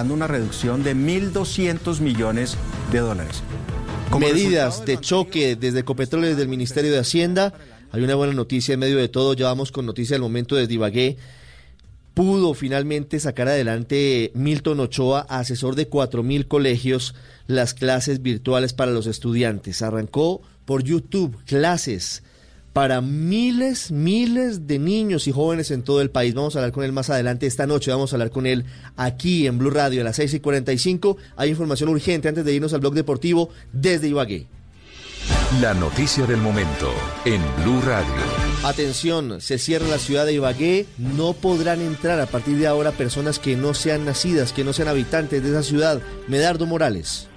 una reducción de 1.200 millones de dólares. Medidas de choque desde Ecopetrol y desde el Ministerio de Hacienda. Hay una buena noticia en medio de todo. Ya vamos con noticia del momento de Ibagué. Pudo finalmente sacar adelante Milton Ochoa, asesor de 4.000 colegios, las clases virtuales para los estudiantes. Arrancó por YouTube clases para miles, miles de niños y jóvenes en todo el país. Vamos a hablar con él más adelante esta noche. Vamos a hablar con él aquí en Blue Radio a las 6 y 45. Hay información urgente antes de irnos al blog deportivo desde Ibagué. La noticia del momento en Blue Radio. Atención, se cierra la ciudad de Ibagué. No podrán entrar a partir de ahora personas que no sean nacidas, que no sean habitantes de esa ciudad. Medardo Morales.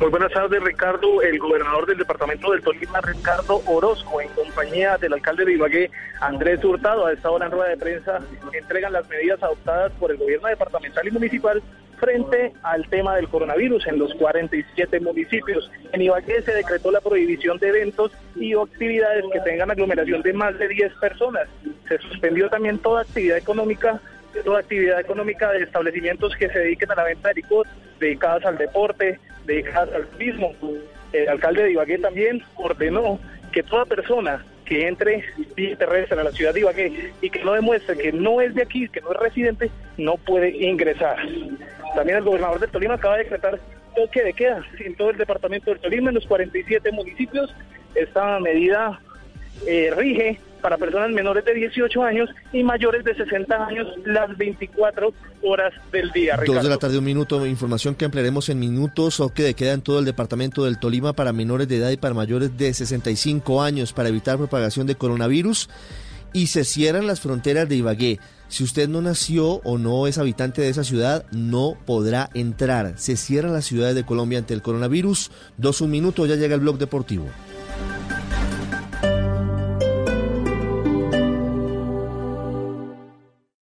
Muy buenas tardes, Ricardo. El gobernador del departamento del Tolima, Ricardo Orozco, en compañía del alcalde de Ibagué, Andrés Hurtado, a esta hora en rueda de prensa, entregan las medidas adoptadas por el gobierno departamental y municipal frente al tema del coronavirus en los 47 municipios. En Ibagué se decretó la prohibición de eventos y actividades que tengan aglomeración de más de 10 personas. Se suspendió también toda actividad económica toda actividad económica de establecimientos que se dediquen a la venta de licor, dedicadas al deporte, dedicadas al. El alcalde de Ibagué también ordenó que toda persona que entre vía terrestre a la ciudad de Ibagué y que no demuestre que no es de aquí, que no es residente, no puede ingresar. También el gobernador de Tolima acaba de decretar toque de queda en todo el departamento del Tolima, en los 47 municipios. Esta medida eh, rige para personas menores de 18 años y mayores de 60 años las 24 horas del día. Dos de la tarde, un minuto. Información que ampliaremos en minutos o que queda en todo el departamento del Tolima para menores de edad y para mayores de 65 años para evitar propagación de coronavirus. Y se cierran las fronteras de Ibagué. Si usted no nació o no es habitante de esa ciudad, no podrá entrar. Se cierran las ciudades de Colombia ante el coronavirus. Dos, un minuto, ya llega el blog deportivo.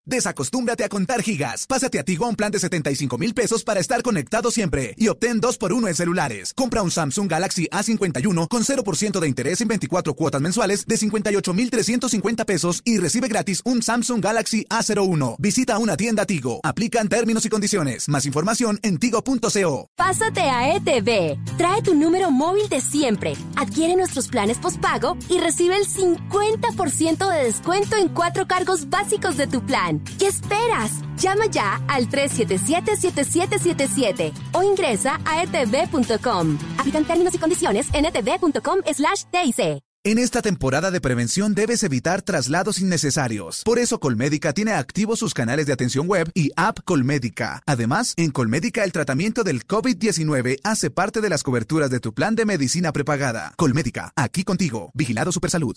Desacostúmbrate a contar gigas. Pásate a Tigo un plan de 75 mil pesos para estar conectado siempre y obtén 2 por 1 en celulares. Compra un Samsung Galaxy A51 con 0% de interés en 24 cuotas mensuales de 58 mil 350 pesos y recibe gratis un Samsung Galaxy A01. Visita una tienda Tigo. Aplican términos y condiciones. Más información en tigo.co. Pásate a ETV. Trae tu número móvil de siempre. Adquiere nuestros planes postpago y recibe el 50% de descuento en cuatro cargos básicos de tu plan. ¿Qué esperas? Llama ya al 377-7777 o ingresa a etv.com. Aplican términos y condiciones en etv.com slash TIC. En esta temporada de prevención debes evitar traslados innecesarios. Por eso Colmédica tiene activos sus canales de atención web y app Colmédica. Además, en Colmédica el tratamiento del COVID-19 hace parte de las coberturas de tu plan de medicina prepagada. Colmédica, aquí contigo. Vigilado Supersalud.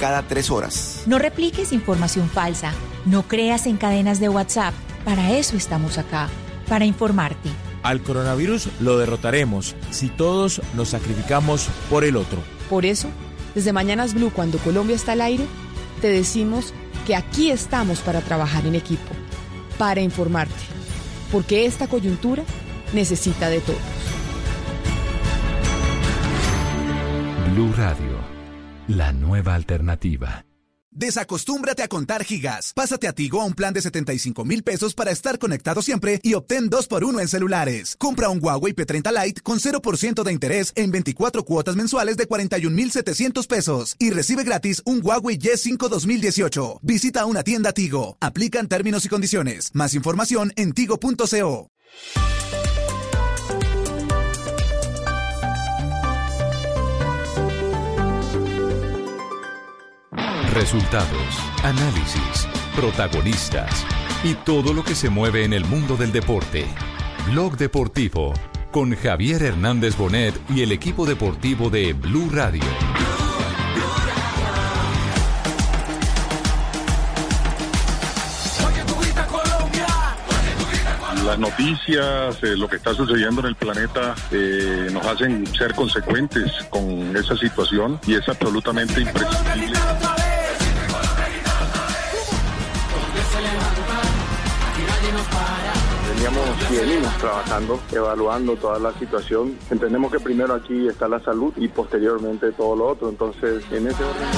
cada tres horas. No repliques información falsa. No creas en cadenas de WhatsApp. Para eso estamos acá, para informarte. Al coronavirus lo derrotaremos si todos nos sacrificamos por el otro. Por eso, desde Mañanas Blue, cuando Colombia está al aire, te decimos que aquí estamos para trabajar en equipo, para informarte, porque esta coyuntura necesita de todos. Blue Radio la nueva alternativa. Desacostúmbrate a contar gigas. Pásate a Tigo a un plan de 75 mil pesos para estar conectado siempre y obtén 2 por 1 en celulares. Compra un Huawei P30 Lite con 0% de interés en 24 cuotas mensuales de 41 mil 700 pesos y recibe gratis un Huawei Y5 2018. Visita una tienda Tigo. Aplican términos y condiciones. Más información en tigo.co. Resultados, análisis, protagonistas y todo lo que se mueve en el mundo del deporte. Blog Deportivo con Javier Hernández Bonet y el equipo deportivo de Blue Radio. las noticias, eh, lo que está sucediendo en el planeta, eh, nos hacen ser consecuentes con esa situación y es absolutamente imprescindible. Y venimos trabajando, evaluando toda la situación. Entendemos que primero aquí está la salud y posteriormente todo lo otro. Entonces, en ese orden.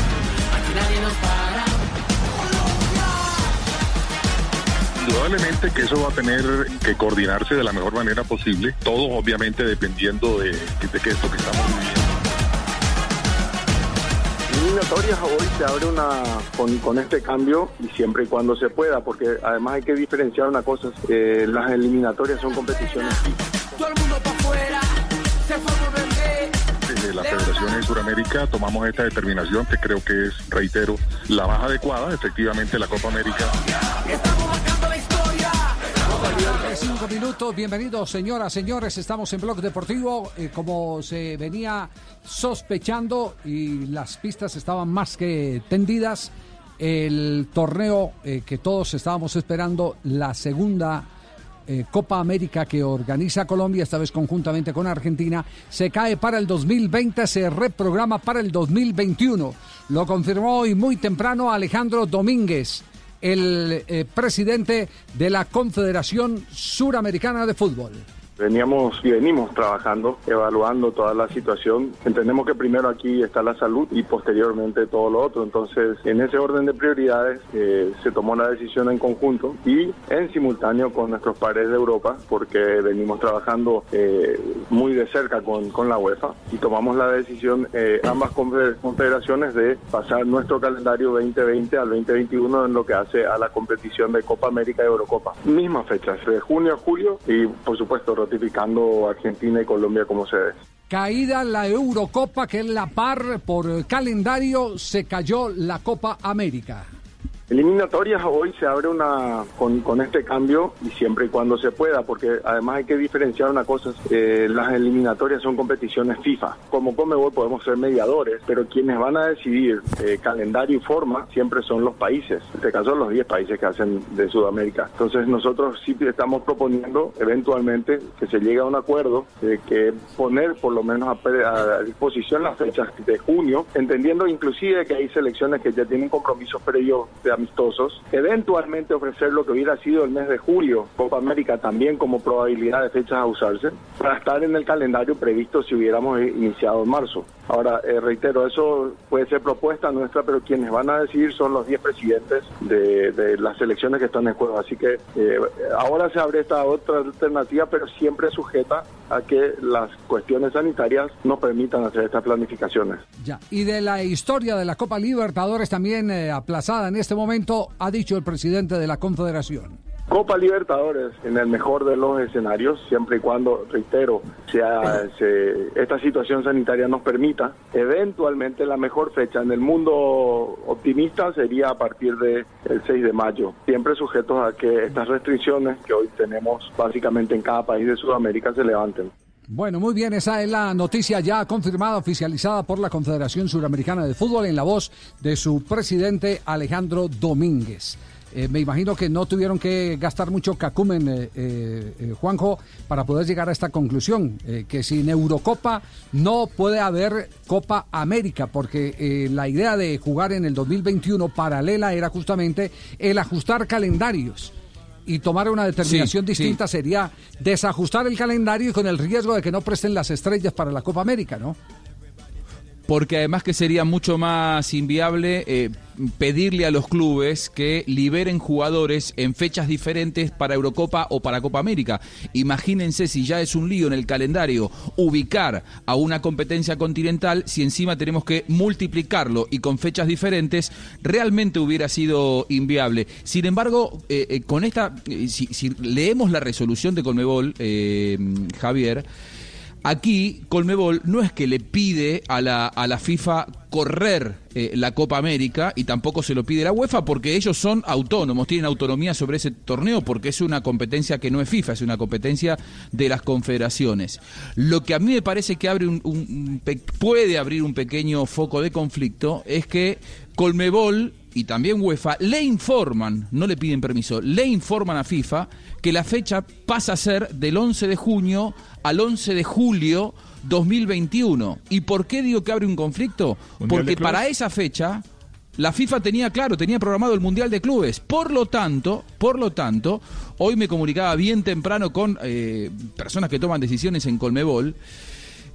Indudablemente que eso va a tener que coordinarse de la mejor manera posible, todo obviamente dependiendo de, de que esto que estamos viviendo. Eliminatorias hoy se abre una con, con, este cambio y siempre y cuando se pueda, porque además hay que diferenciar una cosa, eh, las eliminatorias son competiciones. Todo el mundo para afuera, se fue Desde la Federación de Sudamérica tomamos esta determinación que creo que es, reitero, la más adecuada, efectivamente la Copa América. Cinco minutos, bienvenidos señoras, señores, estamos en Blog Deportivo, eh, como se venía sospechando y las pistas estaban más que tendidas, el torneo eh, que todos estábamos esperando, la segunda eh, Copa América que organiza Colombia, esta vez conjuntamente con Argentina, se cae para el 2020, se reprograma para el 2021. Lo confirmó hoy muy temprano Alejandro Domínguez el eh, presidente de la Confederación Suramericana de Fútbol. Veníamos y venimos trabajando, evaluando toda la situación. Entendemos que primero aquí está la salud y posteriormente todo lo otro. Entonces, en ese orden de prioridades eh, se tomó la decisión en conjunto y en simultáneo con nuestros pares de Europa, porque venimos trabajando eh, muy de cerca con, con, la UEFA y tomamos la decisión eh, ambas confederaciones de pasar nuestro calendario 2020 al 2021 en lo que hace a la competición de Copa América y Eurocopa. Mismas fechas, de junio a julio y por supuesto ratificando Argentina y Colombia como sedes. Caída la Eurocopa, que es la par por calendario, se cayó la Copa América. Eliminatorias hoy se abre una con, con, este cambio y siempre y cuando se pueda, porque además hay que diferenciar una cosa, eh, las eliminatorias son competiciones FIFA. Como Comebol podemos ser mediadores, pero quienes van a decidir eh, calendario y forma siempre son los países, en este caso los 10 países que hacen de Sudamérica. Entonces nosotros sí estamos proponiendo eventualmente que se llegue a un acuerdo de que poner por lo menos a, a disposición las fechas de junio, entendiendo inclusive que hay selecciones que ya tienen compromisos previos de amistosos, eventualmente ofrecer lo que hubiera sido el mes de julio, Copa América también como probabilidad de fechas a usarse, para estar en el calendario previsto si hubiéramos iniciado en marzo. Ahora, eh, reitero, eso puede ser propuesta nuestra, pero quienes van a decidir son los 10 presidentes de, de, las elecciones que están en juego. Así que eh, ahora se abre esta otra alternativa, pero siempre sujeta a que las cuestiones sanitarias nos permitan hacer estas planificaciones. Ya, y de la historia de la Copa Libertadores también eh, aplazada en este momento, ha dicho el presidente de la Confederación. Copa Libertadores en el mejor de los escenarios, siempre y cuando, reitero, sea, se, esta situación sanitaria nos permita. Eventualmente la mejor fecha en el mundo optimista sería a partir del 6 de mayo, siempre sujetos a que estas restricciones que hoy tenemos básicamente en cada país de Sudamérica se levanten. Bueno, muy bien, esa es la noticia ya confirmada, oficializada por la Confederación Suramericana de Fútbol en la voz de su presidente Alejandro Domínguez. Eh, me imagino que no tuvieron que gastar mucho cacumen, eh, eh, Juanjo, para poder llegar a esta conclusión, que sin Eurocopa no puede haber Copa América, porque la idea de jugar en el 2021 paralela era justamente el ajustar calendarios. Y tomar una determinación sí, distinta sí. sería desajustar el calendario y con el riesgo de que no presten las estrellas para la Copa América, ¿no? Porque además que sería mucho más inviable eh, pedirle a los clubes que liberen jugadores en fechas diferentes para Eurocopa o para Copa América. Imagínense si ya es un lío en el calendario ubicar a una competencia continental, si encima tenemos que multiplicarlo y con fechas diferentes, realmente hubiera sido inviable. Sin embargo, eh, eh, con esta, si, si, leemos la resolución de Colmebol, Javier, Aquí, Colmebol no es que le pide a la, a la FIFA correr eh, la Copa América y tampoco se lo pide la UEFA porque ellos son autónomos, tienen autonomía sobre ese torneo porque es una competencia que no es FIFA, es una competencia de las confederaciones. Lo que a mí me parece que abre un, puede abrir un pequeño foco de conflicto es que Colmebol y también UEFA le informan, no le piden permiso, le informan a FIFA que la fecha pasa a ser del 11 de junio al 11 de julio 2021. ¿Y por qué digo que abre un conflicto? ¿Mundial Porque para esa fecha la FIFA tenía claro, tenía programado el Mundial de Clubes. Por lo tanto, por lo tanto, hoy me comunicaba bien temprano con eh, personas que toman decisiones en Colmebol.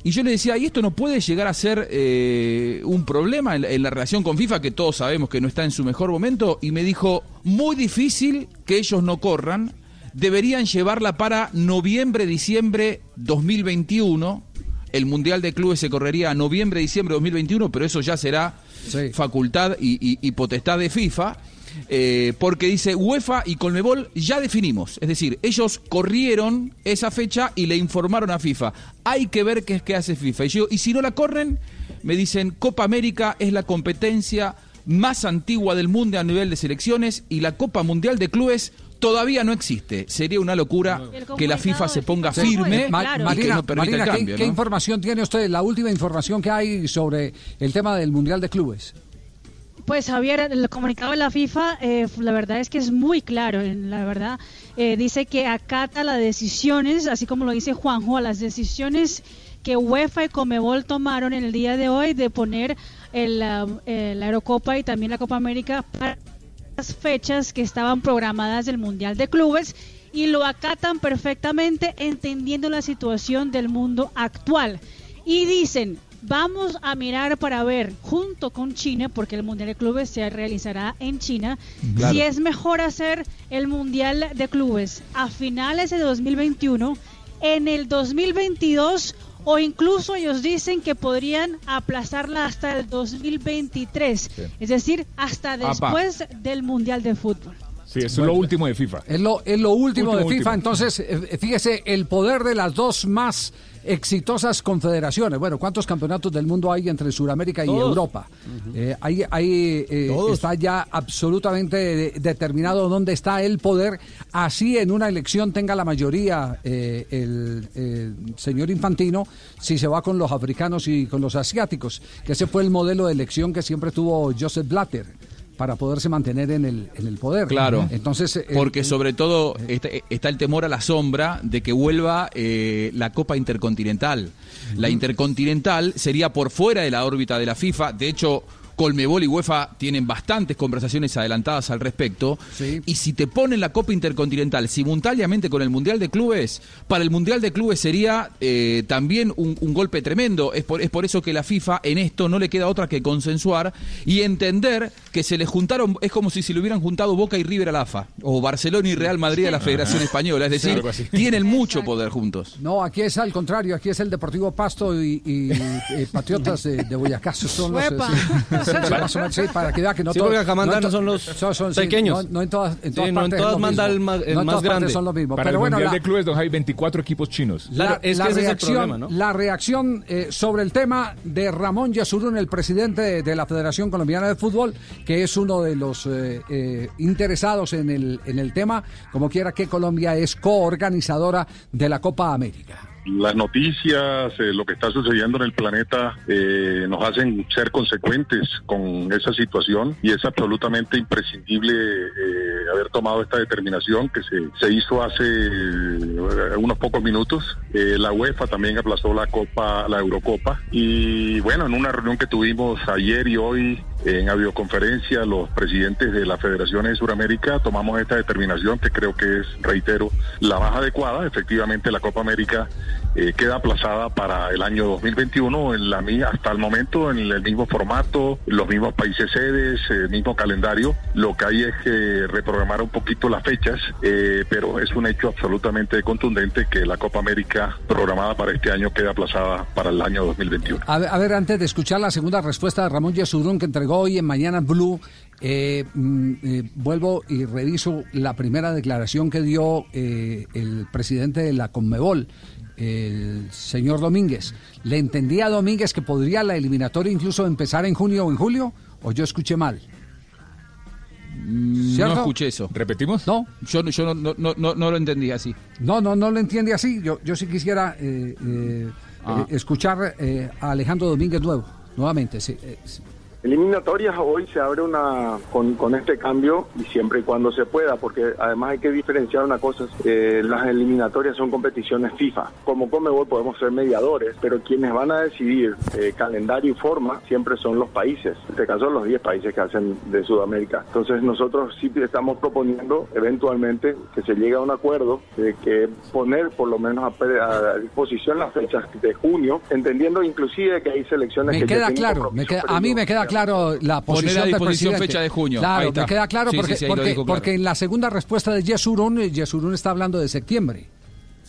Y yo le decía, ¿y esto no puede llegar a ser eh, un problema en, la- en la relación con FIFA, que todos sabemos que no está en su mejor momento? Y me dijo, muy difícil que ellos no corran, deberían llevarla para noviembre, diciembre 2021. El Mundial de Clubes se correría a noviembre, diciembre 2021, pero eso ya será facultad y, y- y potestad de FIFA. Eh, porque dice UEFA y Colmebol ya definimos, es decir, ellos corrieron esa fecha y le informaron a FIFA. Hay que ver qué es que hace FIFA. Y, yo, y si no la corren, me dicen Copa América es la competencia más antigua del mundo a nivel de selecciones y la Copa Mundial de Clubes todavía no existe. Sería una locura que la FIFA se ponga Sí, firme Ma- y que Marina, no permita Marina, el ¿qué- cambio. ¿qué, ¿no? información tiene usted? La última información que hay sobre el tema del Mundial de Clubes. Pues Javier, el comunicado de la FIFA, eh, la verdad es que es muy claro, la verdad, eh, dice que acata las decisiones, así como lo dice Juanjo, las decisiones que UEFA y Comebol tomaron en el día de hoy de poner el, eh, la Eurocopa y también la Copa América para las fechas que estaban programadas del Mundial de Clubes y lo acatan perfectamente entendiendo la situación del mundo actual. Y dicen, vamos a mirar para ver junto con China, porque el Mundial de Clubes se realizará en China, Claro. si es mejor hacer el Mundial de Clubes a finales de 2021, en el 2022 o incluso ellos dicen que podrían aplazarla hasta el 2023, es decir, hasta Apa. después del Mundial de Fútbol. Sí, eso es lo último de FIFA. Es lo, es lo último, Último, de FIFA. último. Entonces, eh, fíjese, el poder de las dos más exitosas confederaciones. Bueno, ¿cuántos campeonatos del mundo hay entre Sudamérica y Todos. Europa? Eh, ahí ahí, eh, está ya absolutamente de- determinado dónde está el poder. Así en una elección tenga la mayoría eh, el, señor Infantino, si se va con los africanos y con los asiáticos, que ese fue el modelo de elección que siempre tuvo Joseph Blatter para poderse mantener en el, en el poder. Claro. Entonces, eh, Porque el- sobre todo está, está el temor a la sombra de que vuelva eh, la Copa Intercontinental. La Intercontinental sería por fuera de la órbita de la FIFA. De hecho, Colmebol y UEFA tienen bastantes conversaciones adelantadas al respecto. Y si te ponen la Copa Intercontinental simultáneamente con el Mundial de Clubes, para el Mundial de Clubes sería eh, también un, un golpe tremendo. Es por, es por eso que la FIFA en esto no le queda otra que consensuar y entender que se le juntaron, es como si se le hubieran juntado Boca y River a la AFA, o Barcelona y Real Madrid a la Federación Española. Es decir, tienen mucho poder juntos. No, aquí es al contrario, aquí es el Deportivo Pasto y, y, eh, Patriotas de, de Boyacá. Son los, más o menos, sí, para que vea que no Sí, todos- porque acá mandan no son los sí, pequeños. no, no en todas, en Sí, todas no en partes. todas manda mismo. el más- el no más todas grande. partes son lo mismo. Para Pero el bueno, Mundial la, de Clubes, don hay 24 equipos chinos. la, es la que ese es el reacción, problema, ¿no? la reacción eh, sobre el tema de Ramón Yasurún, el presidente de, de la Federación Colombiana de Fútbol, que es uno de los eh, eh, interesados en el, en el tema, como quiera que Colombia es coorganizadora de la Copa América. Las noticias, eh, lo que está sucediendo en el planeta, eh, nos hacen ser consecuentes con esa situación y es absolutamente imprescindible eh, haber tomado esta determinación que se, se hizo hace unos pocos minutos. La UEFA también aplazó la Copa, la Eurocopa y bueno, en una reunión que tuvimos ayer y hoy en audioconferencia los presidentes de las federaciones de Sudamérica tomamos esta determinación que creo que es, reitero, la más adecuada. Efectivamente, la Copa América eh, queda aplazada para el año 2021 en la hasta el momento en el mismo formato, los mismos países sedes, el mismo calendario. Lo que hay es que reprogramar un poquito las fechas, eh, pero es un hecho absolutamente contundente que la Copa América programada para este año queda aplazada para el año 2021. A ver, a ver, antes de escuchar la segunda respuesta de Ramón Yesurún que entregó hoy en Mañana Blue, eh, mm, eh, vuelvo y reviso la primera declaración que dio eh, el presidente de la Conmebol, el señor Domínguez. ¿Le entendía a Domínguez que podría la eliminatoria incluso empezar en junio o en julio? ¿O yo escuché mal? No ¿Cierto? escuché eso. ¿Repetimos? No. Yo, no- yo no, no, no, no lo entendí así. No, no, no lo entiende así. Yo, yo sí quisiera eh, eh, Ah. eh, escuchar eh, a Alejandro Domínguez nuevo, nuevamente. sí, eh, sí. Eliminatorias hoy se abre una con, con este cambio y siempre y cuando se pueda, porque además hay que diferenciar una cosa, eh, las eliminatorias son competiciones FIFA. Como Comebol podemos ser mediadores, pero quienes van a decidir eh, calendario y forma siempre son los países, en este caso los 10 países que hacen de Sudamérica. Entonces nosotros sí estamos proponiendo eventualmente que se llegue a un acuerdo de que poner por lo menos a, a disposición las fechas de junio, entendiendo inclusive que hay selecciones me que queda claro, me queda- a mí me queda claro la Poner a posición del disposición presidente. fecha de junio. Claro, me queda claro Sí, porque, sí, sí, porque, dijo claro. porque en la segunda respuesta de Yesurún, Yesurún está hablando de septiembre.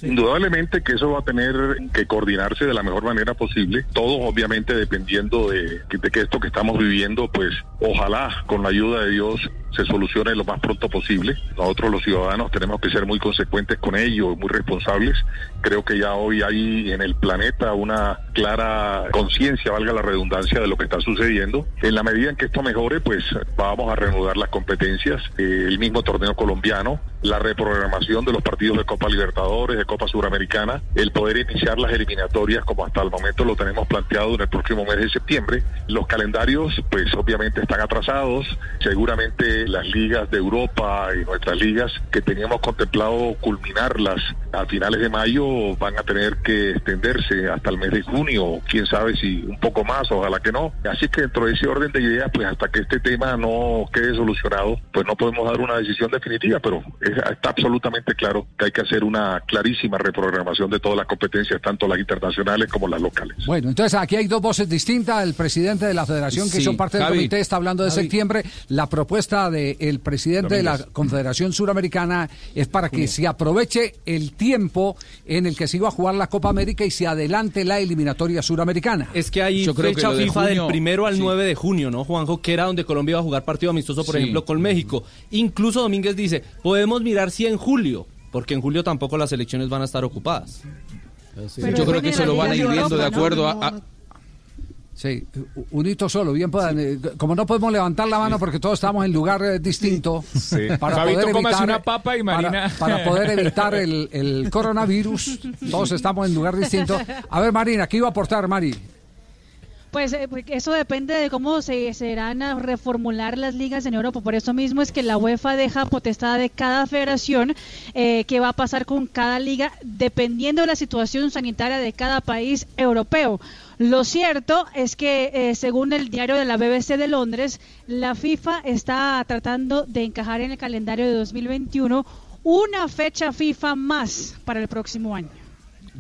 Indudablemente que eso va a tener que coordinarse de la mejor manera posible, todo obviamente dependiendo de, que- de que esto que estamos viviendo, pues ojalá con la ayuda de Dios se solucione lo más pronto posible. Nosotros los ciudadanos tenemos que ser muy consecuentes con ello, muy responsables. Creo que ya hoy hay en el planeta una clara conciencia, valga la redundancia, de lo que está sucediendo. En la medida en que esto mejore, pues vamos a reanudar las competencias, eh, el mismo torneo colombiano, la reprogramación de los partidos de Copa Libertadores, de Copa Suramericana, el poder iniciar las eliminatorias como hasta el momento lo tenemos planteado en el próximo mes de septiembre. Los calendarios, pues obviamente están atrasados. Seguramente las ligas de Europa y nuestras ligas que teníamos contemplado culminarlas a finales de mayo van a tener que extenderse hasta el mes de junio, quién sabe si un poco más, ojalá que no. Así que dentro de ese orden de ideas, pues hasta que este tema no quede solucionado, pues no podemos dar una decisión definitiva, pero está absolutamente claro que hay que hacer una clarísima reprogramación de todas las competencias, tanto las internacionales como las locales. Bueno, entonces aquí hay dos voces distintas. El presidente de la federación, que Sí, son parte del Javi. comité, está hablando de Javi. septiembre. La propuesta del presidente de la. Confederación Suramericana es para que se aproveche el tiempo en el que se iba a jugar la Copa América y se adelante la eliminatoria suramericana. Es que hay Yo creo que fecha de FIFA junio- del primero al sí. 9 de junio, ¿no, Juanjo? Que era donde Colombia iba a jugar partido amistoso, por Sí. ejemplo, con México. Incluso Domínguez dice, podemos mirar si en julio, porque en julio tampoco las elecciones van a estar ocupadas. Yo creo que eso lo van a ir viendo de acuerdo a, a- Sí, un hito solo, bien puedan. eh, Como no podemos levantar la mano porque todos estamos en lugar eh, distinto. Para Fabito, poder evitar, una papa y para- Marina- Para, poder evitar el, el coronavirus, todos estamos en lugar distinto. A ver, Marina, ¿qué iba a aportar, Mari? Pues eh, eso depende de cómo se serán a reformular las ligas en Europa. Por eso mismo es que la UEFA deja potestad de cada federación eh, qué va a pasar con cada liga dependiendo de la situación sanitaria de cada país europeo. Lo cierto es que, eh, según el diario de la BBC de Londres, la FIFA está tratando de encajar en el calendario de 2021 una fecha FIFA más para el próximo año.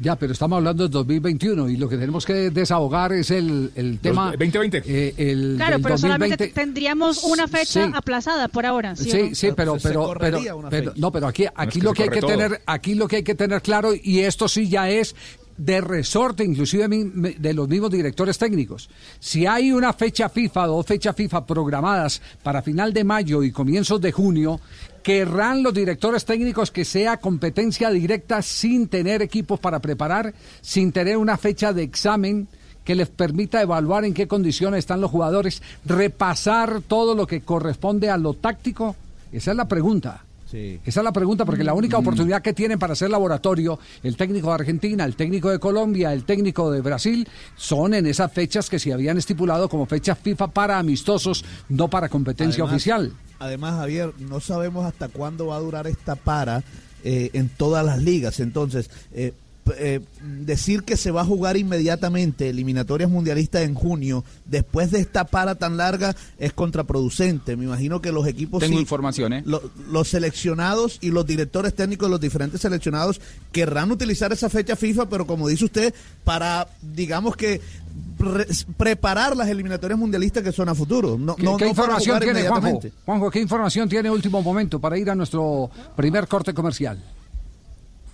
Ya, pero estamos hablando de 2021 y lo que tenemos que desahogar es el, el tema. 2020. eh, el Claro, pero solamente 2020. tendríamos una fecha Sí. aplazada por ahora. ¿sí, Sí, no? sí, pero, pero, pero, una pero- fecha. no, pero aquí, aquí que lo que hay que todo. tener, aquí lo que hay que tener claro y esto sí ya es de resorte, inclusive de los mismos directores técnicos. Si hay una fecha FIFA, dos fechas FIFA programadas para final de mayo y comienzos de junio, querrán los directores técnicos que sea competencia directa sin tener equipos para preparar, sin tener una fecha de examen que les permita evaluar en qué condiciones están los jugadores, repasar todo lo que corresponde a lo táctico. Esa es la pregunta. Esa es la pregunta, porque la única oportunidad que tienen para hacer laboratorio el técnico de Argentina, el técnico de Colombia, el técnico de Brasil, son en esas fechas que se habían estipulado como fechas FIFA para amistosos, no para competencia Además- oficial. Además, Javier, no sabemos hasta cuándo va a durar esta para eh, en todas las ligas. Entonces, eh, eh, decir que se va a jugar inmediatamente eliminatorias mundialistas en junio, después de esta para tan larga, es contraproducente. Me imagino que los equipos... tengo sí- información, ¿eh? lo- los seleccionados y los directores técnicos de los diferentes seleccionados querrán utilizar esa fecha FIFA, pero como dice usted, para, digamos que, pre- preparar las eliminatorias mundialistas que son a futuro. No, ¿Qué, no- qué no información tiene Juanjo? Juanjo, ¿qué información tiene último momento para ir a nuestro primer corte comercial?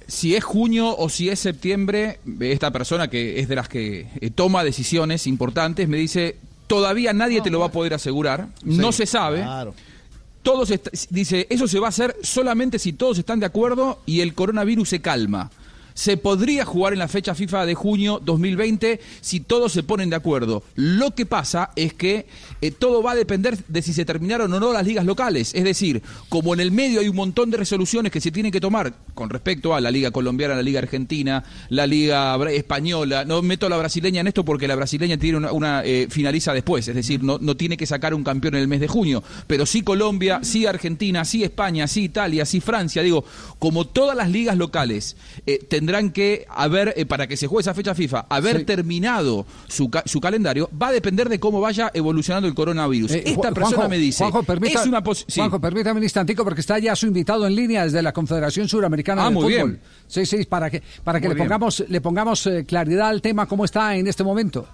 Si es junio o si es septiembre, esta persona que es de las que eh, toma decisiones importantes me dice, todavía nadie te lo va a poder asegurar, no se sabe. Claro. Todos dice, eso se va a hacer solamente si todos están de acuerdo y el coronavirus se calma. Se podría jugar en la fecha FIFA de junio 2020 si todos se ponen de acuerdo. Lo que pasa es que eh, todo va a depender de si se terminaron o no las ligas locales. Es decir, como en el medio hay un montón de resoluciones que se tienen que tomar con respecto a la Liga Colombiana, la Liga Argentina, la Liga Española. No meto a la brasileña en esto porque la brasileña tiene una, eh, finaliza después, es decir, no, no tiene que sacar un campeón en el mes de junio. Pero sí Colombia, sí Argentina, sí España, sí Italia, sí Francia. Digo, como todas las ligas locales eh, que haber, eh, para que se juegue esa fecha FIFA, haber Sí. terminado su, ca- su calendario, va a depender de cómo vaya evolucionando el coronavirus. Eh, Esta persona me dice, Juanjo, permita- es una pos- sí. Juanjo, permítame un instantico porque está ya su invitado en línea desde la Confederación Suramericana Ah, de muy Fútbol. bien. Sí, sí, para que, para que Muy le bien. pongamos, le pongamos eh, claridad al tema, cómo está en este momento.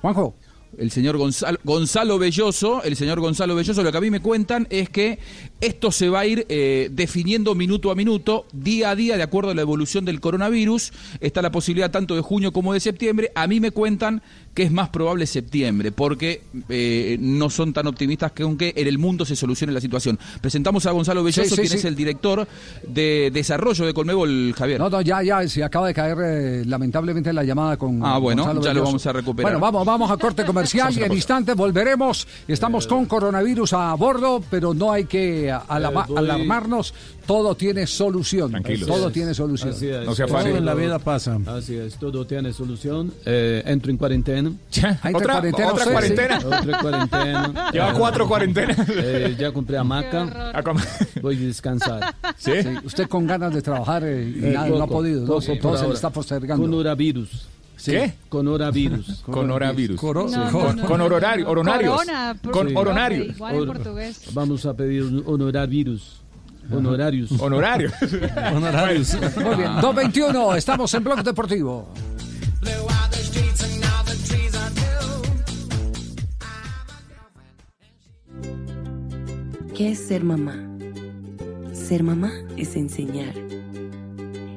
Juanjo. El señor Gonzalo, Gonzalo Belloso, el señor Gonzalo Belloso, lo que a mí me cuentan es que esto se va a ir eh, definiendo minuto a minuto, día a día, de acuerdo a la evolución del coronavirus. Está la posibilidad tanto de junio como de septiembre. A mí me cuentan que es más probable septiembre, porque eh, no son tan optimistas que aunque en el mundo se solucione la situación. Presentamos a Gonzalo Belloso, Sí, sí, quien sí. es el director de desarrollo de Colmebol, Javier. No, no, ya, ya, se acaba de caer eh, lamentablemente la llamada con Ah, bueno, Gonzalo ya lo vamos a recuperar. Bueno, vamos, vamos a corte comercial A y en instantes volveremos. Estamos con coronavirus a bordo, pero no hay que alama- Eh, voy- alarmarnos. Todo tiene solución. Tranquilos. Todo Así es. tiene solución. Así es. Todo en la vida pasa. Así es, todo tiene solución. Eh, entro en cuarentena. Entra en ¿Otra- cuarentena otra cuarentena? sí. Otra cuarentena. Lleva Eh, cuatro cuarentenas. eh, ya compré hamaca. Voy a descansar. ¿Sí? Usted con ganas de trabajar eh, y Eh, nada, no ha poco, podido. ¿no? poco Todo se le está postergando. Coronavirus. Sí. ¿Qué? Coronavirus. Coronavirus. Coro- Sí. No, con, no, con no. horario, honorarios. Corona, por con Sí. honorarios. Igual en portugués. Vamos a pedir un honorarius. Honorarius. Honorarios. Honorarios. Muy bien, 221, estamos en Blog Deportivo. ¿Qué es ser mamá? Ser mamá es enseñar.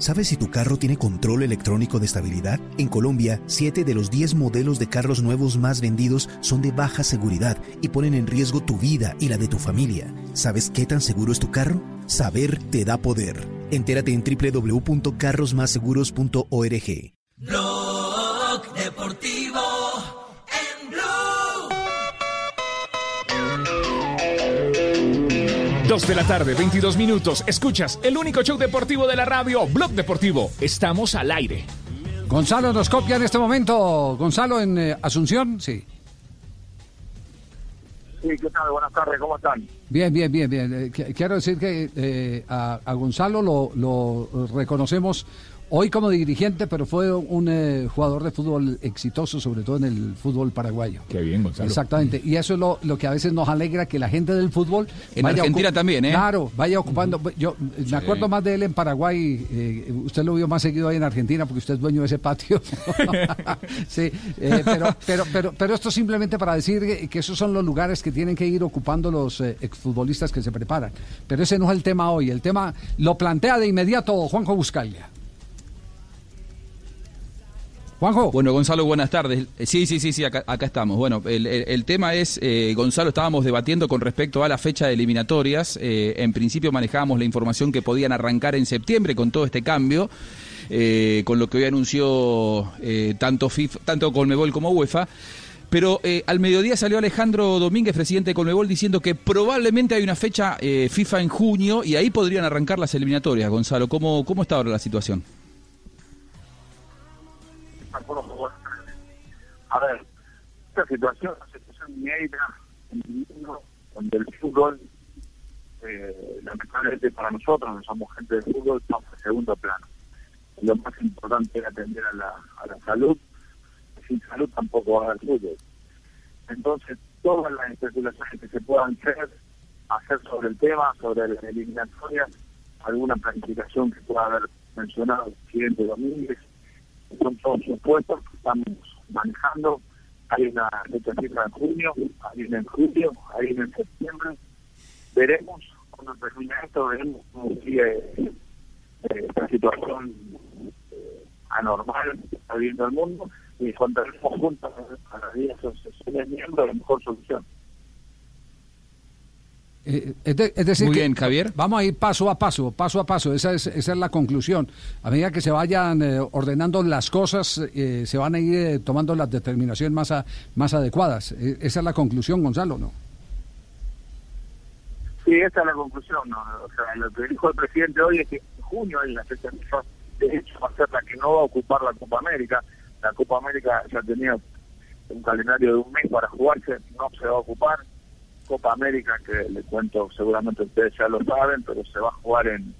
¿Sabes si tu carro tiene control electrónico de estabilidad? En Colombia, 7 de los 10 modelos de carros nuevos más vendidos son de baja seguridad y ponen en riesgo tu vida y la de tu familia. ¿Sabes qué tan seguro es tu carro? Saber te da poder. Entérate en www.carrosmásseguros.org. Blog Deportivo 2 de la tarde, 22 minutos. Escuchas el único show deportivo de la radio, Blog Deportivo. Estamos al aire. Gonzalo nos copia en este momento. Gonzalo en eh, Asunción, sí. Sí, ¿qué tal? Buenas tardes, ¿cómo están? Bien, bien, bien, bien. Eh, quiero decir que eh, a, Gonzalo lo reconocemos hoy como dirigente, pero fue un eh, jugador de fútbol exitoso, sobre todo en el fútbol paraguayo. Qué bien, Gonzalo. Exactamente. Y eso es lo, lo que a veces nos alegra, que la gente del fútbol... En Argentina también, ¿eh? Claro, vaya ocupando... Yo me acuerdo más de él en Paraguay. eh, usted lo vio más seguido ahí en Argentina porque usted es dueño de ese patio. sí, eh, pero, pero, pero, pero esto simplemente para decir que, que esos son los lugares que tienen que ir ocupando los eh, exfutbolistas que se preparan. Pero ese no es el tema hoy. El tema lo plantea de inmediato Juanjo Buscalia. Juanjo. Bueno, Gonzalo, buenas tardes. Sí, sí, sí, sí, acá, acá estamos. Bueno, el, tema es, eh, Gonzalo, estábamos debatiendo con respecto a la fecha de eliminatorias. Eh, en principio manejábamos la información que podían arrancar en septiembre con todo este cambio, eh, con lo que hoy anunció tanto, FIFA, tanto Colmebol como UEFA. Pero al mediodía salió Alejandro Domínguez, presidente de Colmebol, diciendo que probablemente hay una fecha FIFA en junio y ahí podrían arrancar las eliminatorias. Gonzalo, ¿cómo, cómo está ahora la situación? A ver, esta situación, una situación inédita en el mundo, donde el fútbol, eh, lamentablemente para nosotros, que somos gente de fútbol, estamos en segundo plano. Lo más importante es atender a la, a la salud, sin salud tampoco va a haber fútbol. Entonces, todas las especulaciones que se puedan hacer, hacer sobre el tema, sobre las eliminatorias, alguna planificación que pueda haber mencionado el presidente Domínguez, son todos supuestos que estamos manejando. Hay una FIFA en junio, hay una en julio, hay una en septiembre. Veremos cuando termine esto, veremos cómo sigue eh, esta situación eh, anormal que está viviendo el mundo y encontraremos juntos a las 10 asociaciones miembros la mejor solución. Eh, es, de- es decir, Muy que bien, Javier. Vamos a ir paso a paso, paso a paso. Esa es, esa es la conclusión. A medida que se vayan eh, ordenando las cosas, eh, se van a ir eh, tomando las determinaciones más, a- más adecuadas. Eh, esa es la conclusión, Gonzalo, ¿no? Sí, esa es la conclusión. ¿no? O sea, lo que dijo el presidente hoy es que en junio hay la fecha de hecho va a ser la que no va a ocupar la Copa América. La Copa América ya tenía un calendario de un mes para jugarse, no se va a ocupar. Copa América, que le cuento, seguramente ustedes ya lo saben, pero se va a jugar en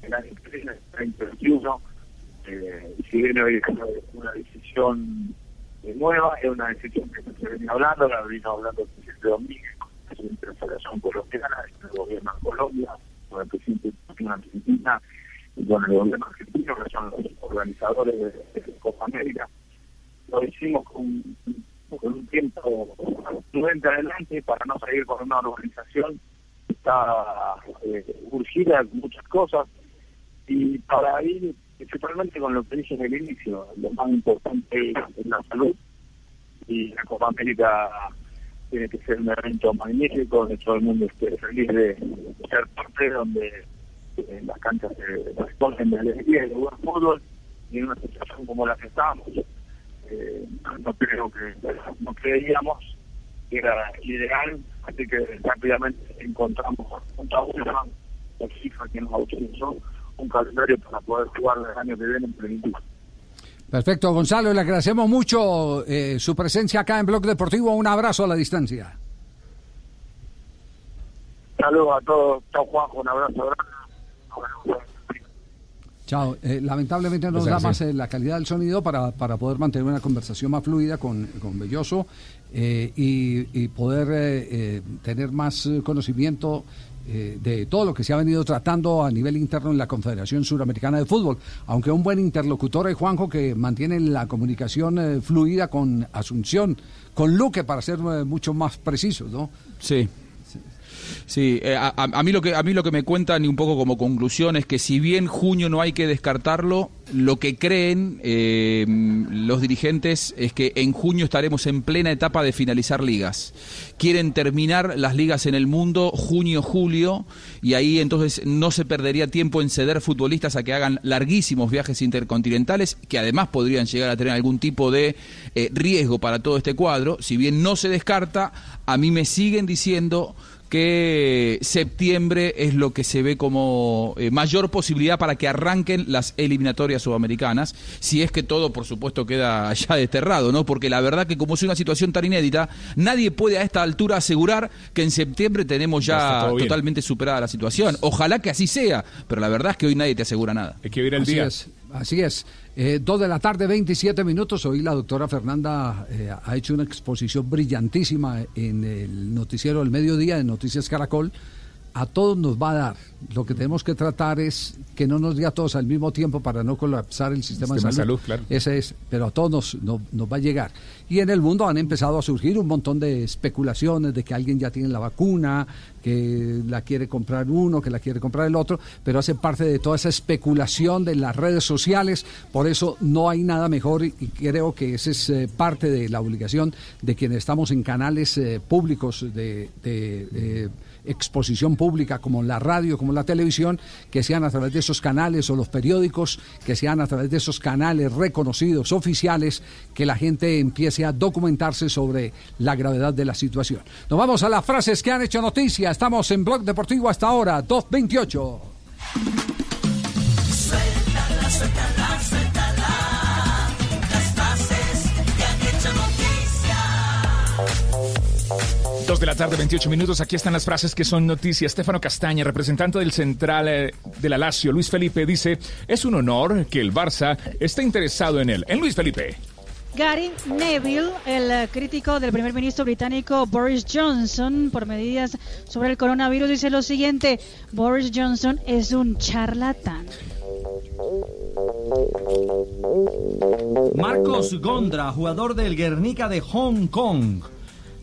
el que viene, 2021. Eh, si bien hoy una- decisión nueva, es una decisión que se venía hablando, la vino hablando el presidente Domínguez, con el presidente de la Federación Colombiana, con el gobierno de Colombia, con el presidente de la Argentina y con el gobierno argentino, que son los organizadores de, de Copa América. Lo hicimos con, con un tiempo prudente adelante para no seguir con una organización que está eh, urgida en muchas cosas y para ir principalmente con lo que dije en el inicio, lo más importante es la salud y la Copa América tiene que ser un evento magnífico donde todo el mundo esté feliz de ser parte, donde eh, las canchas se responden de alegría y de buen fútbol y en una situación como la que estamos. Eh, no creo que no creíamos que era ideal, así que rápidamente encontramos una la FIFA que nos autorizó un calendario para poder jugar el año que viene en plenitud. Perfecto, Gonzalo, le agradecemos mucho eh, su presencia acá en Blog Deportivo. Un abrazo a la distancia. Saludos a todos, chao Juanjo, un abrazo grande. Chao. Eh, lamentablemente no nos da más eh, la calidad del sonido para, para poder mantener una conversación más fluida con, con Belloso eh, y, y poder eh, tener más conocimiento de todo lo que se ha venido tratando a nivel interno en la Confederación Suramericana de Fútbol. Aunque un buen interlocutor es Juanjo que mantiene la comunicación fluida con Asunción, con Luque para ser mucho más precisos, ¿no? Sí. Sí, eh, a, a- mí lo que a mí lo que me cuentan y un poco como conclusión es que si bien junio no hay que descartarlo, lo que creen eh, los dirigentes es que en junio estaremos en plena etapa de finalizar ligas. Quieren terminar las ligas en el mundo junio julio y ahí entonces no se perdería tiempo en ceder futbolistas a que hagan larguísimos viajes intercontinentales que además podrían llegar a tener algún tipo de eh, riesgo para todo este cuadro. Si bien no se descarta, a mí me siguen diciendo que septiembre es lo que se ve como eh, mayor posibilidad para que arranquen las eliminatorias sudamericanas, si es que todo, por supuesto, queda ya desterrado, ¿no? Porque la verdad que como es una situación tan inédita, nadie puede a esta altura asegurar que en septiembre tenemos Ya totalmente superada la situación. Ojalá que así sea, pero la verdad es que hoy nadie te asegura nada. Hay que ver el así día. Es, así es. Eh, dos de la tarde, 27 minutos. Hoy la doctora Fernanda eh, ha hecho una exposición brillantísima en el noticiero del mediodía de Noticias Caracol. A todos nos va a dar. Lo que tenemos que tratar es que no nos dé a todos al mismo tiempo para no colapsar el sistema, Sistema de salud. salud, claro. Ese es, pero a todos nos, no- nos va a llegar. Y en el mundo han empezado a surgir un montón de especulaciones de que alguien ya tiene la vacuna, que la quiere comprar uno, que la quiere comprar el otro, pero hace parte de toda esa especulación de las redes sociales. Por eso no hay nada mejor y, y creo que esa es eh, parte de la obligación de quienes estamos en canales eh, públicos de... de, eh, exposición pública como la radio, como la televisión, que sean a través de esos canales o los periódicos, que sean a través de esos canales reconocidos, oficiales, que la gente empiece a documentarse sobre la gravedad de la situación. Nos vamos a las frases que han hecho noticia. Estamos en Blog Deportivo hasta ahora, 228. Suéltala, suéltala, suéltala. Dos de la tarde, 28 minutos. Aquí están las frases que son noticia. Estefano Castaña, representante del central eh, de la Lazio, Luis Felipe, dice: Es un honor que el Barça esté interesado en él. En Luis Felipe. Gary Neville, el eh, crítico del primer ministro británico Boris Johnson por medidas sobre el coronavirus, dice lo siguiente, Boris Johnson es un charlatán. Marcos Gondra, jugador del Guernica de Hong Kong,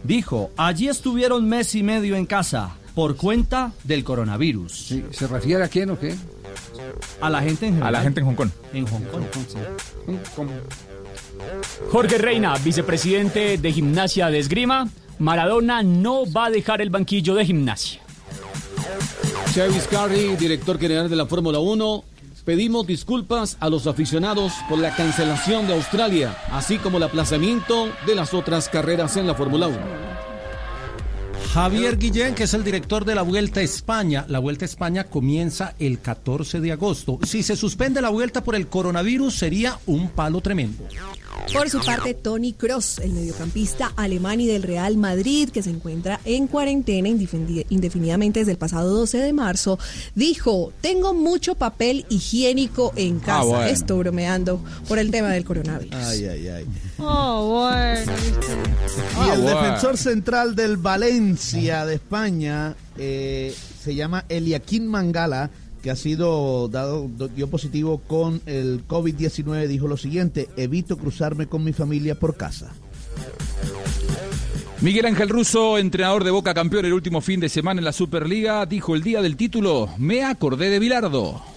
dijo, allí estuvieron mes y medio en casa por cuenta del coronavirus. ¿Se refiere a quién o qué? A la gente en general. A la gente en Hong Kong. En Hong Kong. Jorge Reina, vicepresidente de Gimnasia de Esgrima. Maradona no va a dejar el banquillo de gimnasia. Travis Carey, director general de la Fórmula 1, pedimos disculpas a los aficionados por la cancelación de Australia, así como el aplazamiento de las otras carreras en la Fórmula 1. Javier Guillén, que es el director de la Vuelta a España. La Vuelta a España comienza el 14 de agosto. Si se suspende la vuelta por el coronavirus, sería un palo tremendo. Por su parte, Tony Cross, el mediocampista alemán y del Real Madrid, que se encuentra en cuarentena indefini- indefinidamente desde el pasado 12 de marzo, dijo, tengo mucho papel higiénico en casa. bueno. Esto bromeando por el tema del coronavirus. Ay, ay, ay. Oh, bueno. Y el defensor central del Valencia de España eh, se llama Eliaquín Mangala, que ha sido dado, dio positivo con el COVID-19, dijo lo siguiente, evito cruzarme con mi familia por casa. Miguel Ángel Russo, entrenador de Boca campeón el último fin de semana en la Superliga, dijo el día del título, me acordé de Bilardo.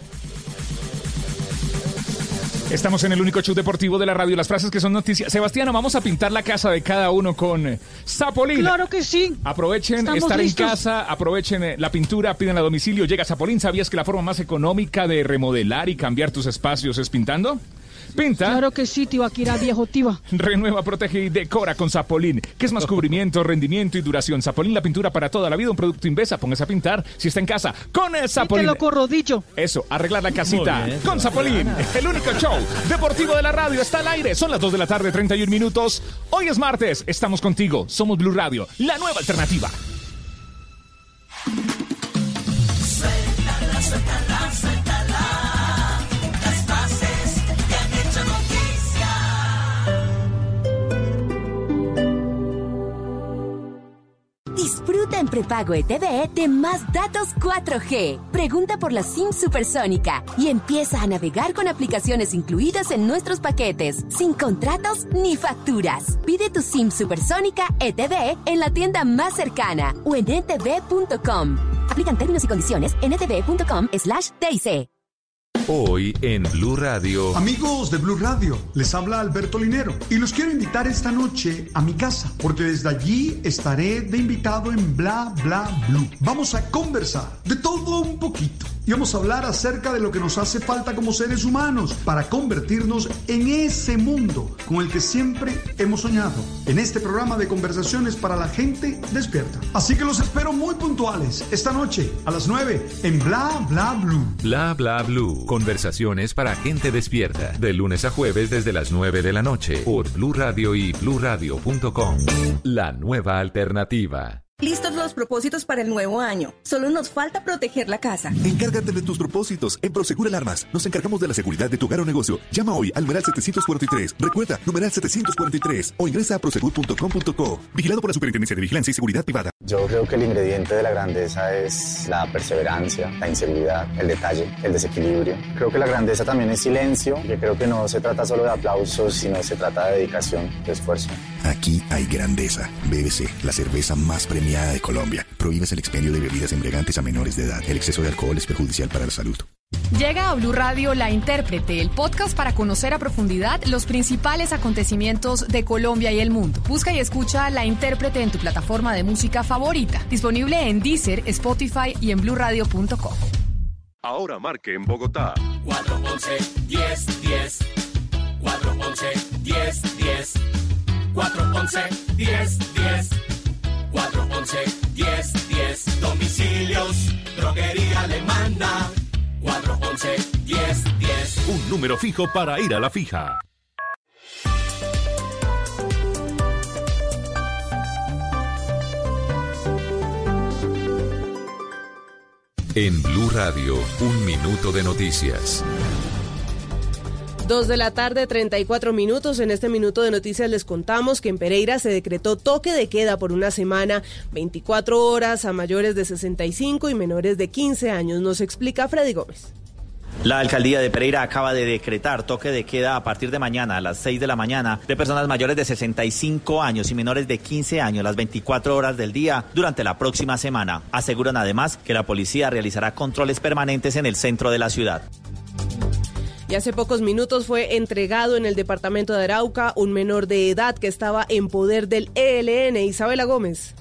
Estamos en el único show deportivo de la radio, las frases que son noticias. Sebastián, vamos a pintar la casa de cada uno con eh, Zapolín. Claro que sí. Aprovechen Estamos estar listos. en casa, aprovechen eh, la pintura, piden a domicilio, llega Zapolín. ¿Sabías que la forma más económica de remodelar y cambiar tus espacios es pintando? Pinta. Claro que sí, Tibaquira, viejo Tiba. Renueva, protege y decora con Zapolín. ¿Qué es más cubrimiento, rendimiento y duración? Zapolín, la pintura para toda la vida, un producto Invesa. Póngase a pintar si está en casa con el Te Zapolín. lo corrodillo. Eso, arreglar la casita bien, con Zapolín. El único show deportivo de la radio está al aire. Son las 2 de la tarde, 31 minutos. Hoy es martes, estamos contigo. Somos Blue Radio, la nueva alternativa. Suéltala, suéltala, suéltala. Disfruta en prepago ETV de más datos 4G. Pregunta por la SIM supersónica y empieza a navegar con aplicaciones incluidas en nuestros paquetes, sin contratos ni facturas. Pide tu SIM supersónica ETV en la tienda más cercana o en etv.com. Aplican términos y condiciones en etv.com slash. Hoy en Blue Radio. Amigos de Blue Radio, les habla Alberto Linero y los quiero invitar esta noche a mi casa porque desde allí estaré de invitado en Bla Bla Blue. Vamos a conversar de todo un poquito y vamos a hablar acerca de lo que nos hace falta como seres humanos para convertirnos en ese mundo con el que siempre hemos soñado. En este programa de conversaciones para la gente despierta. Así que los espero muy puntuales esta noche a las 9 en Bla Bla Blue. Bla bla blue. Conversaciones para gente despierta. De lunes a jueves desde las 9 de la noche. Por Blue Radio y bluradio.com. La nueva alternativa. Listos los propósitos para el nuevo año. Solo nos falta proteger la casa. Encárgate de tus propósitos. En Prosegur Alarmas nos encargamos de la seguridad de tu hogar o negocio. Llama hoy al numeral 743. Recuerda, numeral 743 o ingresa a prosegur.com.co. Vigilado por la Superintendencia de Vigilancia y Seguridad Privada. Yo creo que el ingrediente de la grandeza es la perseverancia, la inseguridad, el detalle, el desequilibrio. Creo que la grandeza también es silencio, que creo que no se trata solo de aplausos, sino se trata de dedicación, de esfuerzo. Aquí hay grandeza. BBC, la cerveza más premiada de Colombia. Prohíbes el expendio de bebidas embriagantes a menores de edad. El exceso de alcohol es perjudicial para la salud. Llega a Blue Radio La Intérprete, el podcast para conocer a profundidad los principales acontecimientos de Colombia y el mundo. Busca y escucha La Intérprete en tu plataforma de música favorita. Disponible en Deezer, Spotify y en bluradio.com. Ahora marque en Bogotá. 411 10 10 411 10 10 411 10 10 411 10 10 Domicilios, droguería alemana 411 10 10 Un número fijo para ir a la fija. En Blue Radio, un minuto de noticias. Dos de la tarde, 34 minutos. En este minuto de noticias les contamos que en Pereira se decretó toque de queda por una semana, 24 horas a mayores de 65 y menores de 15 años. Nos explica Freddy Gómez. La alcaldía de Pereira acaba de decretar toque de queda a partir de mañana a las 6 de la mañana de personas mayores de 65 años y menores de 15 años las 24 horas del día durante la próxima semana. Aseguran además que la policía realizará controles permanentes en el centro de la ciudad. Y hace pocos minutos fue entregado en el departamento de Arauca un menor de edad que estaba en poder del ELN, Isabela Gómez.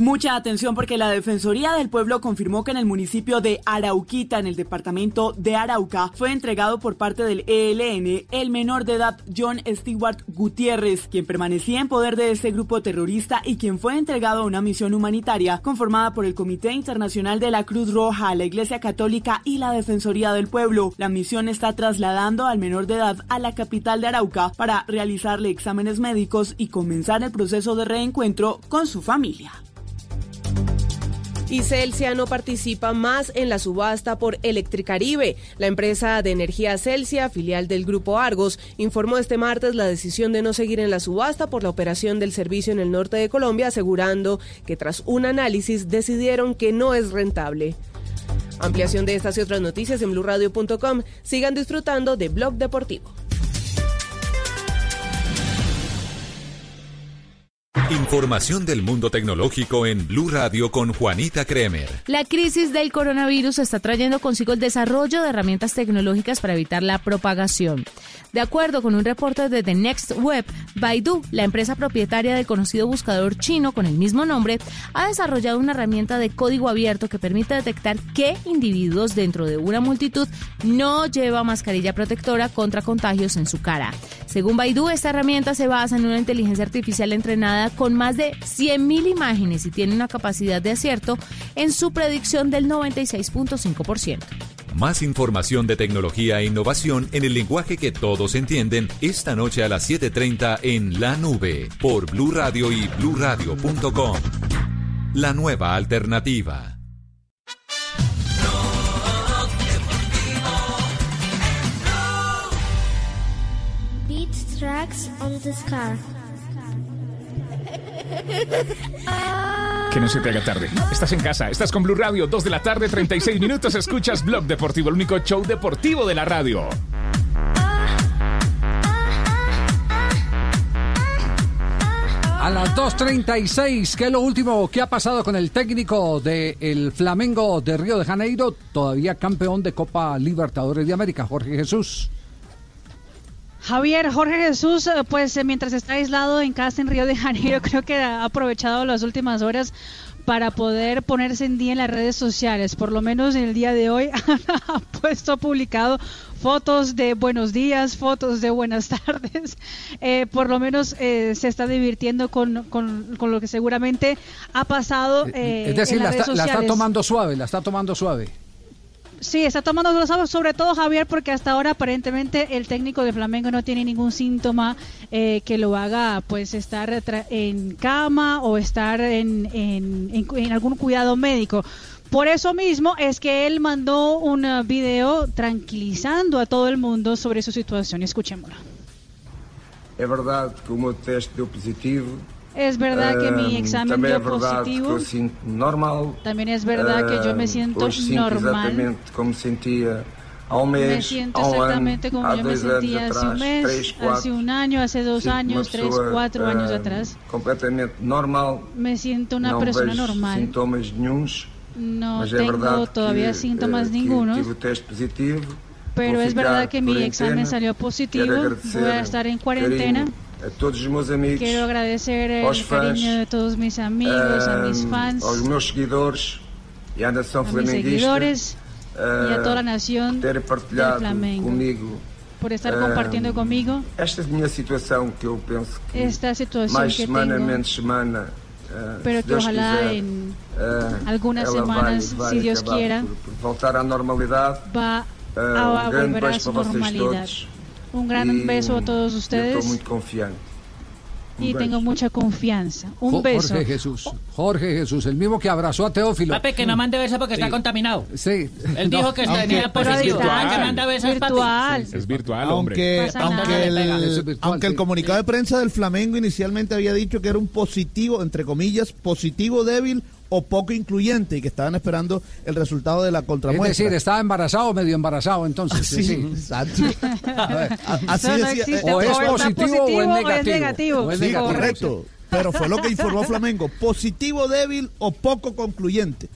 Mucha atención porque la Defensoría del Pueblo confirmó que en el municipio de Arauquita, en el departamento de Arauca, fue entregado por parte del ELN el menor de edad John Stewart Gutiérrez, quien permanecía en poder de este grupo terrorista y quien fue entregado a una misión humanitaria conformada por el Comité Internacional de la Cruz Roja, la Iglesia Católica y la Defensoría del Pueblo. La misión está trasladando al menor de edad a la capital de Arauca para realizarle exámenes médicos y comenzar el proceso de reencuentro con su familia. Y Celsia no participa más en la subasta por Electricaribe. La empresa de energía Celsia, filial del grupo Argos, informó este martes la decisión de no seguir en la subasta por la operación del servicio en el norte de Colombia, asegurando que tras un análisis decidieron que no es rentable. Ampliación de estas y otras noticias en blurradio.com. Sigan disfrutando de Blog Deportivo. Información del mundo tecnológico en Blue Radio con Juanita Kremer. La crisis del coronavirus está trayendo consigo el desarrollo de herramientas tecnológicas para evitar la propagación. De acuerdo con un reporte de The Next Web, Baidu, la empresa propietaria del conocido buscador chino con el mismo nombre, ha desarrollado una herramienta de código abierto que permite detectar qué individuos dentro de una multitud no lleva mascarilla protectora contra contagios en su cara. Según Baidu, esta herramienta se basa en una inteligencia artificial entrenada con más de 100.000 imágenes y tiene una capacidad de acierto en su predicción del 96.5%. Más información de tecnología e innovación en el lenguaje que todos entienden esta noche a las 7:30 en La Nube por Blue Radio y bluradio.com. La nueva alternativa. Beat tracks on the car. Que no se te haga tarde. Estás en casa, estás con Blue Radio, 2 de la tarde, 36 minutos, escuchas Blog Deportivo, el único show deportivo de la radio. A las 2.36, ¿qué es lo último que ha pasado con el técnico del Flamengo de Río de Janeiro, todavía campeón de Copa Libertadores de América, Jorge Jesús? Javier, Jorge Jesús, eh, pues eh, mientras está aislado en casa en Río de Janeiro, creo que ha aprovechado las últimas horas para poder ponerse en día en las redes sociales. Por lo menos en el día de hoy ha puesto publicado fotos de buenos días, fotos de buenas tardes. Eh, por lo menos eh, se está divirtiendo con, con- con lo que seguramente ha pasado. eh, es decir, en la las está, la está tomando suave, la está tomando suave. Sí, está tomando los sobre todo Javier, porque hasta ahora aparentemente el técnico de Flamengo no tiene ningún síntoma eh, que lo haga pues estar en cama o estar en, en- algún cuidado médico. Por eso mismo es que él mandó un video tranquilizando a todo el mundo sobre su situación. Escuchémoslo. É verdade que o meu teste positivo. Es verdad que mi Ahm, examen dio positivo. normal. También es verdad que yo me Ahm, siento normal. exatamente como sentia há um mês, Me siento um exactamente como yo me sentía hace un mes, três, hace quatro. un año, hace dos Sinto-me años, uma tres, cuatro años ahm, atrás. Completamente normal. Me siento una não persona normal. sintomas nenhuns. No tengo todavía que, síntomas eh, ningunos, positivo. pero es verdad que mi examen salió positivo. Voy a estar en cuarentena. A todos os meus amigos. Quiero agradecer el aos fãs, de todos mis amigos, a mis ahm, fans, aos meus seguidores e à nação a flamenguista y a toda la ah, nación por terem partilhado comigo por estar ah, compartiendo conmigo esta minha situação que eu penso que esta situación mais que semana, tengo. menos semana, ah, pero se que Deus ojalá quiser, en ah, algunas ela semanas, vai, vai Dios acabar quiera, por, por voltar à normalidade. va a um grande a beijo su para vocês todos. Un gran beso a todos ustedes Estou muito confiante. Y tengo mucha confianza. Un beso. Jorge Jesús. Jorge Jesús, el mismo que abrazó a Teófilo. Papi, que no mande besos porque está contaminado. Sí. Él dijo que tenía positivo. Ah, que manda besos, papi. virtual. Es virtual, Aunque, Pasa aunque, el, virtual, aunque el sí. comunicado de prensa del Flamengo inicialmente había dicho que era un positivo, entre comillas, positivo débil o poco incluyente y que estaban esperando el resultado de la Es contramuestra. decir, estaba embarazado o medio embarazado, entonces. Sí, sí. exacto. A- Así Eso no decía, o es está positivo o es negativo. negativo. O es Sí, negativo. correcto. Pero fue lo que informó Flamengo. Positivo débil o poco concluyente.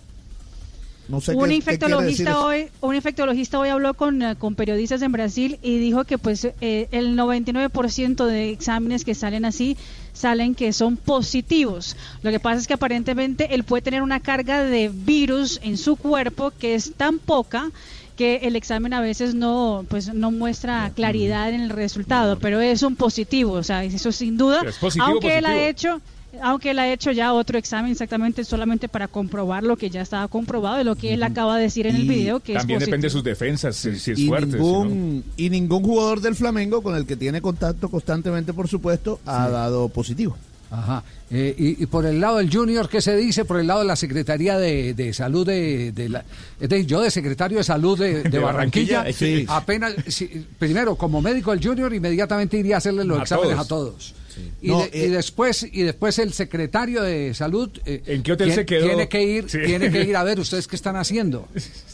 No sé un qué- infectologista hoy un infectologista hoy habló con, eh, con periodistas en Brasil y dijo que pues eh, el 99% de exámenes que salen así salen que son positivos. Lo que pasa es que aparentemente él puede tener una carga de virus en su cuerpo que es tan poca que el examen a veces no pues no muestra claridad en el resultado, pero es un positivo, o sea, eso sin duda, Es positivo, aunque él ha hecho aunque él ha hecho ya otro examen exactamente solamente para comprobar lo que ya estaba comprobado y lo que él acaba de decir en el video que También es depende de sus defensas, si, si es y fuerte. si no. ningún y ningún jugador del Flamengo con el que tiene contacto constantemente, por supuesto, ha dado positivo. Ajá. Eh, y, y por el lado del Junior, ¿qué se dice? Por el lado de la Secretaría de, de Salud de, de la... Es decir, yo de Secretario de Salud de, de De Barranquilla, Barranquilla, sí. apenas, si- primero, como médico del Junior, inmediatamente iría a hacerle los A exámenes todos. a todos. Y, No, de- y eh, después y después el secretario de salud eh, ¿En qué hotel tien- se quedó? tiene que ir Sí. tiene que ir a ver ustedes qué están haciendo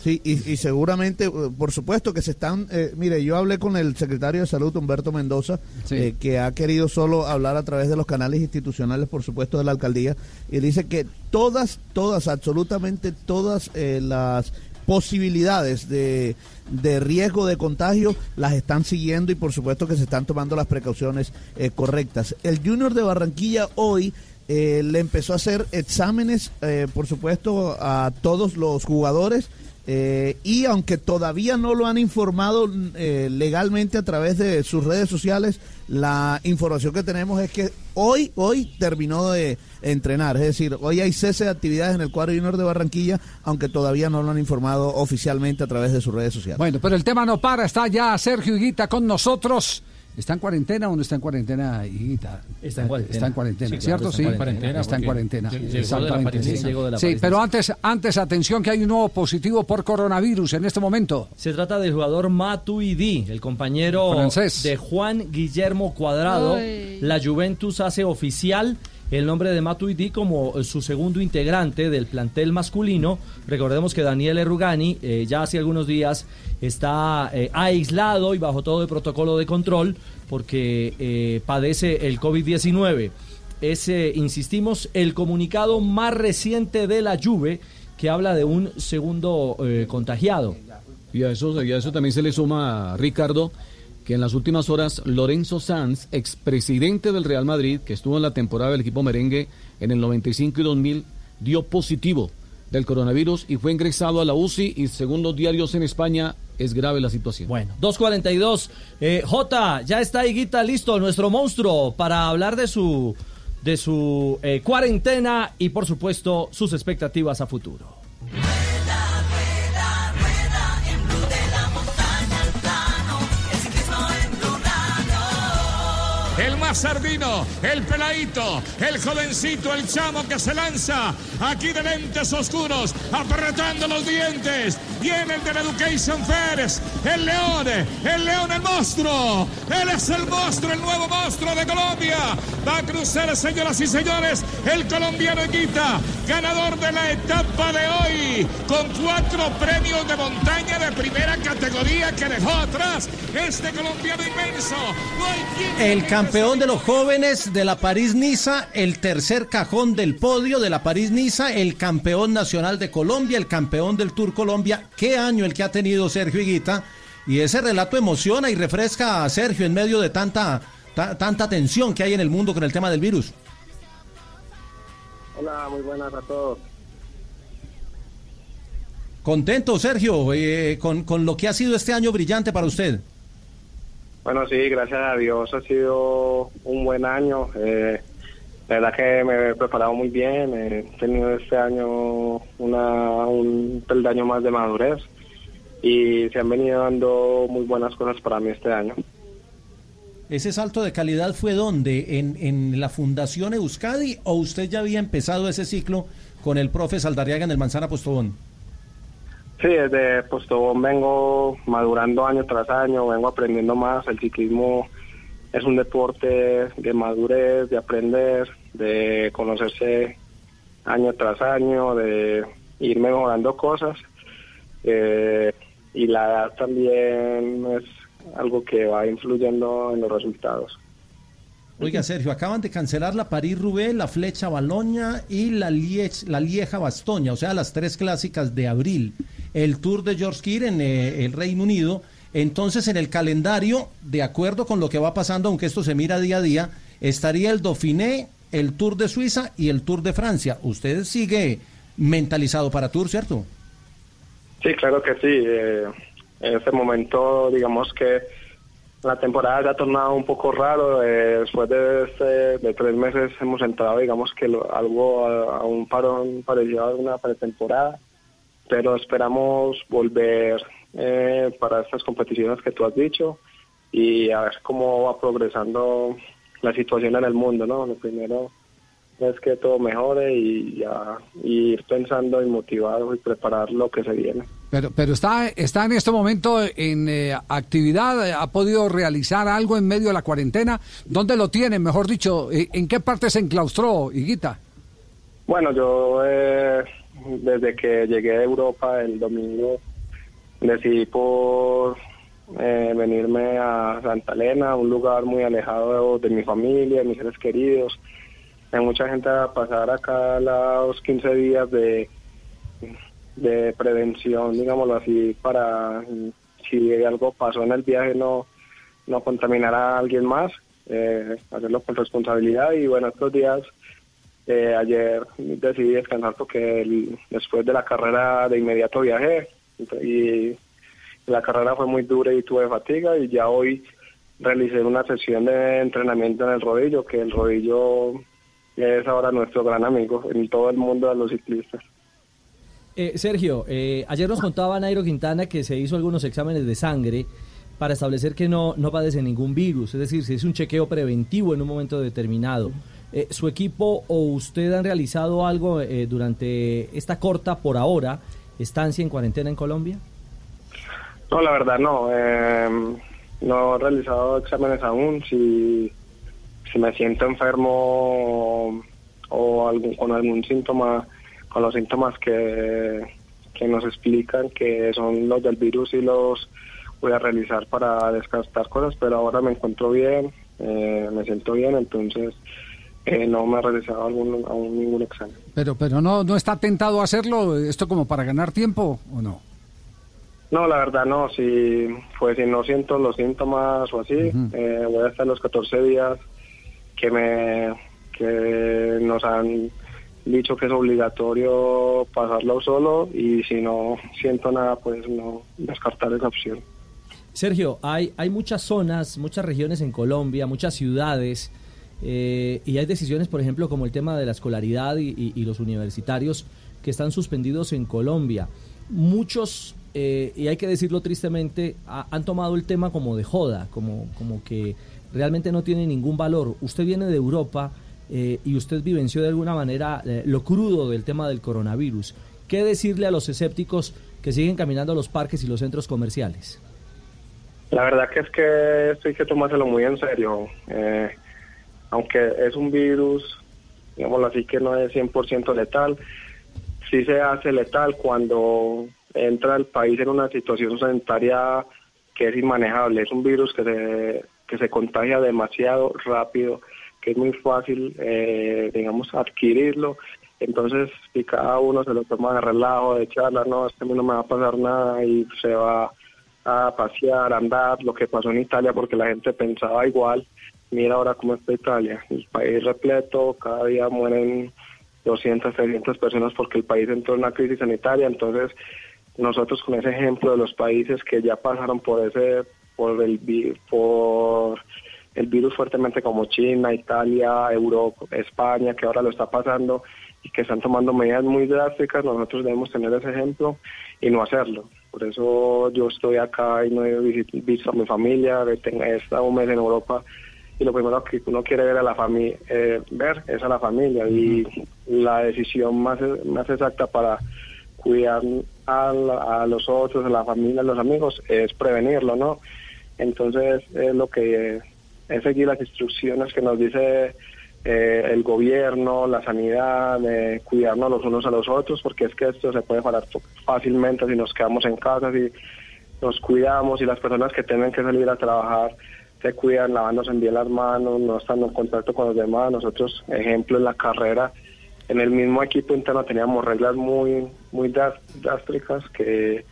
Sí, y, y seguramente, eh, por supuesto que se están, eh, mire, yo hablé con el secretario de Salud, Humberto Mendoza, Sí. eh, que ha querido solo hablar a través de los canales institucionales, por supuesto, de la alcaldía, y dice que todas, todas, absolutamente todas eh, las posibilidades de, de riesgo de contagio las están siguiendo y por supuesto que se están tomando las precauciones eh, correctas. El Junior de Barranquilla hoy eh, le empezó a hacer exámenes, por supuesto, a todos los jugadores. Eh, y aunque todavía no lo han informado eh, legalmente a través de sus redes sociales, la información que tenemos es que hoy, hoy terminó de entrenar. Es decir, hoy hay cese de actividades en el cuadro junior de Barranquilla, aunque todavía no lo han informado oficialmente a través de sus redes sociales. bueno pero el tema no para está ya Sergio Higuita con nosotros ¿Está en cuarentena o no está en cuarentena, Higuita? Está en cuarentena. Está en cuarentena, Sí, ¿cierto? claro, sí, está en cuarentena, está en cuarentena. llegó de la Exactamente. Sí. llegó de la Sí, París. pero antes, antes, atención que hay un nuevo positivo por coronavirus en este momento. Se trata del jugador Matuidi, el compañero Francés. de Juan Guillermo Cuadrado. Ay. La Juventus hace oficial el nombre de Matuidi como eh, su segundo integrante del plantel masculino. Recordemos que Daniel Errugani eh, ya hace algunos días está eh, aislado y bajo todo el protocolo de control porque padece el COVID-19. Es, insistimos, el comunicado más reciente de la Juve que habla de un segundo contagiado. Y a eso, y a eso también se le suma, Ricardo, que en las últimas horas Lorenzo Sanz, expresidente del Real Madrid, que estuvo en la temporada del equipo merengue en el 95 y 2000, dio positivo del coronavirus y fue ingresado a la UCI y según los diarios en España es grave la situación. Bueno, 2.42. Eh, ya está Higuita listo, nuestro monstruo, para hablar de su, de su eh, cuarentena y por supuesto sus expectativas a futuro. Sardino, el peladito, el jovencito, el chamo que se lanza aquí de lentes oscuros, apretando los dientes. Viene el de la Education Fairs, el león, el león, el monstruo. Él es el monstruo, el nuevo monstruo de Colombia. Va a cruzar, señoras y señores, el colombiano Equita, ganador de la etapa de hoy, con cuatro premios de montaña de primera categoría que dejó atrás este colombiano inmenso. No hay quien El campeón de los jóvenes de la París-Niza, el tercer cajón del podio de la París-Niza, el campeón nacional de Colombia, el campeón del Tour Colombia. Qué año el que ha tenido Sergio Higuita. Y ese relato emociona y refresca a Sergio en medio de tanta, ta- tanta tensión que hay en el mundo con el tema del virus. Hola, muy buenas a todos. Contento, Sergio, eh, con, con lo que ha sido este año brillante para usted. Bueno, sí, gracias a Dios ha sido un buen año. Eh, la verdad que me he preparado muy bien. He tenido este año una, un peldaño más de madurez y se han venido dando muy buenas cosas para mí este año. ¿Ese salto de calidad fue dónde? ¿En, en la Fundación Euskadi o usted ya había empezado ese ciclo con el profe Saldarriaga en el Manzana Postobón? Sí, desde Postobón vengo madurando año tras año, vengo aprendiendo más. El ciclismo es un deporte de madurez, de aprender, de conocerse año tras año, de ir mejorando cosas. Eh, y la edad también es algo que va influyendo en los resultados. Oiga, Sergio, acaban de cancelar la París-Roubaix, la Flecha Baloña y la, Liech- la Lieja-Bastoña, o sea, las tres clásicas de abril. El Tour de George Kier en eh, el Reino Unido. Entonces, en el calendario, de acuerdo con lo que va pasando, aunque esto se mira día a día, estaría el Dauphiné, el Tour de Suiza y el Tour de Francia. Usted sigue mentalizado para Tour, ¿cierto? Sí, claro que sí. eh, en este momento, digamos que la temporada se ha tornado un poco raro. eh, después de, este- de tres meses hemos entrado, digamos que lo- algo a, a un parón parecido a una pretemporada. Pero esperamos volver eh, para estas competiciones que tú has dicho y a ver cómo va progresando la situación en el mundo, ¿no? Lo primero es que todo mejore y ya ir pensando y motivado y preparar lo que se viene. Pero, pero está, está en este momento en eh, actividad, ¿ha podido realizar algo en medio de la cuarentena? ¿Dónde lo tiene, mejor dicho? eh, ¿En qué parte se enclaustró, Higuita? Bueno, yo eh, desde que llegué de Europa el domingo decidí por eh, venirme a Santa Elena, un lugar muy alejado de mi familia, de mis seres queridos. Hay mucha gente a pasar acá los 15 días de, de prevención, digámoslo así, para si algo pasó en el viaje no, no contaminar a alguien más, eh, hacerlo con responsabilidad y bueno, estos días eh, ayer decidí descansar porque el- después de la carrera de inmediato viajé y la carrera fue muy dura y tuve fatiga y ya hoy realicé una sesión de entrenamiento en el rodillo, que el rodillo es ahora nuestro gran amigo en todo el mundo de los ciclistas. Eh, Sergio, eh, ayer nos contaba Nairo Quintana que se hizo algunos exámenes de sangre para establecer que no, no padece ningún virus, es decir, se hizo un chequeo preventivo en un momento determinado. Eh, ¿Su equipo o usted han realizado algo eh, durante esta corta, por ahora, estancia en cuarentena en Colombia? No, la verdad no. eh, no he realizado exámenes aún. Si, si me siento enfermo o algún, con algún síntoma, con los síntomas que, que nos explican que son los del virus y los voy a realizar para descartar cosas, pero ahora me encuentro bien, eh, me siento bien, entonces eh, no me he realizado algún, aún ningún examen. Pero, pero no, no está tentado a hacerlo, esto como para ganar tiempo, ¿o no? No, la verdad no, si pues si no siento los síntomas o así, eh, voy a estar los 14 días que me que nos han dicho que es obligatorio pasarlo solo y si no siento nada pues no descartar esa opción. Sergio, hay, hay muchas zonas, muchas regiones en Colombia, muchas ciudades, eh, y hay decisiones, por ejemplo, como el tema de la escolaridad y, los universitarios que están suspendidos en Colombia. Muchos, eh, y hay que decirlo tristemente, ha- han tomado el tema como de joda, como, como que realmente no tiene ningún valor. Usted viene de Europa eh, y usted vivenció de alguna manera eh, lo crudo del tema del coronavirus. ¿Qué decirle a los escépticos que siguen caminando a los parques y los centros comerciales? La verdad que es que esto hay que tomárselo muy en serio. Eh, aunque es un virus, digámoslo así, que no es 100% letal, sí se hace letal cuando entra el país en una situación sanitaria que es inmanejable. Es un virus que se, que se contagia demasiado rápido, que es muy fácil, eh, digamos, adquirirlo. Entonces, si cada uno se lo toma de relajo, de charla, no, este no me va a pasar nada y se va a pasear, a andar, lo que pasó en Italia, porque la gente pensaba igual. Mira ahora cómo está Italia, el país repleto, cada día mueren 200, 300 personas porque el país entró en una crisis sanitaria. Entonces, nosotros con ese ejemplo de los países que ya pasaron por ese, por el, por el virus fuertemente como China, Italia, Europa, España, que ahora lo está pasando y que están tomando medidas muy drásticas, nosotros debemos tener ese ejemplo y no hacerlo. Por eso yo estoy acá y no he visto a mi familia, he estado un mes en Europa y lo primero que uno quiere ver a la familia ver es a la familia y la decisión más más exacta para cuidar a, la- a los otros a la familia a los amigos es prevenirlo no entonces es lo que es seguir las instrucciones que nos dice eh, el gobierno la sanidad de cuidarnos los unos a los otros porque es que esto se puede parar fácilmente si nos quedamos en casa si nos cuidamos y las personas que tienen que salir a trabajar se cuidan lavándose bien las manos, no estando en contacto con los demás. Nosotros, ejemplo, en la carrera, en el mismo equipo interno teníamos reglas muy, muy drás- drásticas que,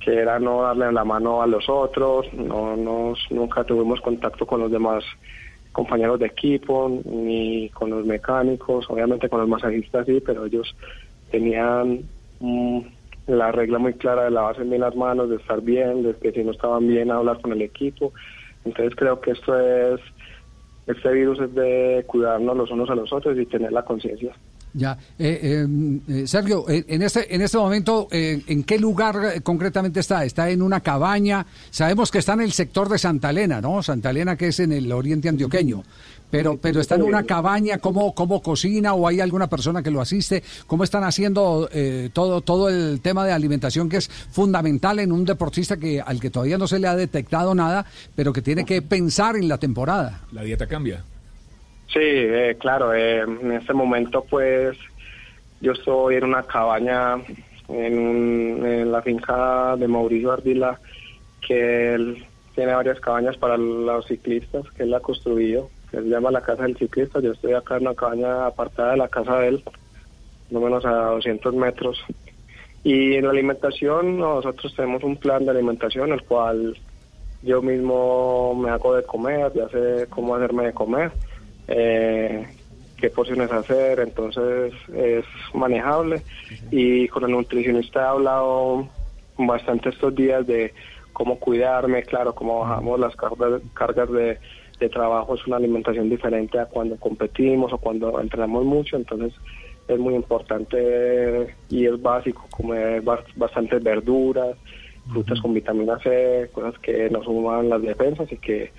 que era no darle la mano a los otros, no nos, nunca tuvimos contacto con los demás compañeros de equipo, ni con los mecánicos, obviamente con los masajistas sí, pero ellos tenían mm, la regla muy clara de lavarse bien las manos, de estar bien, de que si no estaban bien hablar con el equipo. Entonces creo que esto es, este virus es de cuidarnos los unos a los otros y tener la conciencia. Ya, eh, eh, eh, Sergio, eh, en este en este momento, eh, ¿en qué lugar eh, concretamente está? ¿Está en una cabaña? Sabemos que está en el sector de Santa Elena, ¿no? Santa Elena que es en el oriente antioqueño. Pero, pero está en una cabaña, ¿cómo, cómo cocina o hay alguna persona que lo asiste? ¿Cómo están haciendo eh, todo, todo el tema de alimentación que es fundamental en un deportista que al que todavía no se le ha detectado nada, pero que tiene que pensar en la temporada? La dieta cambia. Sí, eh, claro, eh, en este momento pues yo estoy en una cabaña en, un- en la finca de Mauricio Ardila, que él tiene varias cabañas para los ciclistas, que él ha construido, que se llama la Casa del Ciclista. Yo estoy acá en una cabaña apartada de la casa de él, no menos a 200 metros. Y en la alimentación, nosotros tenemos un plan de alimentación, el cual yo mismo me hago de comer, ya sé cómo hacerme de comer, eh, qué porciones hacer, entonces es manejable. Y con el nutricionista he hablado bastante estos días de cómo cuidarme, claro, cómo bajamos las cargas, cargas de, de trabajo, es una alimentación diferente a cuando competimos o cuando entrenamos mucho, entonces es muy importante y es básico comer bas- bastantes verduras, frutas con vitamina C, cosas que nos suman las defensas y que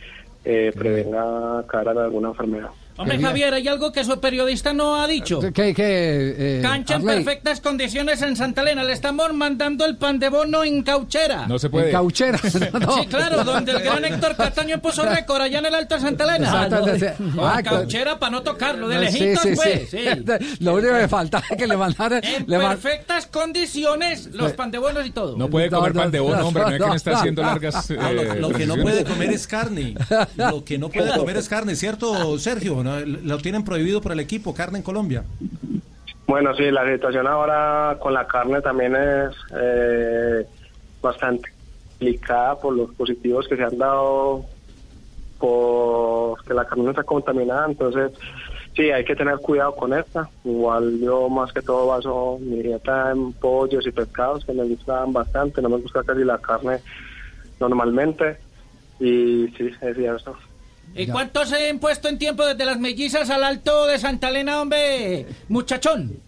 eh, prevenga caer a alguna enfermedad. Hombre, Javier, hay algo que su periodista no ha dicho. ¿Qué, qué, eh, Cancha en Arley? perfectas condiciones en Santa Elena. Le estamos mandando el pan de bono en cauchera. No se En cauchera. No. Sí, claro, donde el gran Héctor Castaño puso récord, allá en el Alto de Santa Elena. Ah, cauchera para no tocarlo, de Sí, lejitos, sí, pues. sí. sí. Lo único que me faltaba es que le mandara. En le man- perfectas condiciones, los pan de bonos y todo. No puede comer pan de bono, hombre, no es que no está haciendo largas. Lo, eh, lo que no puede comer es carne. Lo que no puede comer es carne, ¿cierto, Sergio? Lo tienen prohibido por el equipo, carne en Colombia. Bueno, sí, la situación ahora con la carne también es eh, bastante complicada por los positivos que se han dado por que la carne está contaminada, entonces sí, hay que tener cuidado con esta. Igual yo más que todo baso mi dieta en pollos y pescados que me gustan bastante, no me gusta casi la carne normalmente y sí, es cierto. ¿Y cuántos se han puesto en tiempo desde las mellizas al Alto de Santa Elena, hombre? Muchachón.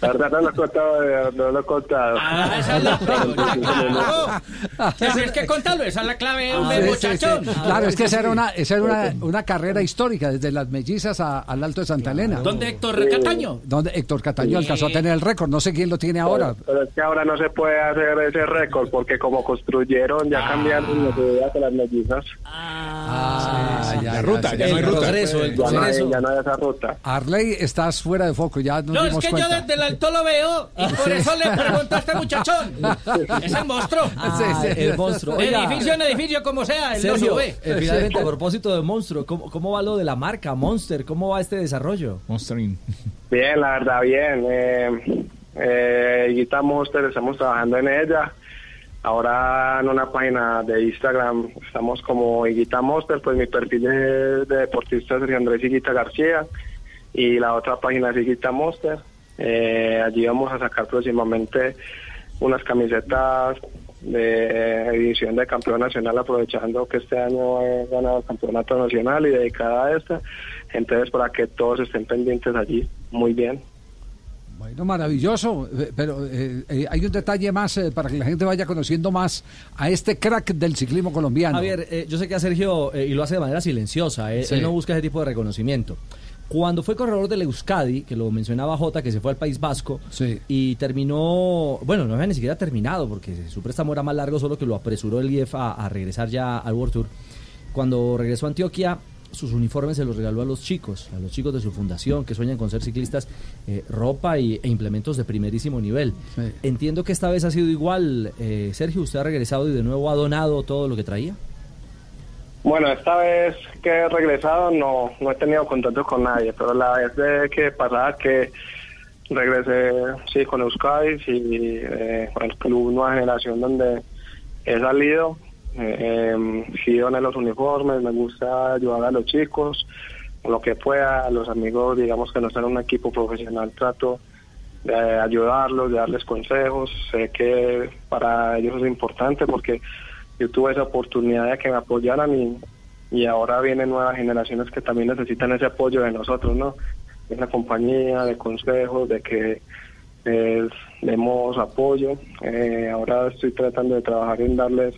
La verdad no lo he contado, eh, no lo he contado. Ah, esa es la pregunta, claro. Tienes que contarlo, esa es la clave, hombre, Sí, sí, muchachón. sí. Claro, es que esa era una, esa era una, una carrera histórica, desde las mellizas a- al Alto de Santa Elena. ¿Dónde Héctor Cataño? Donde Héctor Cataño alcanzó a tener el récord, no sé quién lo tiene ahora. Pero es que ahora no se puede hacer ese récord porque como construyeron, ya cambiaron las ideas de las mellizas. Ah, ya, La ruta, ya no hay El ruta. progreso, el Ya no, hay, progreso. ya no hay esa ruta. Arley, estás fuera de foco, ya nos No, es que yo desde el alto lo veo y por eso le pregunto a este muchachón. Es el monstruo. Ah, el monstruo. Oiga, edificio en edificio, como sea, él lo Sergio, sube. eh, finalmente, a propósito de Monstruo, ¿cómo, ¿cómo va lo de la marca Monster? ¿Cómo va este desarrollo? Monstering. Bien, la verdad, bien. Eh, eh, Higuita Monster, estamos trabajando en ella. Ahora en una página de Instagram estamos como Higuita Monster, pues mi perfil de, de deportista Sergio Andrés Higuita García y la otra página es Higuita Monster. Eh, allí vamos a sacar próximamente unas camisetas de edición de campeón nacional aprovechando que este año he ganado el campeonato nacional y dedicada a esta. Entonces para que todos estén pendientes allí. Muy bien. Bueno, maravilloso, eh, pero eh, eh, hay un detalle más eh, para que la gente vaya conociendo más a este crack del ciclismo colombiano. Javier, eh, yo sé que a Sergio, eh, y lo hace de manera silenciosa, eh, Sí. él no busca ese tipo de reconocimiento. Cuando fue corredor del Euskadi, que lo mencionaba Jota, que se fue al País Vasco, y terminó, bueno, no había ni siquiera terminado, porque su préstamo era más largo, solo que lo apresuró el IEF a, a regresar ya al World Tour. Cuando regresó a Antioquia, sus uniformes se los regaló a los chicos, a los chicos de su fundación, que sueñan con ser ciclistas, eh, ropa y, e implementos de primerísimo nivel. Entiendo que esta vez ha sido igual, eh, Sergio, usted ha regresado y de nuevo ha donado todo lo que traía. Bueno, esta vez que he regresado no, no he tenido contacto con nadie, pero la vez de que pasaba que regresé, sí, con Euskadi y eh, con el club Nueva Generación donde he salido, eh, sí doné los uniformes, me gusta ayudar a los chicos, lo que pueda, a los amigos, digamos que no están en un equipo profesional, trato de ayudarlos, de darles consejos, sé que para ellos es importante porque yo tuve esa oportunidad de que me apoyaran y, y ahora vienen nuevas generaciones que también necesitan ese apoyo de nosotros, ¿no? De una compañía, de consejos, de que les demos apoyo. Eh, ahora estoy tratando de trabajar en darles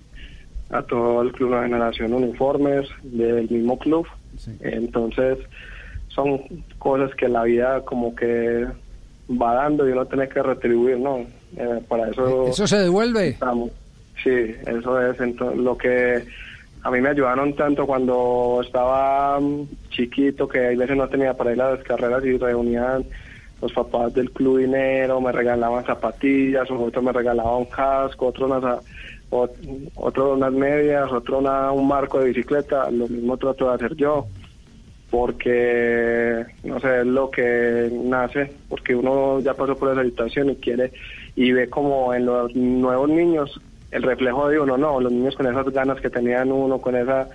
a todo el club Nueva Generación uniformes del mismo club. Entonces, son cosas que la vida como que va dando y uno tiene que retribuir, ¿no? Eh, para eso... Eso se devuelve. Estamos. Sí, eso es. Ento- lo que a mí me ayudaron tanto cuando estaba mm, chiquito, que a veces no tenía para ir a las carreras y reunían los papás del club dinero, me regalaban zapatillas, otro me regalaba un casco, otro unas, otro unas medias, otro una- un marco de bicicleta, lo mismo trato de hacer yo porque no sé es lo que nace porque uno ya pasó por esa situación y quiere y ve como en los nuevos niños el reflejo de uno no los niños con esas ganas que tenían uno con esa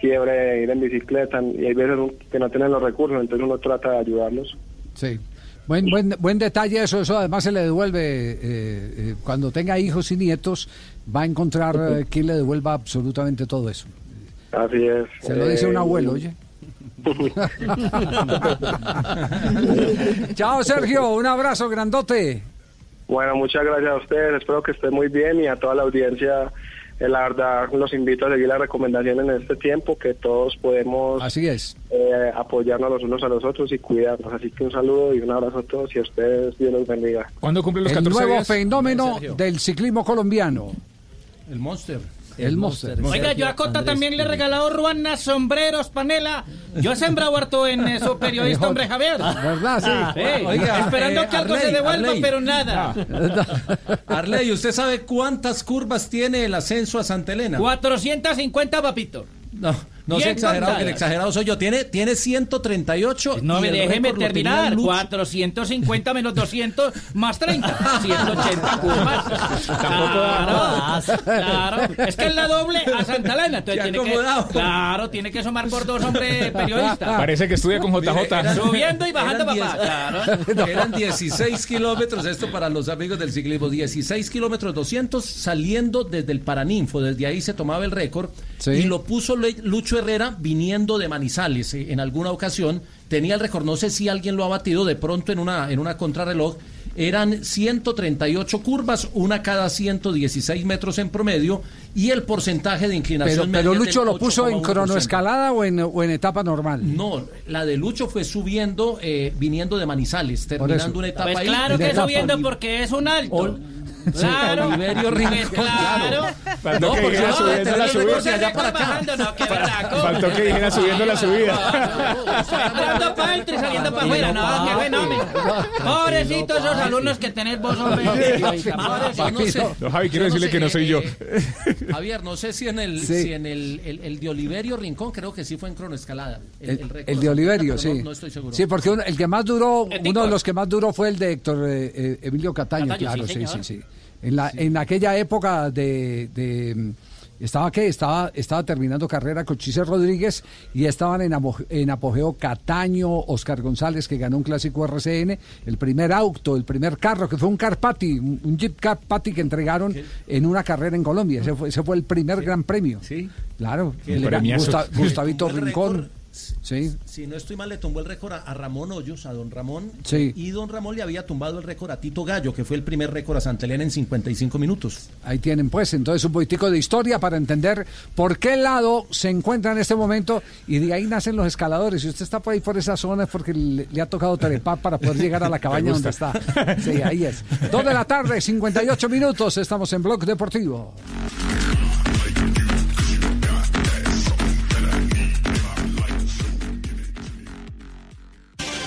fiebre de ir en bicicleta y hay veces que no tienen los recursos entonces uno trata de ayudarlos Sí. Buen, buen, buen detalle eso, eso además se le devuelve, eh, eh, cuando tenga hijos y nietos, va a encontrar eh, quien le devuelva absolutamente todo eso. así es Se lo dice un abuelo, oye. Chao Sergio, un abrazo grandote. Bueno, muchas gracias a ustedes, espero que estén muy bien y a toda la audiencia, eh, la verdad los invito a seguir la recomendación en este tiempo, que todos podemos Así es. eh, apoyarnos los unos a los otros y cuidarnos. Así que un saludo y un abrazo a todos y a ustedes, Dios los bendiga. ¿Cuándo cumple los El 14 nuevo días? fenómeno del ciclismo colombiano. El Monster. El Monster. Oiga, yo a Cota también le he regalado ruanas, sombreros, panela. Yo he sembrado harto en eso, periodista, hombre Javier. ¿Verdad? Sí. Sí, Oiga, esperando eh, que algo Arley, se devuelva, Arley. pero nada. Arley, ¿usted sabe cuántas curvas tiene el ascenso a Santa Elena? 450, papito. No, no sé exagerado, que el exagerado soy yo. Tiene, tiene 138. No me déjeme terminar. Lucho. 450 menos 200 más 30. 180 curvas. Claro, claro. Es que es la doble a Santa Elena. Entonces tiene que, claro, tiene que sumar por dos, hombre, periodista. Parece que estudia con JJ. Mire, eran- Subiendo y bajando, eran papá. 10 Claro. Eran 16 kilómetros, esto para los amigos del ciclismo, 16 kilómetros 200 saliendo desde el Paraninfo, desde ahí se tomaba el récord Sí. y lo puso Le- Lucho Herrera viniendo de Manizales eh, en alguna ocasión, tenía el récord, no sé si alguien lo ha batido de pronto en una, en una contrarreloj, eran 138 curvas, una cada 116 metros en promedio y el porcentaje de inclinación Pero, pero media Lucho lo puso en 8,1%. cronoescalada o en, o en etapa normal. No, la de Lucho fue subiendo, eh, viniendo de Manizales, terminando una etapa Pues ahí. claro que etapa. subiendo porque es un alto. Ol- Claro. Oliverio Rincón, Pues claro. Faltó No, que dijera no, subiendo la subida. récord de allá para acá. Bajando, no, qué berraco. Faltó que dijera subiendo la subida. Entrando para adentro y saliendo para afuera, no, qué fenómeno. Pobrecitos esos alumnos que tenés vos, hombre. No Javi, quiero decirle que no soy yo. eh, Javier, no sé si en el, si en el, el, el de Oliverio Rincón, creo que sí fue en cronoescalada. El, El, récord el de Oliverio, sí. No, no estoy seguro. Sí, porque uno- el que más duró, uno de los que más duró fue el de Héctor eh, eh, Emilio Cataño, Cataño, claro, sí, sí, sí, sí. En, la, en aquella época de, de, mm, estaba qué, estaba, estaba terminando carrera con Chise Rodríguez y estaban en, apogeo Cataño, Oscar González que ganó un clásico RCN, el primer auto, el primer carro que fue un Carpati, un, un Jeep Carpati que entregaron en una carrera en Colombia. Ese fue, ese fue el primer gran premio. Sí. Claro. Gusta- Gustavito Rincón. Sí. Si no estoy mal, le tumbó el récord a, a Ramón Hoyos, a don Ramón. Sí. Y don Ramón le había tumbado el récord a Tito Gallo, que fue el primer récord a Santa Elena en 55 minutos. Ahí tienen pues entonces un poquitico de historia para entender por qué lado se encuentra en este momento y de ahí nacen los escaladores. Si usted está por ahí por esa zona es porque le, le ha tocado trepar para poder llegar a la cabaña donde está. Sí, ahí es. Dos de la tarde, 58 minutos, estamos en Blog Deportivo.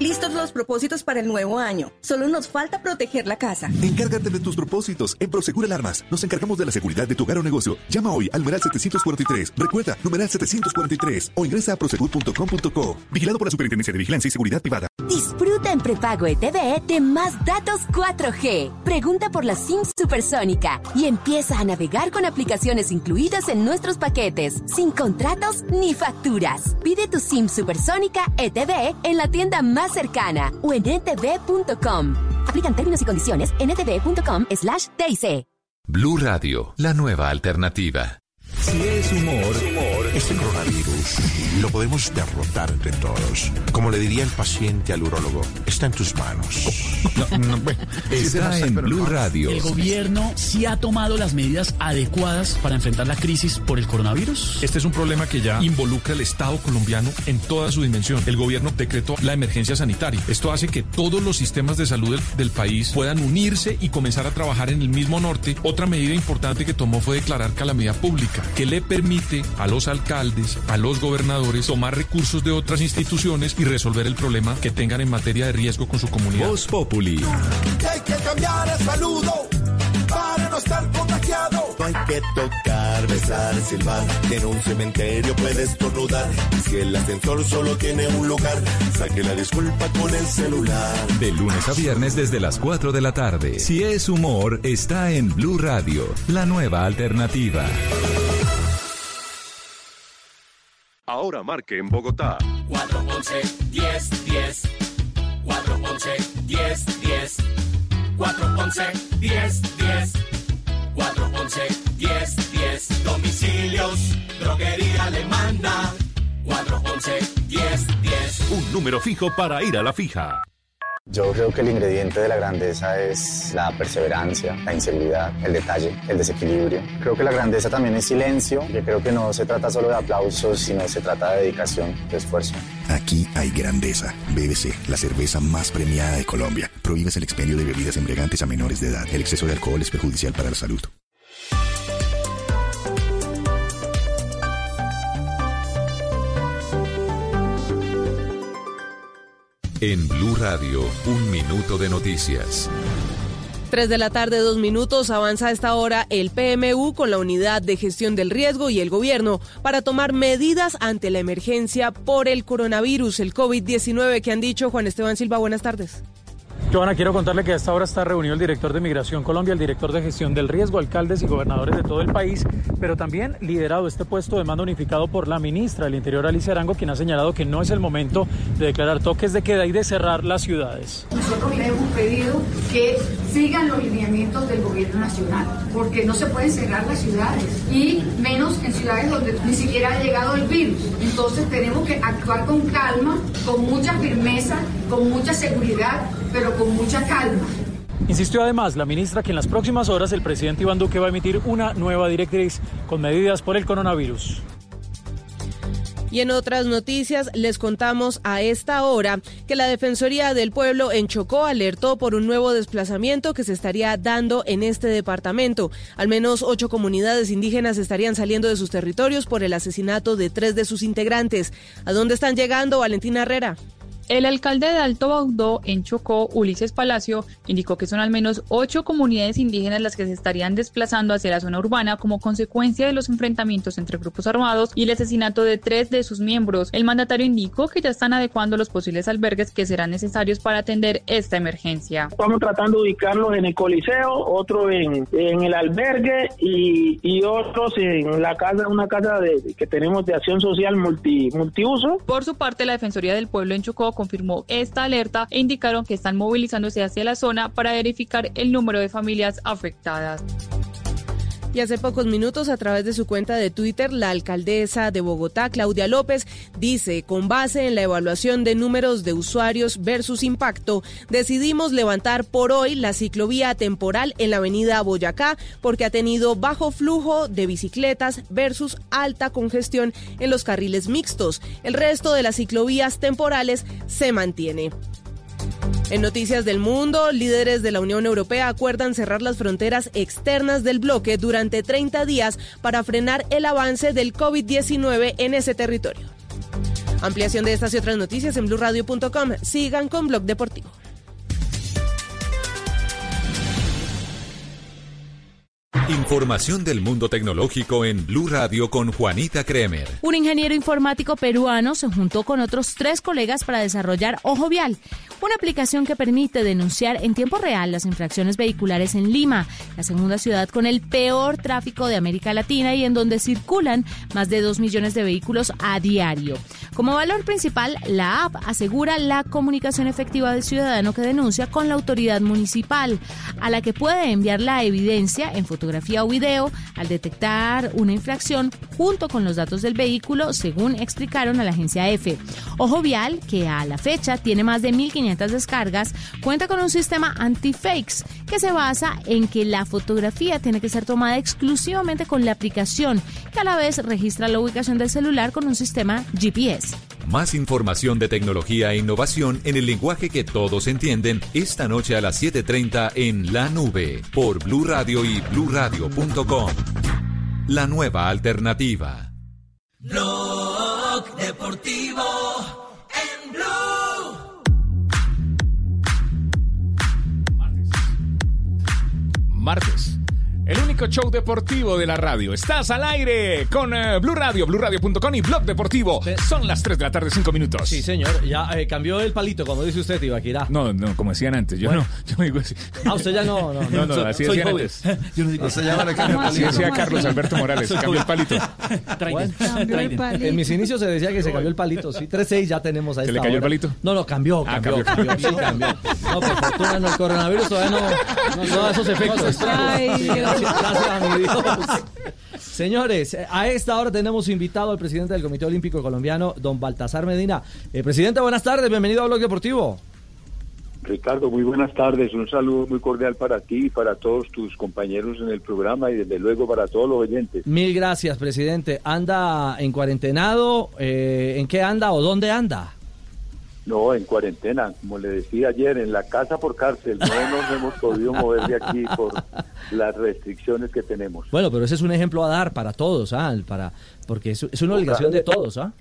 Listos los propósitos para el nuevo año. Solo nos falta proteger la casa. Encárgate de tus propósitos. En Prosegur Alarmas nos encargamos de la seguridad de tu hogar o negocio. Llama hoy al numeral 743. Recuerda, numeral 743 o ingresa a prosegur.com.co. Vigilado por la Superintendencia de Vigilancia y Seguridad Privada. Disfruta en prepago ETV de más datos 4G. Pregunta por la SIM supersónica y empieza a navegar con aplicaciones incluidas en nuestros paquetes, sin contratos ni facturas. Pide tu SIM supersónica ETV en la tienda más cercana o en etv.com. Aplican términos y condiciones en etv.com slash TIC. Blue Radio, la nueva alternativa. Si es humor, este coronavirus lo podemos derrotar entre todos. Como le diría el paciente al urólogo, está en tus manos. Está en Blue Radio. ¿El gobierno sí ha tomado las medidas adecuadas para enfrentar la crisis por el coronavirus? Este es un problema que ya involucra al Estado colombiano en toda su dimensión. El gobierno decretó la emergencia sanitaria. Esto hace que todos los sistemas de salud del, del país puedan unirse y comenzar a trabajar en el mismo norte. Otra medida importante que tomó fue declarar calamidad pública, que le permite a los alcaldes, a los gobernadores, tomar recursos de otras instituciones y resolver el problema que tengan en materia de riesgo con su comunidad. Voz Populi. Hay que cambiar el saludo para no estar contagiado. No hay que tocar, besar, silbar, en un cementerio puedes estornudar. Y si el ascensor solo tiene un lugar, saque la disculpa con el celular. De lunes a viernes desde las 4 de la tarde. Si es humor, está en Blue Radio, la nueva alternativa. Ahora marque en Bogotá. 411 10 10 411 10 10 411 10 10 411 10 10 Domicilios, droguería alemana 411 10 10 Un número fijo para ir a la fija. Yo creo que el ingrediente de la grandeza es la perseverancia, la inseguridad, el detalle, el desequilibrio. Creo que la grandeza también es silencio, que creo que no se trata solo de aplausos, sino se trata de dedicación, de esfuerzo. Aquí hay grandeza. BBC, la cerveza más premiada de Colombia. Prohíbes el expendio de bebidas embriagantes a menores de edad. El exceso de alcohol es perjudicial para la salud. En Blue Radio, un minuto de noticias. 3 de la tarde, dos minutos, avanza a esta hora el PMU con la Unidad de Gestión del Riesgo y el Gobierno para tomar medidas ante la emergencia por el coronavirus, el COVID-19 que han dicho. Juan Esteban Silva, buenas tardes. Joana, quiero contarle que a esta hora está reunido el director de Migración Colombia, el director de Gestión del Riesgo, alcaldes y gobernadores de todo el país, pero también liderado este puesto de mando unificado por la ministra del Interior, Alicia Arango, quien ha señalado que no es el momento de declarar toques de queda y de cerrar las ciudades. Nosotros le hemos pedido que sigan los lineamientos del gobierno nacional, porque no se pueden cerrar las ciudades, y menos en ciudades donde ni siquiera ha llegado el virus. Entonces tenemos que actuar con calma, con mucha firmeza, con mucha seguridad, pero con mucha calma. Insistió además la ministra que en las próximas horas el presidente Iván Duque va a emitir una nueva directriz con medidas por el coronavirus. Y en otras noticias les contamos a esta hora que la Defensoría del Pueblo en Chocó alertó por un nuevo desplazamiento que se estaría dando en este departamento. Al menos ocho comunidades indígenas estarían saliendo de sus territorios por el asesinato de tres de sus integrantes. ¿A dónde están llegando, Valentina Herrera? El alcalde de Alto Baudó, en Chocó, Ulises Palacio, indicó que son al menos ocho comunidades indígenas las que se estarían desplazando hacia la zona urbana como consecuencia de los enfrentamientos entre grupos armados y el asesinato de tres de sus miembros. El mandatario indicó que ya están adecuando los posibles albergues que serán necesarios para atender esta emergencia. Estamos tratando de ubicarlos en el Coliseo, otro en, en el albergue y, y otros en la casa, una casa de, que tenemos de acción social multi, multiuso. Por su parte, la Defensoría del Pueblo en Chocó confirmó esta alerta e indicaron que están movilizándose hacia la zona para verificar el número de familias afectadas. Y hace pocos minutos, a través de su cuenta de Twitter, la alcaldesa de Bogotá, Claudia López, dice, con base en la evaluación de números de usuarios versus impacto, decidimos levantar por hoy la ciclovía temporal en la avenida Boyacá porque ha tenido bajo flujo de bicicletas versus alta congestión en los carriles mixtos. El resto de las ciclovías temporales se mantiene. En noticias del mundo, líderes de la Unión Europea acuerdan cerrar las fronteras externas del bloque durante 30 días para frenar el avance del COVID-19 en ese territorio. Ampliación de estas y otras noticias en blurradio.com. Sigan con Blog Deportivo. Información del mundo tecnológico en Blue Radio con Juanita Kremer. Un ingeniero informático peruano se juntó con otros tres colegas para desarrollar Ojo Vial, una aplicación que permite denunciar en tiempo real las infracciones vehiculares en Lima, la segunda ciudad con el peor tráfico de América Latina y en donde circulan más de dos millones de vehículos a diario. Como valor principal, la app asegura la comunicación efectiva del ciudadano que denuncia con la autoridad municipal, a la que puede enviar la evidencia en fotografía o video al detectar una infracción junto con los datos del vehículo, según explicaron a la agencia EFE. Ojo Vial, que a la fecha tiene más de 1.500 descargas, cuenta con un sistema anti-fakes que se basa en que la fotografía tiene que ser tomada exclusivamente con la aplicación, que a la vez registra la ubicación del celular con un sistema GPS. Más información de tecnología e innovación en el lenguaje que todos entienden esta noche a las 7:30 en La Nube por Blue Radio y bluradio.com. La nueva alternativa. Blog Deportivo Martes. El único show deportivo de la radio. Estás al aire con eh, Blue Radio, BlueRadio.com y Blog Deportivo. Son las 3 de la tarde, 5 minutos. Sí, señor. Ya eh, cambió el palito, como dice usted, Ibaquirá. No, no, como decían antes. Yo Bueno. no, yo no digo así. Ah, usted ya no, no. No, no, Soy- así decían joven. antes. Yo no digo Así decía Carlos Alberto Morales. Cambió el palito. Bueno, Cambió el palito. En mis inicios se decía que se cambió el palito. Sí, 3-6 ya tenemos a ¿Se le cayó el hora. palito? No, no, cambió, Ah, cambió, cambió, cambió, sí, cambió. No, por fortuna no, el coronavirus todavía no, no, da esos efectos. Ay, Dios. Gracias, gracias a mi Dios. Señores, a esta hora tenemos invitado al presidente del Comité Olímpico Colombiano, don Baltasar Medina. Eh, presidente, buenas tardes, bienvenido a Blog Deportivo. Ricardo, muy buenas tardes. Un saludo muy cordial para ti y para todos tus compañeros en el programa y desde luego para todos los oyentes. Mil gracias, presidente. ¿Anda en cuarentenado? Eh, ¿En qué anda o dónde anda? No, en cuarentena, como le decía ayer, en la casa por cárcel. No nos hemos podido mover de aquí por las restricciones que tenemos. Bueno, pero ese es un ejemplo a dar para todos, ¿ah? Para, porque es, es una obligación de todos, ¿ah?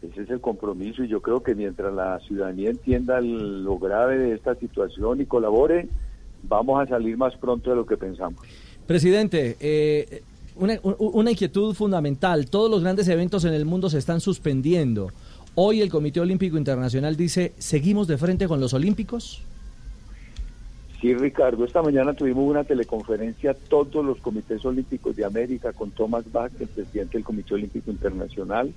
Ese es el compromiso y yo creo que mientras la ciudadanía entienda el- lo grave de esta situación y colabore, vamos a salir más pronto de lo que pensamos. Presidente, eh, una inquietud fundamental. Todos los grandes eventos en el mundo se están suspendiendo. Hoy el Comité Olímpico Internacional dice, ¿seguimos de frente con los Olímpicos? Sí, Ricardo, esta mañana tuvimos una teleconferencia todos los comités olímpicos de América con Thomas Bach, el presidente del Comité Olímpico Internacional.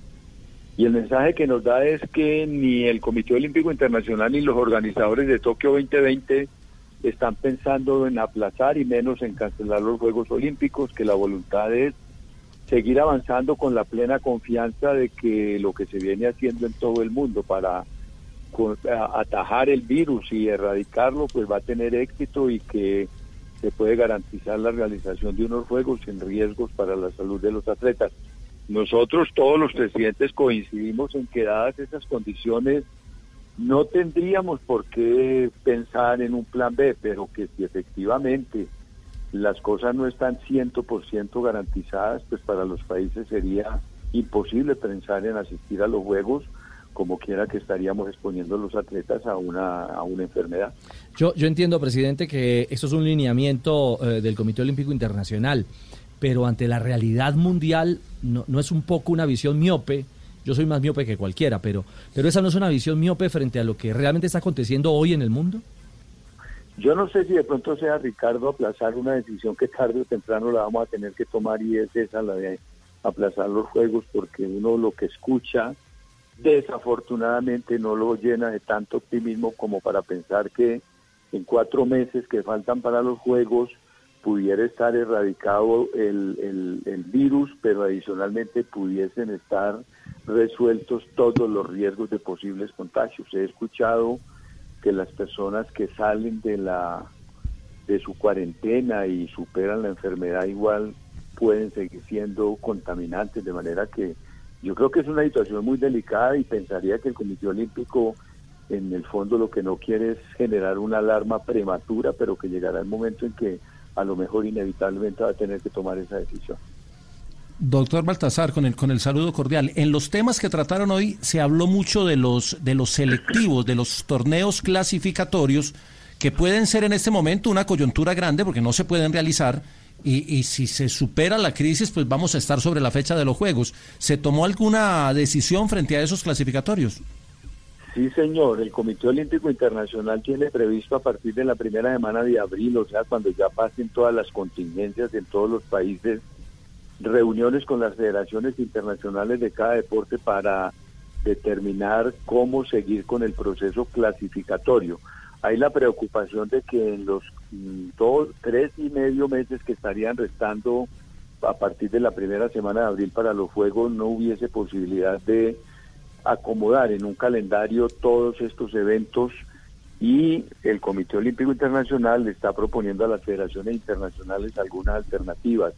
Y el mensaje que nos da es que ni el Comité Olímpico Internacional ni los organizadores de Tokio 2020 están pensando en aplazar y menos en cancelar los Juegos Olímpicos, que la voluntad es seguir avanzando con la plena confianza de que lo que se viene haciendo en todo el mundo para atajar el virus y erradicarlo, pues va a tener éxito y que se puede garantizar la realización de unos juegos sin riesgos para la salud de los atletas. Nosotros, todos los presidentes, coincidimos en que dadas esas condiciones, no tendríamos por qué pensar en un plan B, pero que si efectivamente las cosas no están 100% garantizadas, pues para los países sería imposible pensar en asistir a los Juegos como quiera que estaríamos exponiendo a los atletas a una, a una enfermedad. Yo, yo entiendo, presidente, que esto es un lineamiento eh, del Comité Olímpico Internacional, pero ante la realidad mundial no, no es un poco una visión miope. Yo soy más miope que cualquiera, pero, pero esa no es una visión miope frente a lo que realmente está aconteciendo hoy en el mundo. Yo no sé si de pronto sea Ricardo aplazar una decisión que tarde o temprano la vamos a tener que tomar y es esa la de aplazar los juegos porque uno lo que escucha desafortunadamente no lo llena de tanto optimismo como para pensar que en cuatro meses que faltan para los juegos pudiera estar erradicado el, el, el virus, pero adicionalmente pudiesen estar resueltos todos los riesgos de posibles contagios. He escuchado que las personas que salen de la de su cuarentena y superan la enfermedad igual pueden seguir siendo contaminantes, de manera que yo creo que es una situación muy delicada y pensaría que el Comité Olímpico en el fondo lo que no quiere es generar una alarma prematura, pero que llegará el momento en que a lo mejor inevitablemente va a tener que tomar esa decisión. Doctor Baltasar, con el, con el saludo cordial. En los temas que trataron hoy se habló mucho de los, de los selectivos, de los torneos clasificatorios, que pueden ser en este momento una coyuntura grande porque no se pueden realizar. Y, y si se supera la crisis, pues vamos a estar sobre la fecha de los Juegos. ¿Se tomó alguna decisión frente a esos clasificatorios? Sí, señor. El Comité Olímpico Internacional tiene previsto a partir de la primera semana de abril, o sea, cuando ya pasen todas las contingencias en todos los países, reuniones con las federaciones internacionales de cada deporte para determinar cómo seguir con el proceso clasificatorio. Hay la preocupación de que en los mm, dos, tres y medio meses que estarían restando a partir de la primera semana de abril para los Juegos no hubiese posibilidad de acomodar en un calendario todos estos eventos y el Comité Olímpico Internacional le está proponiendo a las federaciones internacionales algunas alternativas.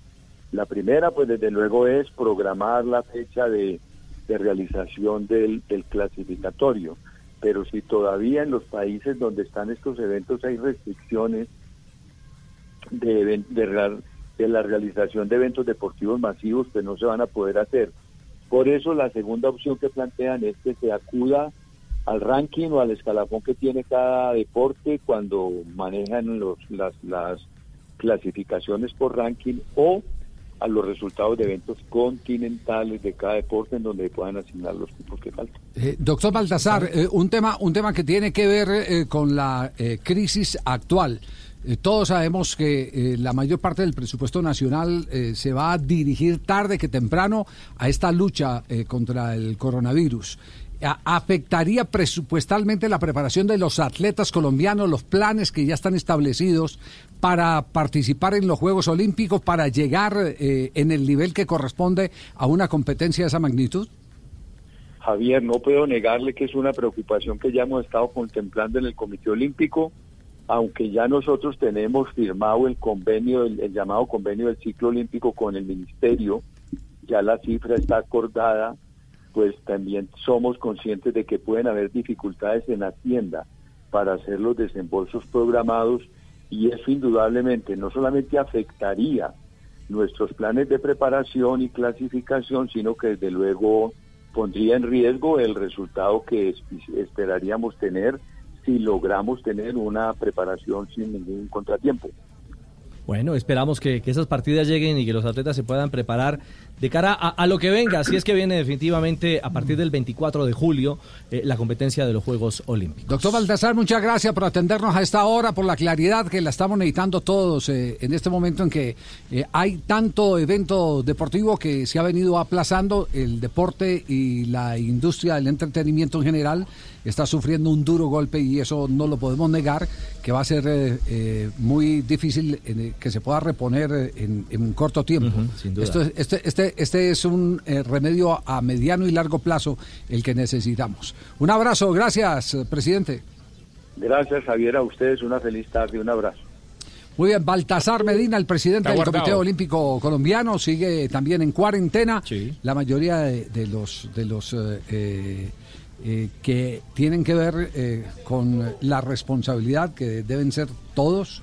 La primera, pues desde luego, es programar la fecha de, de realización del, del clasificatorio. Pero si todavía en los países donde están estos eventos hay restricciones de, la realización de eventos deportivos masivos, pues no se van a poder hacer. Por eso la segunda opción que plantean es que se acuda al ranking o al escalafón que tiene cada deporte cuando manejan los, las, las clasificaciones por ranking o a los resultados de eventos continentales de cada deporte en donde puedan asignar los cupos que faltan. Eh, doctor Baltasar, eh, un tema un tema que tiene que ver eh, con la crisis actual. Todos sabemos que la mayor parte del presupuesto nacional se va a dirigir tarde que temprano a esta lucha contra el coronavirus. ¿Afectaría presupuestalmente la preparación de los atletas colombianos, los planes que ya están establecidos para participar en los Juegos Olímpicos, para llegar eh, en el nivel que corresponde a una competencia de esa magnitud? Javier, no puedo negarle que es una preocupación que ya hemos estado contemplando en el Comité Olímpico, aunque ya nosotros tenemos firmado el convenio, el, el llamado convenio del ciclo olímpico con el Ministerio, ya la cifra está acordada, pues también somos conscientes de que pueden haber dificultades en Hacienda para hacer los desembolsos programados y eso indudablemente no solamente afectaría nuestros planes de preparación y clasificación, sino que desde luego pondría en riesgo el resultado que es- esperaríamos tener si logramos tener una preparación sin ningún contratiempo. Bueno, esperamos que, que esas partidas lleguen y que los atletas se puedan preparar de cara a, a lo que venga, si es que viene definitivamente a partir del 24 de julio eh, la competencia de los Juegos Olímpicos. Doctor Baltasar, muchas gracias por atendernos a esta hora, por la claridad que la estamos necesitando todos eh, en este momento en que eh, hay tanto evento deportivo que se ha venido aplazando, el deporte y la industria del entretenimiento en general está sufriendo un duro golpe y eso no lo podemos negar, que va a ser eh, eh, muy difícil que se pueda reponer en, en un corto tiempo. sin duda. Esto es- este, este, este es un eh, remedio a mediano y largo plazo el que necesitamos. Un abrazo, gracias, presidente. Gracias Javier, a ustedes una feliz tarde, un abrazo. Muy bien, Baltasar Medina, el presidente del. Comité Olímpico Colombiano, sigue también en cuarentena. La mayoría de, de los de los eh, eh, que tienen que ver eh, con la responsabilidad que deben ser todos,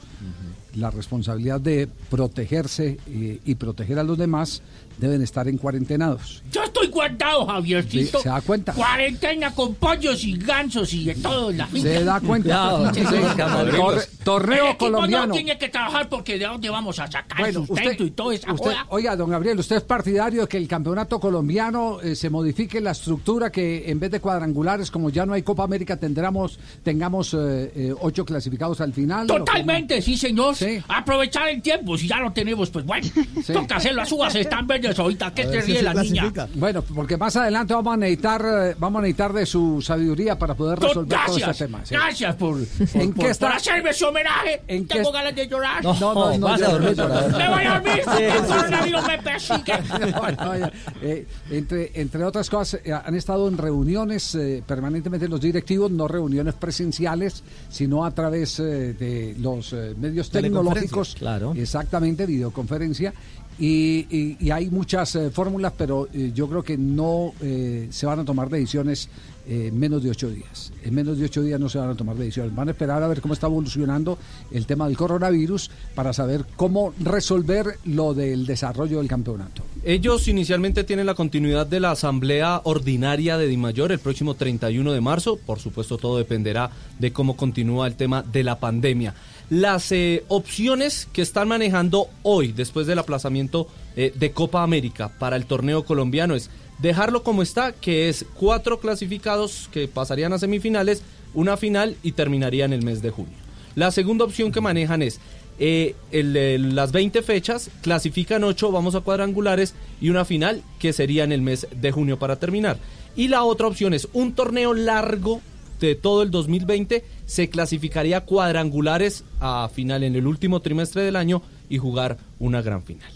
la responsabilidad de protegerse y, y proteger a los demás, deben estar en cuarentenados. Yo estoy guardado, Javiercito. Sí, ¿se da cuenta? Cuarentena con pollos y gansos y de todo. en La Se da cuenta. Sí, Sí, sí. torre- torneo El colombiano. No tiene que trabajar porque de dónde vamos a sacar Bueno, sustento usted- y todo esa Usted, joda. oiga, don Gabriel, ¿usted es partidario de que el campeonato colombiano eh, se modifique la estructura, que en vez de cuadrangulares, como ya no hay Copa América, tendremos, tengamos eh, eh, ocho clasificados al final? Totalmente, sí, señor. Sí. Aprovechar el tiempo, si ya lo tenemos, pues bueno, toca hacerlo. Las uvas están verdes ahorita, ¿qué te ríe la niña? Bueno, porque más adelante vamos a necesitar, eh, vamos a necesitar de su sabiduría para poder resolver todo este tema. sí. gracias por, ¿En por, qué por está? hacerme ese homenaje. Tengo ganas de llorar. No, no, no, no, vas a dormir. Me voy a dormir, Sí, el sí, coronavirus me persigue. No, no, ya. Eh, entre, entre otras cosas, eh, han estado en reuniones eh, permanentemente los directivos, no reuniones presenciales, sino a través eh, de los eh, medios tecnológicos. Claro. Exactamente, videoconferencia. Y, y- y hay muchas eh, fórmulas, pero eh, yo creo que no eh, se van a tomar decisiones en menos de ocho días. En menos de ocho días no se van a tomar decisiones. Van a esperar a ver cómo está evolucionando el tema del coronavirus para saber cómo resolver lo del desarrollo del campeonato. Ellos inicialmente tienen la continuidad de la asamblea ordinaria de Dimayor el próximo 31 de marzo. Por supuesto, todo dependerá de cómo continúa el tema de la pandemia. Las eh, opciones que están manejando hoy, después del aplazamiento eh, de Copa América para el torneo colombiano, es dejarlo como está, que es cuatro clasificados que pasarían a semifinales, una final y terminaría en el mes de junio. La segunda opción que manejan es eh, las 20 fechas, clasifican 8, vamos a cuadrangulares y una final que sería en el mes de junio para terminar. Y la otra opción es un torneo largo de todo el 2020, se clasificaría cuadrangulares a final en el último trimestre del año y jugar una gran final.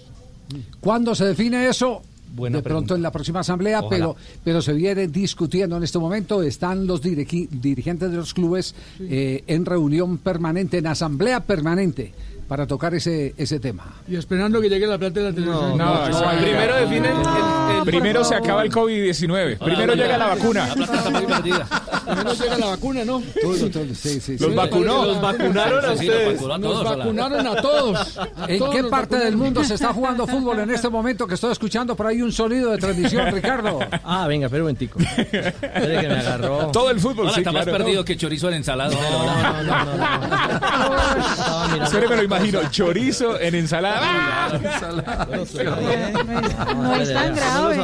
¿Cuándo se define eso? Buena de pronto pregunta. en la próxima asamblea, Ojalá. pero, pero se viene discutiendo en este momento. Están los dirigentes de los clubes eh, en reunión permanente, en asamblea permanente, para tocar ese, ese tema. Y esperando que llegue la plata de la televisión. No, primero definen el- el- primero se acaba el COVID-19. Primero llega la vacuna. Primero llega la vacuna, ¿no? sí, sí, Los sí. vacunó. Los vacunaron a ustedes. Nos vacunaron a todos. A ¿En todos qué parte del mundo se está jugando fútbol en este momento que estoy escuchando por ahí un sonido de transmisión, Ricardo? Ah, venga, espera un momentico. Espere que me agarró. Todo el fútbol, Ahora sí, está más perdido que chorizo en ensalada. Espere, me lo imagino. Chorizo en ensalada. No es tan grave. no parece tan grave.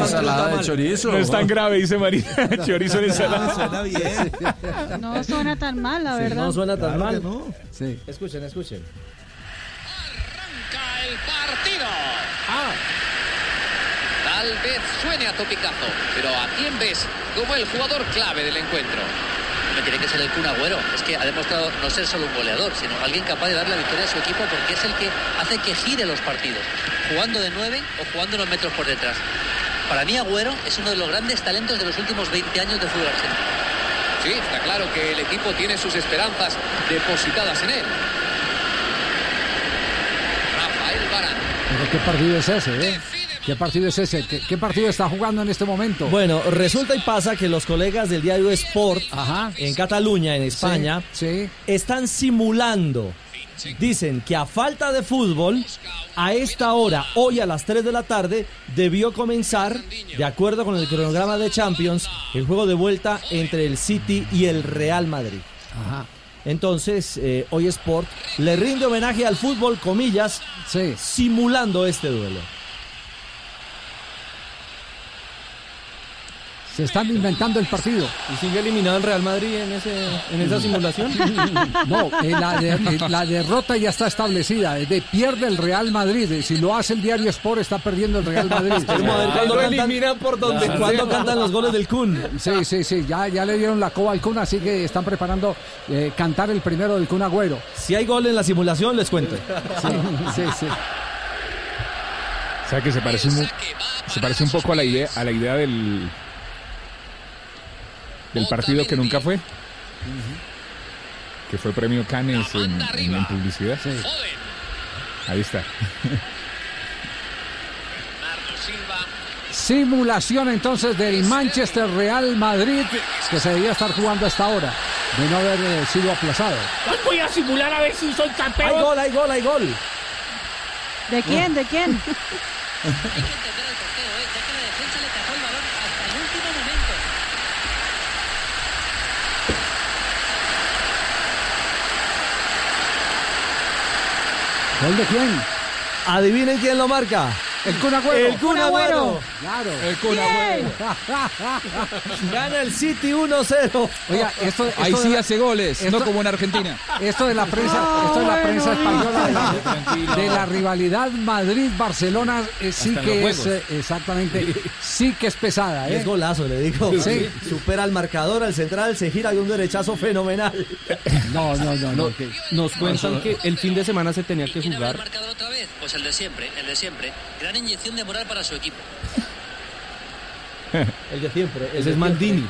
Ensalada de chorizo. No es tan grave, dice María. chorizo en ensalada. suena bien. No suena tan mal, la verdad. No suena tan mal. Sí. Escuchen, escuchen. el partido. Tal vez suene a topicazo, pero ¿a quién ves como el jugador clave del encuentro? Me tiene que ser el Kun Agüero. Es que ha demostrado no ser solo un goleador, sino alguien capaz de darle la victoria a su equipo porque es el que hace que gire los partidos, jugando de nueve o jugando unos metros por detrás. Para mí Agüero es uno de los grandes talentos de los últimos 20 años de fútbol argentino. Sí, está claro que el equipo tiene sus esperanzas depositadas en él. Rafael Varane. Pero ¿qué partido es ese, eh? ¿Qué partido es ese? ¿Qué, qué partido está jugando en este momento? Bueno, resulta y pasa que los colegas del diario Sport en Cataluña, en España, están simulando. Dicen que a falta de fútbol, a esta hora, hoy a las 3 de la tarde, debió comenzar, de acuerdo con el cronograma de Champions, el juego de vuelta entre el City y el Real Madrid. Entonces, eh, hoy Sport le rinde homenaje al fútbol, comillas, simulando este duelo. Se están inventando el partido. ¿Y sigue eliminado el Real Madrid en, ese, en esa simulación? No, eh, la, de- eh, la derrota ya está establecida. eh, De pierde el Real Madrid. eh, Si lo hace el diario Sport, está perdiendo el Real Madrid. Esperemos a ver cuándo Lo cantan- eliminan por donde Claro. ¿Cuándo sea. cantan los goles del Kun? Sí, sí, sí. Ya, ya le dieron la coba al Kun, así que están preparando eh, cantar el primero del Kun Agüero. Si hay gol en la simulación, les cuento. Sí, sí, sí. O sea que se parece un, se parece un poco a la idea, a la idea del, del partido que nunca fue. Que fue premio Cannes en, en, en publicidad. Ahí está. Simulación entonces del Manchester Real Madrid que se debía estar jugando hasta ahora de no haber eh, sido aplazado. Voy a simular a ver si soy campeón. Hay gol, hay gol, hay gol. ¿De quién? ¿De quién? Adivinen quién lo marca. El Kun Agüero. El Kun Agüero. Claro. El Kun Agüero. Gana el City 1-0. Oiga, esto, Ahí esto de sí la- hace goles, esto- no como en Argentina. Esto de la prensa, esto de la prensa española de la, de la rivalidad Madrid-Barcelona eh, sí que es eh, exactamente sí que es pesada, ¿eh? Es golazo, le digo. Sí. Supera al marcador, al central, se gira de un derechazo fenomenal. No, no, no, no. Nos cuentan que el fin de semana se tenía que jugar. Pues el de siempre, el de siempre. Gran inyección de moral para su equipo. El de siempre. el Ese de es Maldini.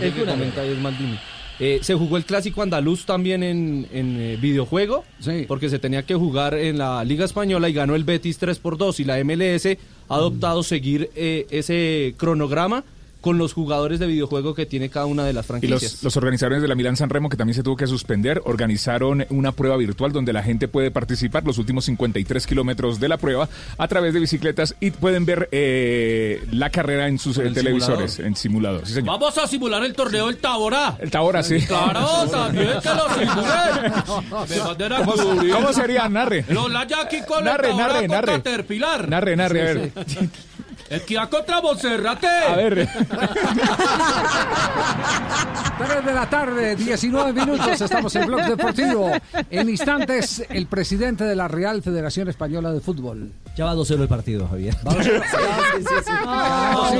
El que comenta es Maldini. Eh, se jugó el clásico andaluz también en, en, eh, videojuego, porque se tenía que jugar en la Liga Española y ganó el Betis 3 por 2 y la MLS ha adoptado seguir eh, ese cronograma con los jugadores de videojuego que tiene cada una de las Y franquicias. los, los organizadores de la Milán San Remo, que también se tuvo que suspender, organizaron una prueba virtual donde la gente puede participar los últimos 53 kilómetros de la prueba a través de bicicletas y pueden ver eh, la carrera en sus eh, el televisores, simulador. en simulador. Sí, señor. Vamos a simular el torneo del Taborá. El Tabora, sí. Claro, también que lo simulen. De manera ¿Cómo, cómo sería? Narre. Los Layaki con Narre, el narre, narre. Caterpillar. Narre, narre, a ver. El Kia contra Monserrate. A ver. 3 de la tarde, 19 minutos, estamos en Blog Deportivo. En instantes, el presidente de la Real Federación Española de Fútbol. Ya va 2-0 el partido, Javier. Va 2-0. Sí, sí, sí. Ah, Sí,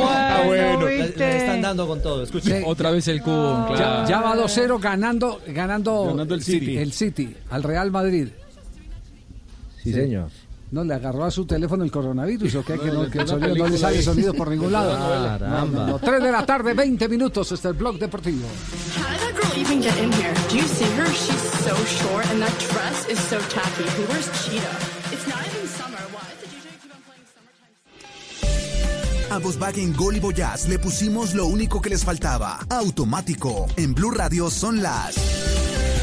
bueno, le-. Le están dando con todo, escuche. Sí. Otra vez el Kun, Ya, claro. ya va 2-0 ganando, ganando, Ganando el City. el City al Real Madrid. Sí, señor. No, le agarró a su teléfono el coronavirus o qué, que, no, que el sonido, no le sale sonido por ningún lado. Caramba. 3 de la tarde, 20 minutos, este es el Blog Deportivo. How did that girl even get in here? Do you see her? She's so short and that dress is so tacky. Who wears cheetah? It's not even summer. Why is the DJ keep on playing A Volkswagen Gol y Voyage le pusimos lo único que les faltaba. Automático. En Blue Radio son las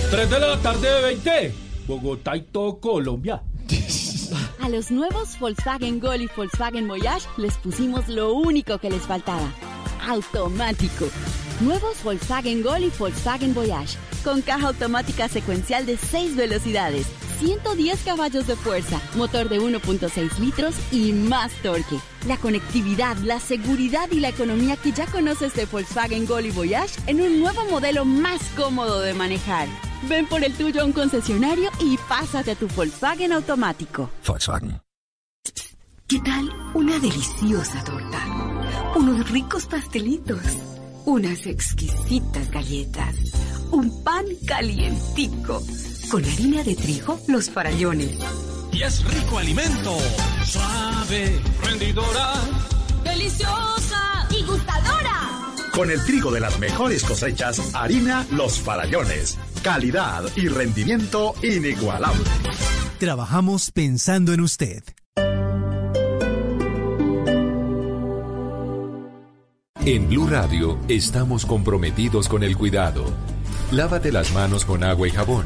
3 de la tarde de 20. Bogotá y todo Colombia. A los nuevos Volkswagen Gol y Volkswagen Voyage les pusimos lo único que les faltaba. Automático. Nuevos Volkswagen Gol y Volkswagen Voyage. Con caja automática secuencial de 6 velocidades, 110 caballos de fuerza, motor de 1.6 litros y más torque. La conectividad, la seguridad y la economía que ya conoces de Volkswagen Gol y Voyage en un nuevo modelo más cómodo de manejar. Ven por el tuyo a un concesionario y pásate a tu Volkswagen automático. Volkswagen. ¿Qué tal una deliciosa torta? Unos ricos pastelitos, unas exquisitas galletas, un pan calientico, con harina de trigo, los farallones. Y es rico alimento, suave, rendidora. ¡Deliciosa! ¡Y gustadora! Con el trigo de las mejores cosechas, harina Los Farallones. Calidad y rendimiento inigualable. Trabajamos pensando en usted. En Blue Radio estamos comprometidos con el cuidado. Lávate las manos con agua y jabón.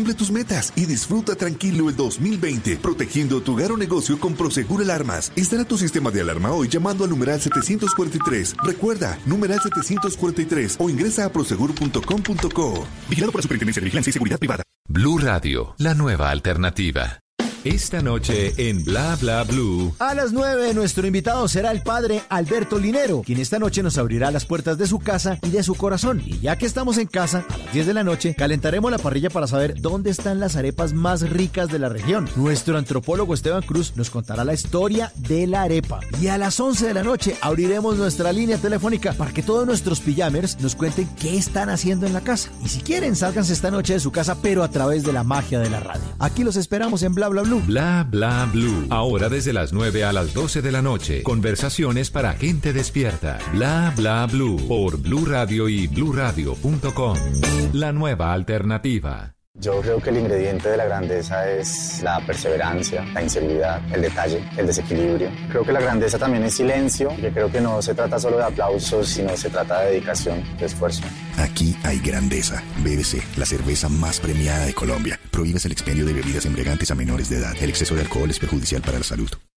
Cumple tus metas y disfruta tranquilo el 2020, protegiendo tu hogar negocio con Prosegur Alarmas. Instala tu sistema de alarma hoy llamando al numeral 743. Recuerda, numeral 743 o ingresa a prosegur.com.co. Vigilado por la Superintendencia de Vigilancia y Seguridad Privada. Blue Radio, la nueva alternativa. Esta noche en Bla Bla Blue. A las 9 nuestro invitado será el padre Alberto Linero, quien esta noche nos abrirá las puertas de su casa y de su corazón. Y ya que estamos en casa, a las 10 de la noche, calentaremos la parrilla para saber dónde están las arepas más ricas de la región. Nuestro antropólogo Esteban Cruz nos contará la historia de la arepa. Y a las 11 de la noche abriremos nuestra línea telefónica para que todos nuestros pijamers nos cuenten qué están haciendo en la casa. Y si quieren, sálganse esta noche de su casa, pero a través de la magia de la radio. Aquí los esperamos en Bla Bla Blue. Bla Bla Blue. Ahora desde las 9 a las 12 de la noche. Conversaciones para gente despierta. Bla Bla Blue. Por Blue Radio y bluradio.com. La nueva alternativa. Yo creo que el ingrediente de la grandeza es la perseverancia, la inseguridad, el detalle, el desequilibrio. Creo que la grandeza también es silencio, que creo que no se trata solo de aplausos, sino se trata de dedicación, de esfuerzo. Aquí hay grandeza. BBC, la cerveza más premiada de Colombia. Prohíbes el expendio de bebidas embriagantes a menores de edad. El exceso de alcohol es perjudicial para la salud.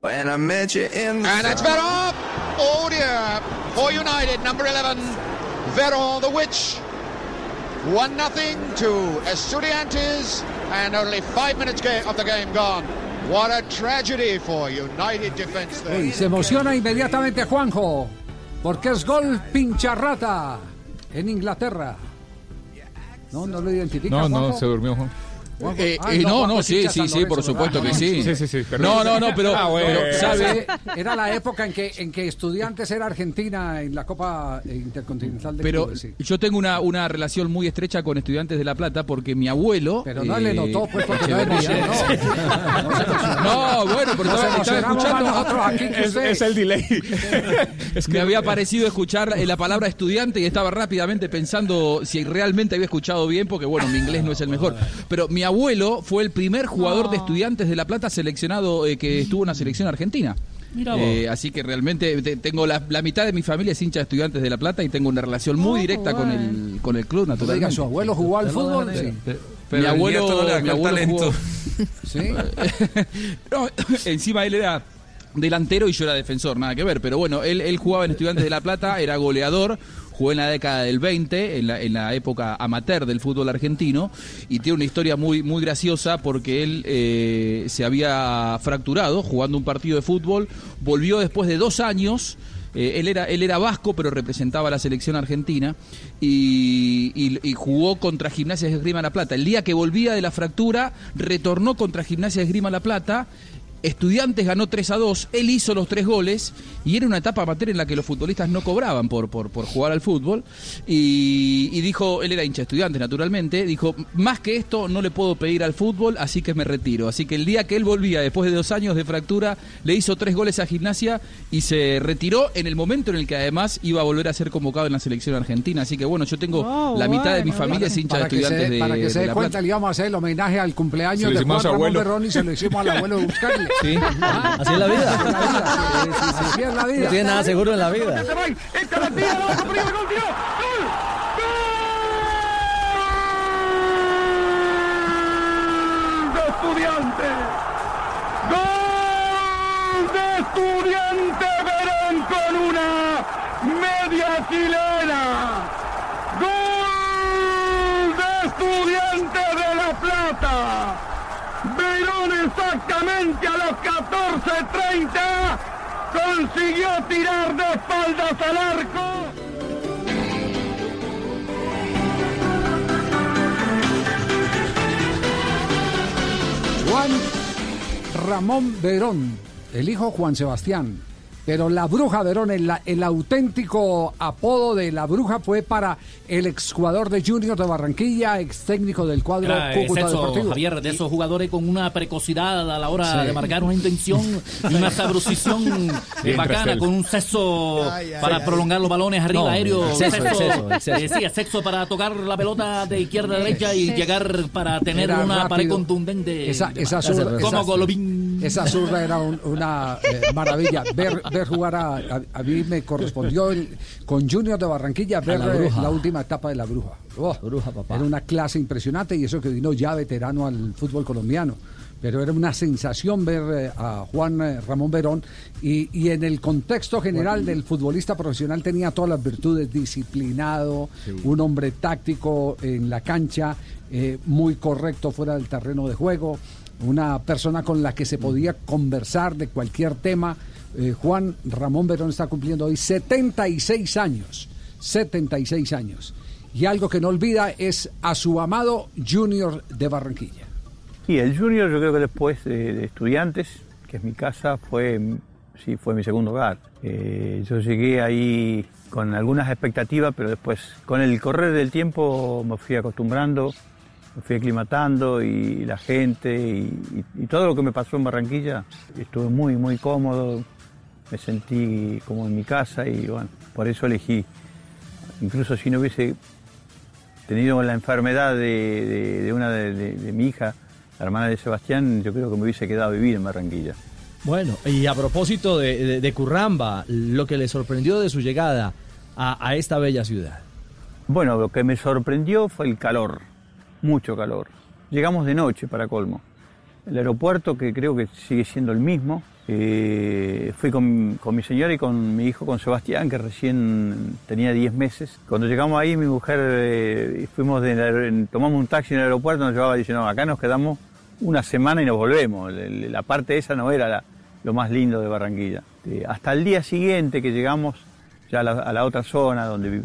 When I met you in the And it's Veron! Oh dear! For United, number 11, Veron the Witch. 1 nothing to Estudiantes, and only five minutes of the game gone. What a tragedy for United defense there. Ey, se emociona inmediatamente Juanjo, porque es gol pincharrata en Inglaterra. No, no lo identifica. No, no, Juanjo? se durmió Juan. Juanjo. Eh, Ah, eh, no, no, sí, sí, sí, por supuesto ¿verdad? que sí. Sí, sí, sí. No, no, no, pero, Ah, bueno. pero, ¿sabe? Era la época en que, en que Estudiantes era Argentina en la Copa Intercontinental de Pero yo tengo una, una relación muy estrecha con estudiantes de La Plata porque mi abuelo. Pero no le notó, pues, porque no emoción, No, bueno, pero Nos estaba, estaba escuchando. nosotros aquí que Es, es el delay. Me había parecido escuchar eh, la palabra estudiante y estaba rápidamente pensando si realmente había escuchado bien, porque bueno, mi inglés no es el mejor. Pero mi abuelo fue el primer jugador de estudiantes de La Plata seleccionado eh, que estuvo en la selección argentina. Mira vos. Eh, así que realmente te- tengo la, la mitad de mi familia es hincha de estudiantes de La Plata y tengo una relación muy directa con el, con el club, naturalmente. diga, su abuelo jugó al fútbol. Sí. Pero mi el abuelo, no mi el abuelo talento. jugó- Sí. no, encima él era delantero y yo era defensor, nada que ver. Pero bueno, él, él jugaba en Estudiantes de La Plata, era goleador, jugó en la década del 20, en la, época amateur del fútbol argentino, y tiene una historia muy, muy graciosa porque él eh, se había fracturado jugando un partido de fútbol, volvió después de dos años. eh, él, era, él era vasco, pero representaba a la selección argentina y, y- y jugó contra Gimnasia de Esgrima La Plata. El día que volvía de la fractura, retornó contra Gimnasia de Esgrima La Plata. Estudiantes ganó 3 a 2, él hizo los tres goles y era una etapa amateur en la que los futbolistas no cobraban por, por, por jugar al fútbol. Y, y dijo, él era hincha de estudiantes naturalmente, dijo, más que esto no le puedo pedir al fútbol, así que me retiro. Así que el día que él volvía, después de dos años de fractura, le hizo tres goles a gimnasia y se retiró en el momento en el que además iba a volver a ser convocado en la selección argentina. Así que bueno, yo tengo Oh, la mitad de mi familia es hincha de que se- estudiantes de Para que se dé cuenta, le íbamos a hacer el homenaje al cumpleaños de hicimos Juan Ramón abuelo. Berrón y se lo hicimos al abuelo de Buscarle. Sí, Ah, así es la vida. Así es la vida. La. No tiene nada seguro en la vida. de estudiante. Gol de estudiante Verón con una media chilena. Gol de estudiante de La Plata. Exactamente a los 14.30 consiguió tirar de espaldas al arco. Juan Ramón Verón, el hijo Juan Sebastián. Pero la bruja Verón, el, el auténtico apodo de la bruja fue para el exjugador de Junior de Barranquilla, ex técnico del cuadro Era, eh, Cúcuta Celso, Deportivo. Javier, de esos jugadores con una precocidad a la hora Sí. de marcar una intención y una sabrosición eh, Bien, bacana, con un sexo Ay, ay, para ay. prolongar los balones arriba, No, aéreo. sexo, exceso, exceso. eh, sí, sexo para tocar la pelota de izquierda a derecha y llegar para tener Era una pared rápido. contundente. Esa, esa marcar. zurda, como esa- Golovin. Esa zurda era un- una eh, maravilla. Ver, ver jugar a, a- a mí me correspondió el- con Junior de Barranquilla ver la eh, última etapa de la bruja. Oh, Era una clase impresionante y eso que vino ya veterano al fútbol colombiano. Pero era una sensación ver eh, a Juan eh, Ramón Verón y, y en el contexto general del futbolista profesional tenía todas las virtudes, disciplinado, un hombre táctico en la cancha, eh, muy correcto fuera del terreno de juego, una persona con la que se podía conversar de cualquier tema. Eh, Juan Ramón Verón está cumpliendo hoy 76 años, 76 años. Y algo que no olvida es a su amado Junior de Barranquilla. Y el junior yo creo que después de, de estudiantes, que es mi casa, fue, sí, fue mi segundo hogar. Eh, yo llegué ahí con algunas expectativas, pero después con el correr del tiempo me fui acostumbrando, me fui aclimatando y la gente y, y- y todo lo que me pasó en Barranquilla, estuve muy, muy cómodo, me sentí como en mi casa y bueno, por eso elegí. Incluso si no hubiese tenido la enfermedad de, de- de una de, mi hija, la hermana de Sebastián, yo creo que me hubiese quedado a vivir en Barranquilla. Bueno, y a propósito de, Curramba, lo que le sorprendió de su llegada a, a esta bella ciudad. Bueno, lo que me sorprendió fue el calor, mucho calor. Llegamos de noche para colmo. El aeropuerto, que creo que sigue siendo el mismo, eh, fui con, con mi señora y con mi hijo, con Sebastián, que recién tenía 10 meses. Cuando llegamos ahí, mi mujer, eh, fuimos tomamos un taxi en el aeropuerto, nos llevaba diciendo, no, acá nos quedamos una semana y nos volvemos. La parte esa no era lo más lindo de Barranquilla. Eh, hasta el día siguiente que llegamos ya a la, otra zona donde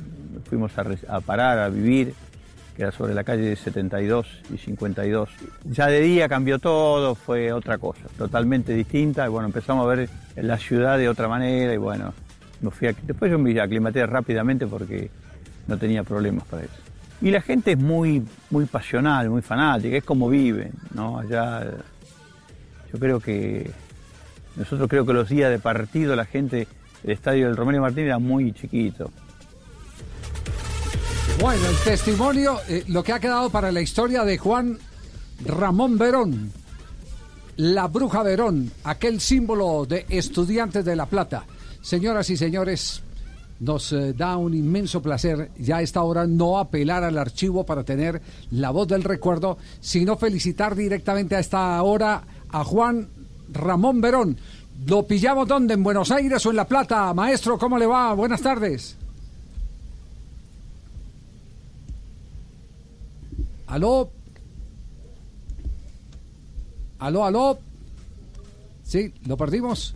fuimos a parar, a vivir, que era sobre la calle 72 y 52. Ya de día cambió todo, fue otra cosa, totalmente distinta, bueno, empezamos a ver la ciudad de otra manera, y bueno, me fui a- después yo me aclimaté rápidamente porque no tenía problemas para eso. Y la gente es muy, muy pasional, muy fanática, es como viven, ¿no? Allá, yo creo que, nosotros creo que los días de partido la gente, el estadio del Romero Martín era muy chiquito, Bueno, el testimonio, eh, lo que ha quedado para la historia de Juan Ramón Verón, la bruja Verón, aquel símbolo de estudiantes de La Plata. Señoras y señores, nos eh, da un inmenso placer ya a esta hora no apelar al archivo para tener la voz del recuerdo, sino felicitar directamente a esta hora a Juan Ramón Verón. ¿Lo pillamos dónde? ¿En Buenos Aires o en La Plata? Maestro, ¿cómo le va? Buenas tardes. ¿Aló? ¿Aló, aló? Sí, lo perdimos.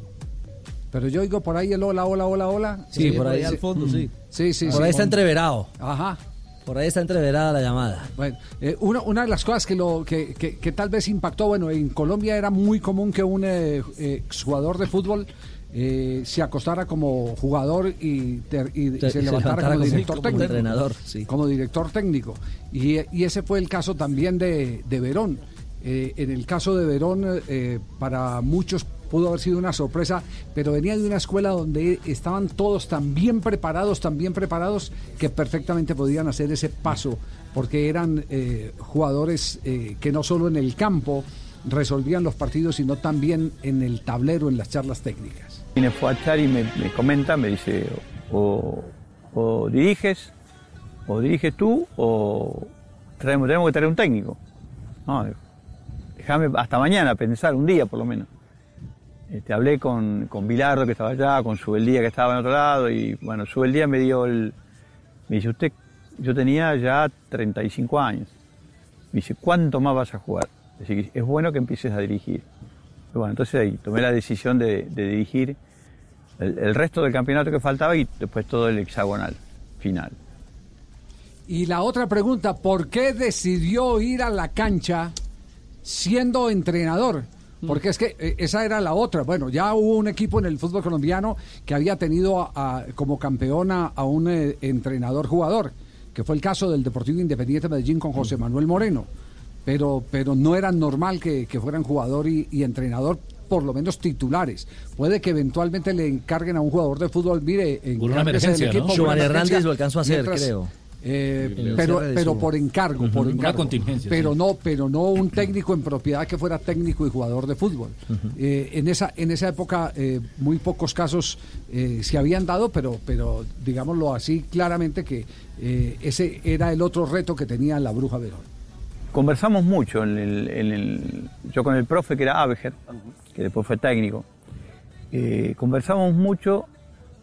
Pero yo oigo por ahí el hola, hola, hola, hola. Sí, por ahí al fondo, sí. Sí, sí, Por sí. ahí está entreverado. Ajá. Por ahí está entreverada la llamada. Bueno, eh, una, una de las cosas que, lo, que, que- que tal vez impactó, bueno, en Colombia era muy común que un eh, eh, exjugador de fútbol eh, se acostara como jugador y, ter- y Te- se se levantara como como- director como técnico. entrenador, Como director técnico. Y, y ese fue el caso también de, de Verón. Eh, en el caso de Verón, eh, para muchos pudo haber sido una sorpresa, pero venía de una escuela donde estaban todos tan bien preparados, tan bien preparados, que perfectamente podían hacer ese paso, porque eran jugadores que no solo en el campo resolvían los partidos, sino también en el tablero, en las charlas técnicas. Viene Fuachar y me, me comenta, me dice, o, diriges, o diriges tú, o traemos, tenemos que traer un técnico. No, déjame hasta mañana pensar, un día por lo menos. Este, hablé con, con Bilardo que estaba allá, con Subeldía que estaba en otro lado, y bueno, Subeldía me dio el... Me dice, usted, yo tenía ya 35 años. Me dice, ¿cuánto más vas a jugar? Es bueno que empieces a dirigir. Bueno, entonces ahí tomé la decisión de, de dirigir el, el resto del campeonato que faltaba y después todo el hexagonal final. Y la otra pregunta, ¿por qué decidió ir a la cancha siendo entrenador? Porque es que eh, esa era la otra. Bueno, ya hubo un equipo en el fútbol colombiano que había tenido a- a- como campeona a un eh, entrenador jugador, que fue el caso del Deportivo Independiente de Medellín con José Manuel Moreno. Pero, pero no era normal que, que fueran jugador y, y entrenador, por lo menos titulares. Puede que eventualmente le encarguen a un jugador de fútbol, mire, en Por una emergencia, ¿no? Giovanni Hernández lo alcanzó a hacer, creo. eh, pero pero por encargo, por Una encargo. contingencia, pero sí. no, pero no un técnico en propiedad que fuera técnico y jugador de fútbol. Eh, en esa en esa época eh, muy pocos casos eh, se habían dado, pero pero digámoslo así claramente que eh, ese era el otro reto que tenía la Bruja Verón. Conversamos mucho, en el, en el- yo con el profe que era Abeger, que después fue técnico, eh, conversamos mucho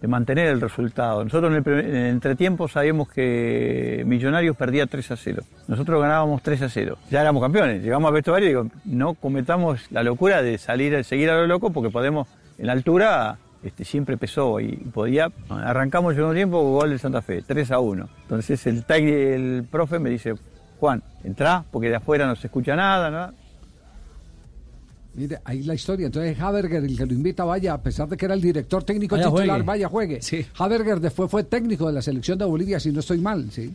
de mantener el resultado. Nosotros en el, primer- en entretiempo sabíamos que Millonarios perdía 3 a 0. Nosotros ganábamos 3 a 0. Ya éramos campeones. Llegamos al vestuario y digo, no cometamos la locura de salir, seguir a lo loco porque podemos, en la altura, este, siempre pesó y podía. Arrancamos el segundo tiempo, gol del Santa Fe, 3 a 1. Entonces el, el profe me dice, Juan, entrá porque de afuera no se escucha nada, ¿no? Mire, ahí la historia. Entonces Haberger, el que lo invita, vaya, a pesar de que era el director técnico Vaya, titular, juegue. vaya, juegue. Haberger después fue técnico de la selección de Bolivia, si no estoy mal, ¿sí?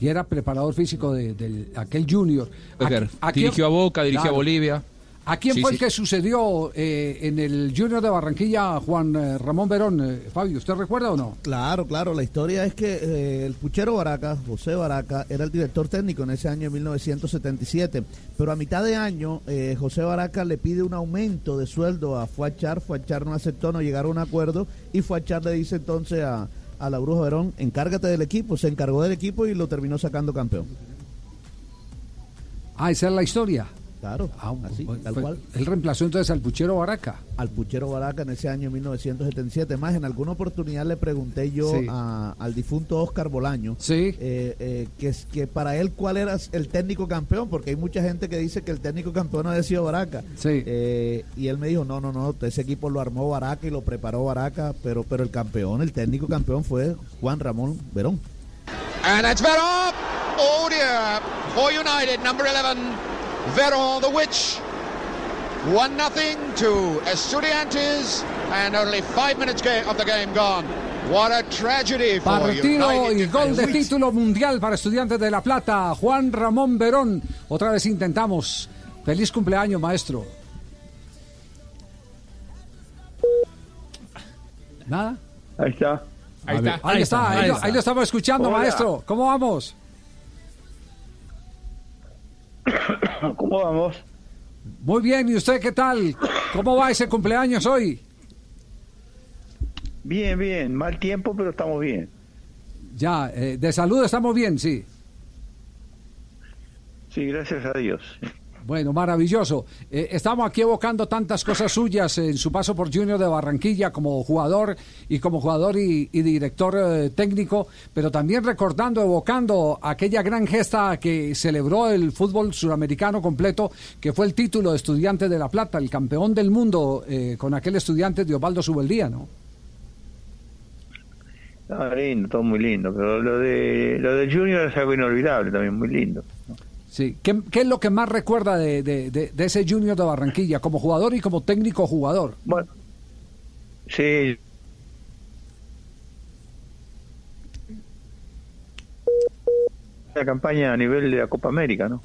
Y era preparador físico de, aquel junior. Becker, ¿A- a quién- dirigió a Boca, dirigió Claro. a Bolivia. ¿A quién Sí, fue sí. el que sucedió eh, en el Junior de Barranquilla, Juan eh, Ramón Verón? Eh, Fabio, ¿usted recuerda o no? Claro, claro. La historia es que el puchero Baraca, José Baraca, era el director técnico en ese año de 1977. Pero a mitad de año, José Baraca le pide un aumento de sueldo a Fuachar. Fuachar no aceptó, no llegaron a un acuerdo. Y Fuachar le dice entonces a, a la Bruja Verón: encárgate del equipo. Se encargó del equipo y lo terminó sacando campeón. Ah, esa es la historia. Claro, así, tal Fue- cual. Él reemplazó entonces al puchero Baraca. al Puchero Baraca en ese año 1977. Más, en alguna oportunidad le pregunté yo Sí. a- al difunto Oscar Bolaño Sí. eh, eh, que, para él cuál era el técnico campeón, porque hay mucha gente que dice que el técnico campeón ha sido Baraca. Sí. Eh, y él me dijo, no, no, no, ese equipo lo armó Baraca y lo preparó Baraca, pero, pero el campeón, el técnico campeón fue Juan Ramón Verón. And it's Veron. Oh dear. For United, number 11, Veron the Witch. One nothing to Estudiantes, and only five minutes of the game gone. What a tragedy for Partido United. y gol de título mundial para Estudiantes de La Plata. Juan Ramón Verón. Otra vez intentamos. Feliz cumpleaños, maestro. ¿Nada? Ahí está. Ahí está, ahí, está, ahí, lo, ahí lo estamos escuchando, Hola. maestro. ¿Cómo vamos? ¿Cómo vamos? Muy bien, ¿y usted qué tal? ¿Cómo va ese cumpleaños hoy? Bien, bien. Mal tiempo, pero estamos bien. Ya, eh, de salud estamos bien, sí. Sí, gracias a Dios. Bueno, maravilloso. Eh, estamos aquí evocando tantas cosas suyas en su paso por Junior de Barranquilla como jugador y como jugador y, director eh, técnico, pero también recordando, evocando aquella gran gesta que celebró el fútbol suramericano completo, que fue el título de estudiante de La Plata, el campeón del mundo eh, con aquel estudiante de Osvaldo Subeldía, ¿no? Lindo, todo muy lindo. Pero lo de lo del Junior es algo inolvidable también, muy lindo. Sí. ¿Qué, qué es lo que más recuerda de, de- de- de ese Junior de Barranquilla como jugador y como técnico jugador? Bueno, sí. La campaña a nivel de la Copa América, ¿no?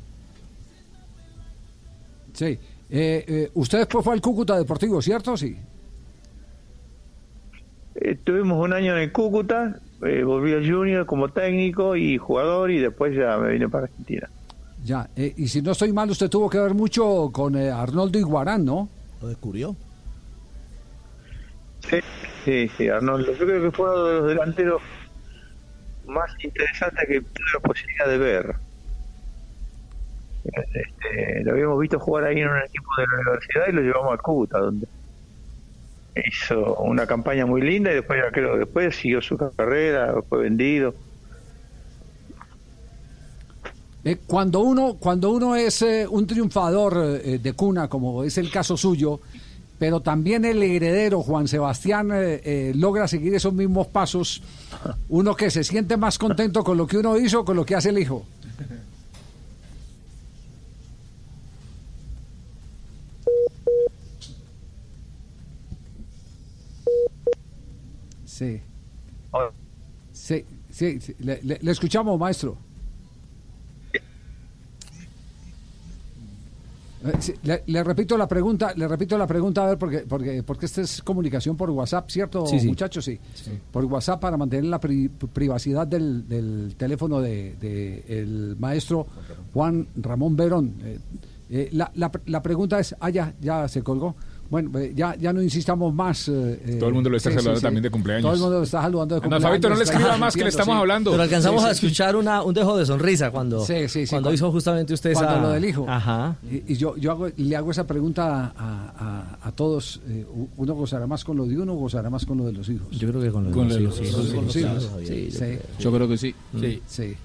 Sí. Eh, eh, usted después fue al Cúcuta Deportivo, ¿cierto? Sí. Estuvimos un año en el Cúcuta, eh, volví al Junior como técnico y jugador y después ya me vine para Argentina. Ya. eh, y si no estoy mal, usted tuvo que ver mucho con eh, Arnoldo Iguarán, ¿no? Lo descubrió. Sí, sí, sí, Arnoldo. Yo creo que fue uno de los delanteros más interesantes que tuve la posibilidad de ver. Este, lo habíamos visto jugar ahí en un equipo de la universidad y lo llevamos al Cúcuta, donde hizo una campaña muy linda y después ya creo que después siguió su carrera, fue vendido. Eh, cuando uno cuando uno es eh, un triunfador eh, de cuna, como es el caso suyo, pero también el heredero Juan Sebastián logra seguir esos mismos pasos, uno que se siente más contento con lo que uno hizo con lo que hace el hijo. Sí. Sí, sí, sí. Le, le- le escuchamos, maestro. Eh, sí, Le, le repito la pregunta, le repito la pregunta a ver porque porque porque esta es comunicación por WhatsApp, ¿cierto, Sí, sí. muchachos? Sí. Por WhatsApp para mantener la pri- privacidad del, del teléfono de, de el maestro Juan Ramón Verón. Eh, eh, la, la, la pregunta es, ah, ya, ya se colgó. Bueno, eh, ya, ya no insistamos más. eh, eh, Todo el mundo lo está sí, saludando sí. también de cumpleaños. Todo el mundo lo está saludando de cumpleaños. Fabito, no le escriba más, que le estamos sí. hablando. Pero alcanzamos Sí, a sí. escuchar una, un dejo de sonrisa cuando, Sí, sí, sí, cuando cuando- hizo justamente usted esa... Cuando lo del hijo. Ajá. Y, y yo, yo hago- le hago esa pregunta a, a- a todos. eh, ¿Uno gozará más con lo de uno o gozará más con lo de los hijos? Yo creo que con lo de Con los hijos. los los sí, hijos. sí, Sí, yo sí. creo. Yo creo que sí. Sí. Sí.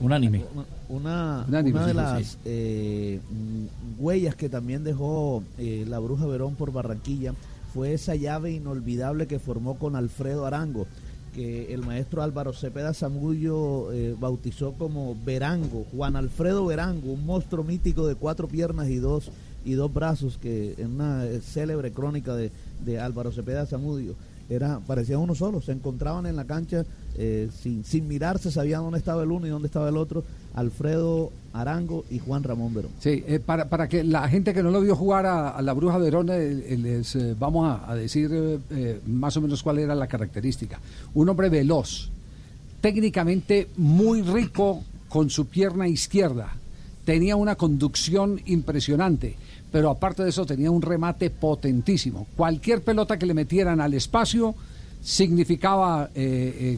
Unánime. Una, una de sí, las sí. eh, mm, huellas que también dejó eh, la Bruja Verón por Barranquilla fue esa llave inolvidable que formó con Alfredo Arango, que el maestro Álvaro Cepeda Zamullo eh, bautizó como Verango, Juan Alfredo Verango, un monstruo mítico de cuatro piernas y dos y dos brazos que en una eh, célebre crónica de, de Álvaro Cepeda Zamudio era, parecían uno solo, se encontraban en la cancha eh, sin, sin mirarse, sabían dónde estaba el uno y dónde estaba el otro, Alfredo Arango y Juan Ramón Verón. Sí, eh, para, para que la gente que no lo vio jugar a, la Bruja Verón, eh, eh, les vamos a, a decir más o menos cuál era la característica. Un hombre veloz, técnicamente muy rico con su pierna izquierda, tenía una conducción impresionante, pero aparte de eso tenía un remate potentísimo. Cualquier pelota que le metieran al espacio significaba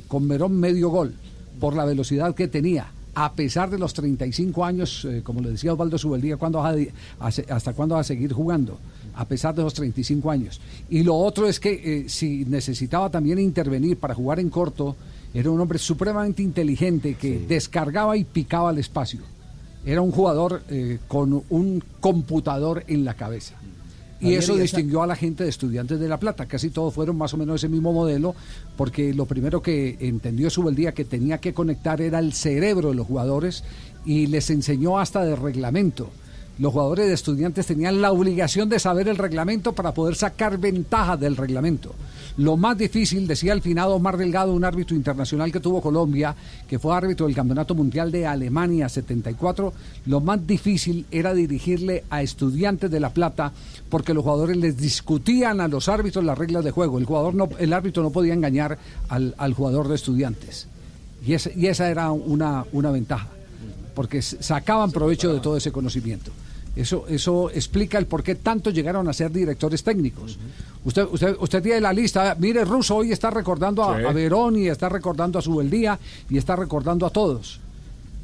con Verón medio gol por la velocidad que tenía. A pesar de los 35 años, eh, como le decía Osvaldo Subeldía, ¿cuándo vas a ¿hasta cuándo va a seguir jugando? A pesar de los 35 años. Y lo otro es que eh, si necesitaba también intervenir para jugar en corto, era un hombre supremamente inteligente que descargaba y picaba al espacio. Era un jugador eh, con un computador en la cabeza. Y eso y esa- distinguió a la gente de estudiantes de La Plata. Casi todos fueron más o menos ese mismo modelo, porque lo primero que entendió Subeldía que tenía que conectar era el cerebro de los jugadores y les enseñó hasta de reglamento. Los jugadores de estudiantes tenían la obligación de saber el reglamento para poder sacar ventaja del reglamento. Lo más difícil, decía el finado Omar Delgado, un árbitro internacional que tuvo Colombia, que fue árbitro del Campeonato Mundial de Alemania 74, lo más difícil era dirigirle a estudiantes de La Plata porque los jugadores les discutían a los árbitros las reglas de juego. El, jugador no, el árbitro no podía engañar al, al jugador de estudiantes. Y, ese- y esa era una, una ventaja, porque sacaban provecho de todo ese conocimiento. Eso, eso explica el por qué tantos llegaron a ser directores técnicos. Usted, usted, usted tiene la lista. Mire, Russo hoy está recordando a, Sí. a Verón y está recordando a Subeldía y está recordando a todos.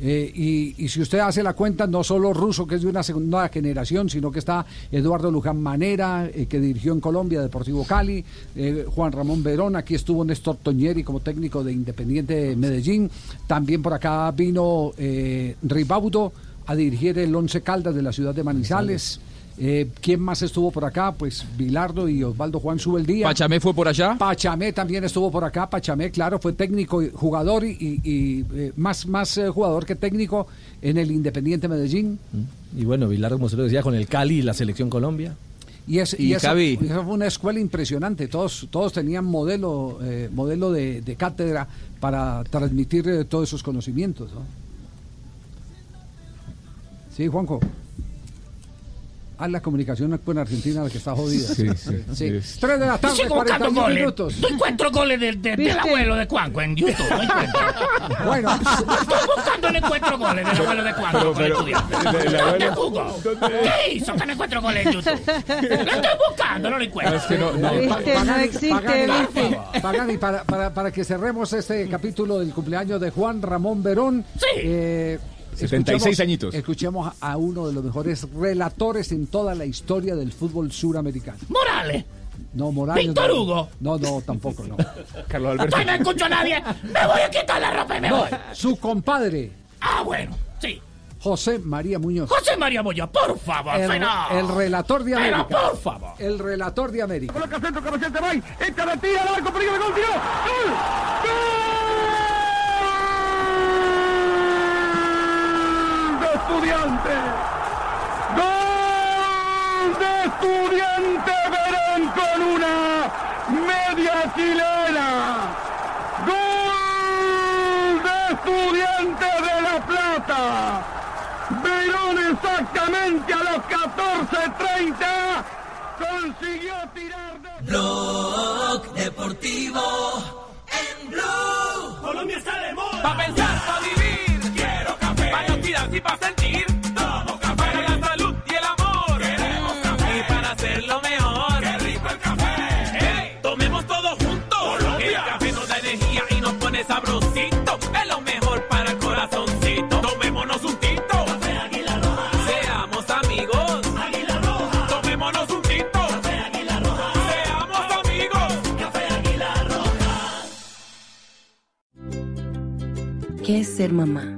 Eh, y, y si usted hace la cuenta, no solo Russo, que es de una segunda generación, sino que está Eduardo Luján Manera, eh, que dirigió en Colombia Deportivo Cali, eh, Juan Ramón Verón, aquí estuvo Néstor Toñeri como técnico de Independiente de Medellín, también por acá vino Ribaudo a dirigir el Once Caldas de la ciudad de Manizales. Eh, ¿Quién más estuvo por acá? Pues Bilardo y Osvaldo Juan Subeldía. Pachamé fue por allá. Pachamé también estuvo por acá. Pachamé, claro, fue técnico, y jugador y, eh, más, más eh, jugador que técnico en el Independiente Medellín. Y bueno, Vilar, como se lo decía, con el Cali y la selección Colombia. Y, es, Y y esa fue una escuela impresionante. Todos, todos tenían modelo, modelo de, de cátedra para transmitir todos esos conocimientos. ¿no? Sí, Juanjo. Ah, la comunicación con Argentina la que está jodida. Sí, sí, Sí. sí. Tres de la tarde, Sigo buscando 41 goles. minutos. No encuentro goles del, del- abuelo de Cuanco en YouTube. No encuentro. Bueno, Estoy buscando, no encuentro goles del abuelo de Cuanco Pero- con el- ¿Dónde jugó? ¿Qué hizo que no encuentro goles en YouTube? Lo estoy buscando, no lo encuentro. Es que no- no. Viste, Pagani- no existe, Pagani, viste. Pagani, para, para, para que cerremos este capítulo del cumpleaños de Juan Ramón Verón. eh, 76 escuchemos- añitos. Escuchemos a uno de los mejores relatores en toda la historia del fútbol suramericano. Morales. No, Morales. Víctor no. Hugo. No, no, tampoco, no. Carlos Entonces no escucho a nadie. Me voy a quitar la ropa y me No, voy. su compadre, Ah, bueno, sí. José María Muñoz. José María Moya, por favor, El, el relator de Pero, América. por favor. El relator de América. Coloca centro, cabecete, Bay. Esta la tira, al arco, peligro gol, tiró. ¡Gol! ¡Gol! ¡De estudiante! ¡Gol de estudiante Verón con una media chilena! ¡Gol de estudiante de La Plata! Verón exactamente a los 14.30 consiguió tirar de... Blog Deportivo en Blue. Colombia está de moda. Pa' pensar, pa' y pa' sentir. Tomo café. Para la salud y el amor. Queremos café. Y para hacerlo mejor. Qué rico el café. Hey, tomemos todo juntos. Colombia. El café nos da energía y nos pone sabrosito. Es lo mejor para el corazoncito. Tomémonos un tinto. Café Águila Roja. Seamos amigos. Águila Roja. Tomémonos un tinto. Café Águila Roja. Seamos amigos. Café Águila Roja. ¿Qué es ser mamá?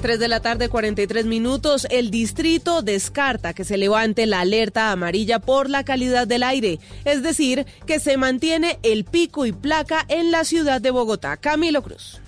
3 de la tarde, 43 minutos. El distrito descarta que se levante la alerta amarilla por la calidad del aire, es decir, que se mantiene el pico y placa en la ciudad de Bogotá. Camilo Cruz.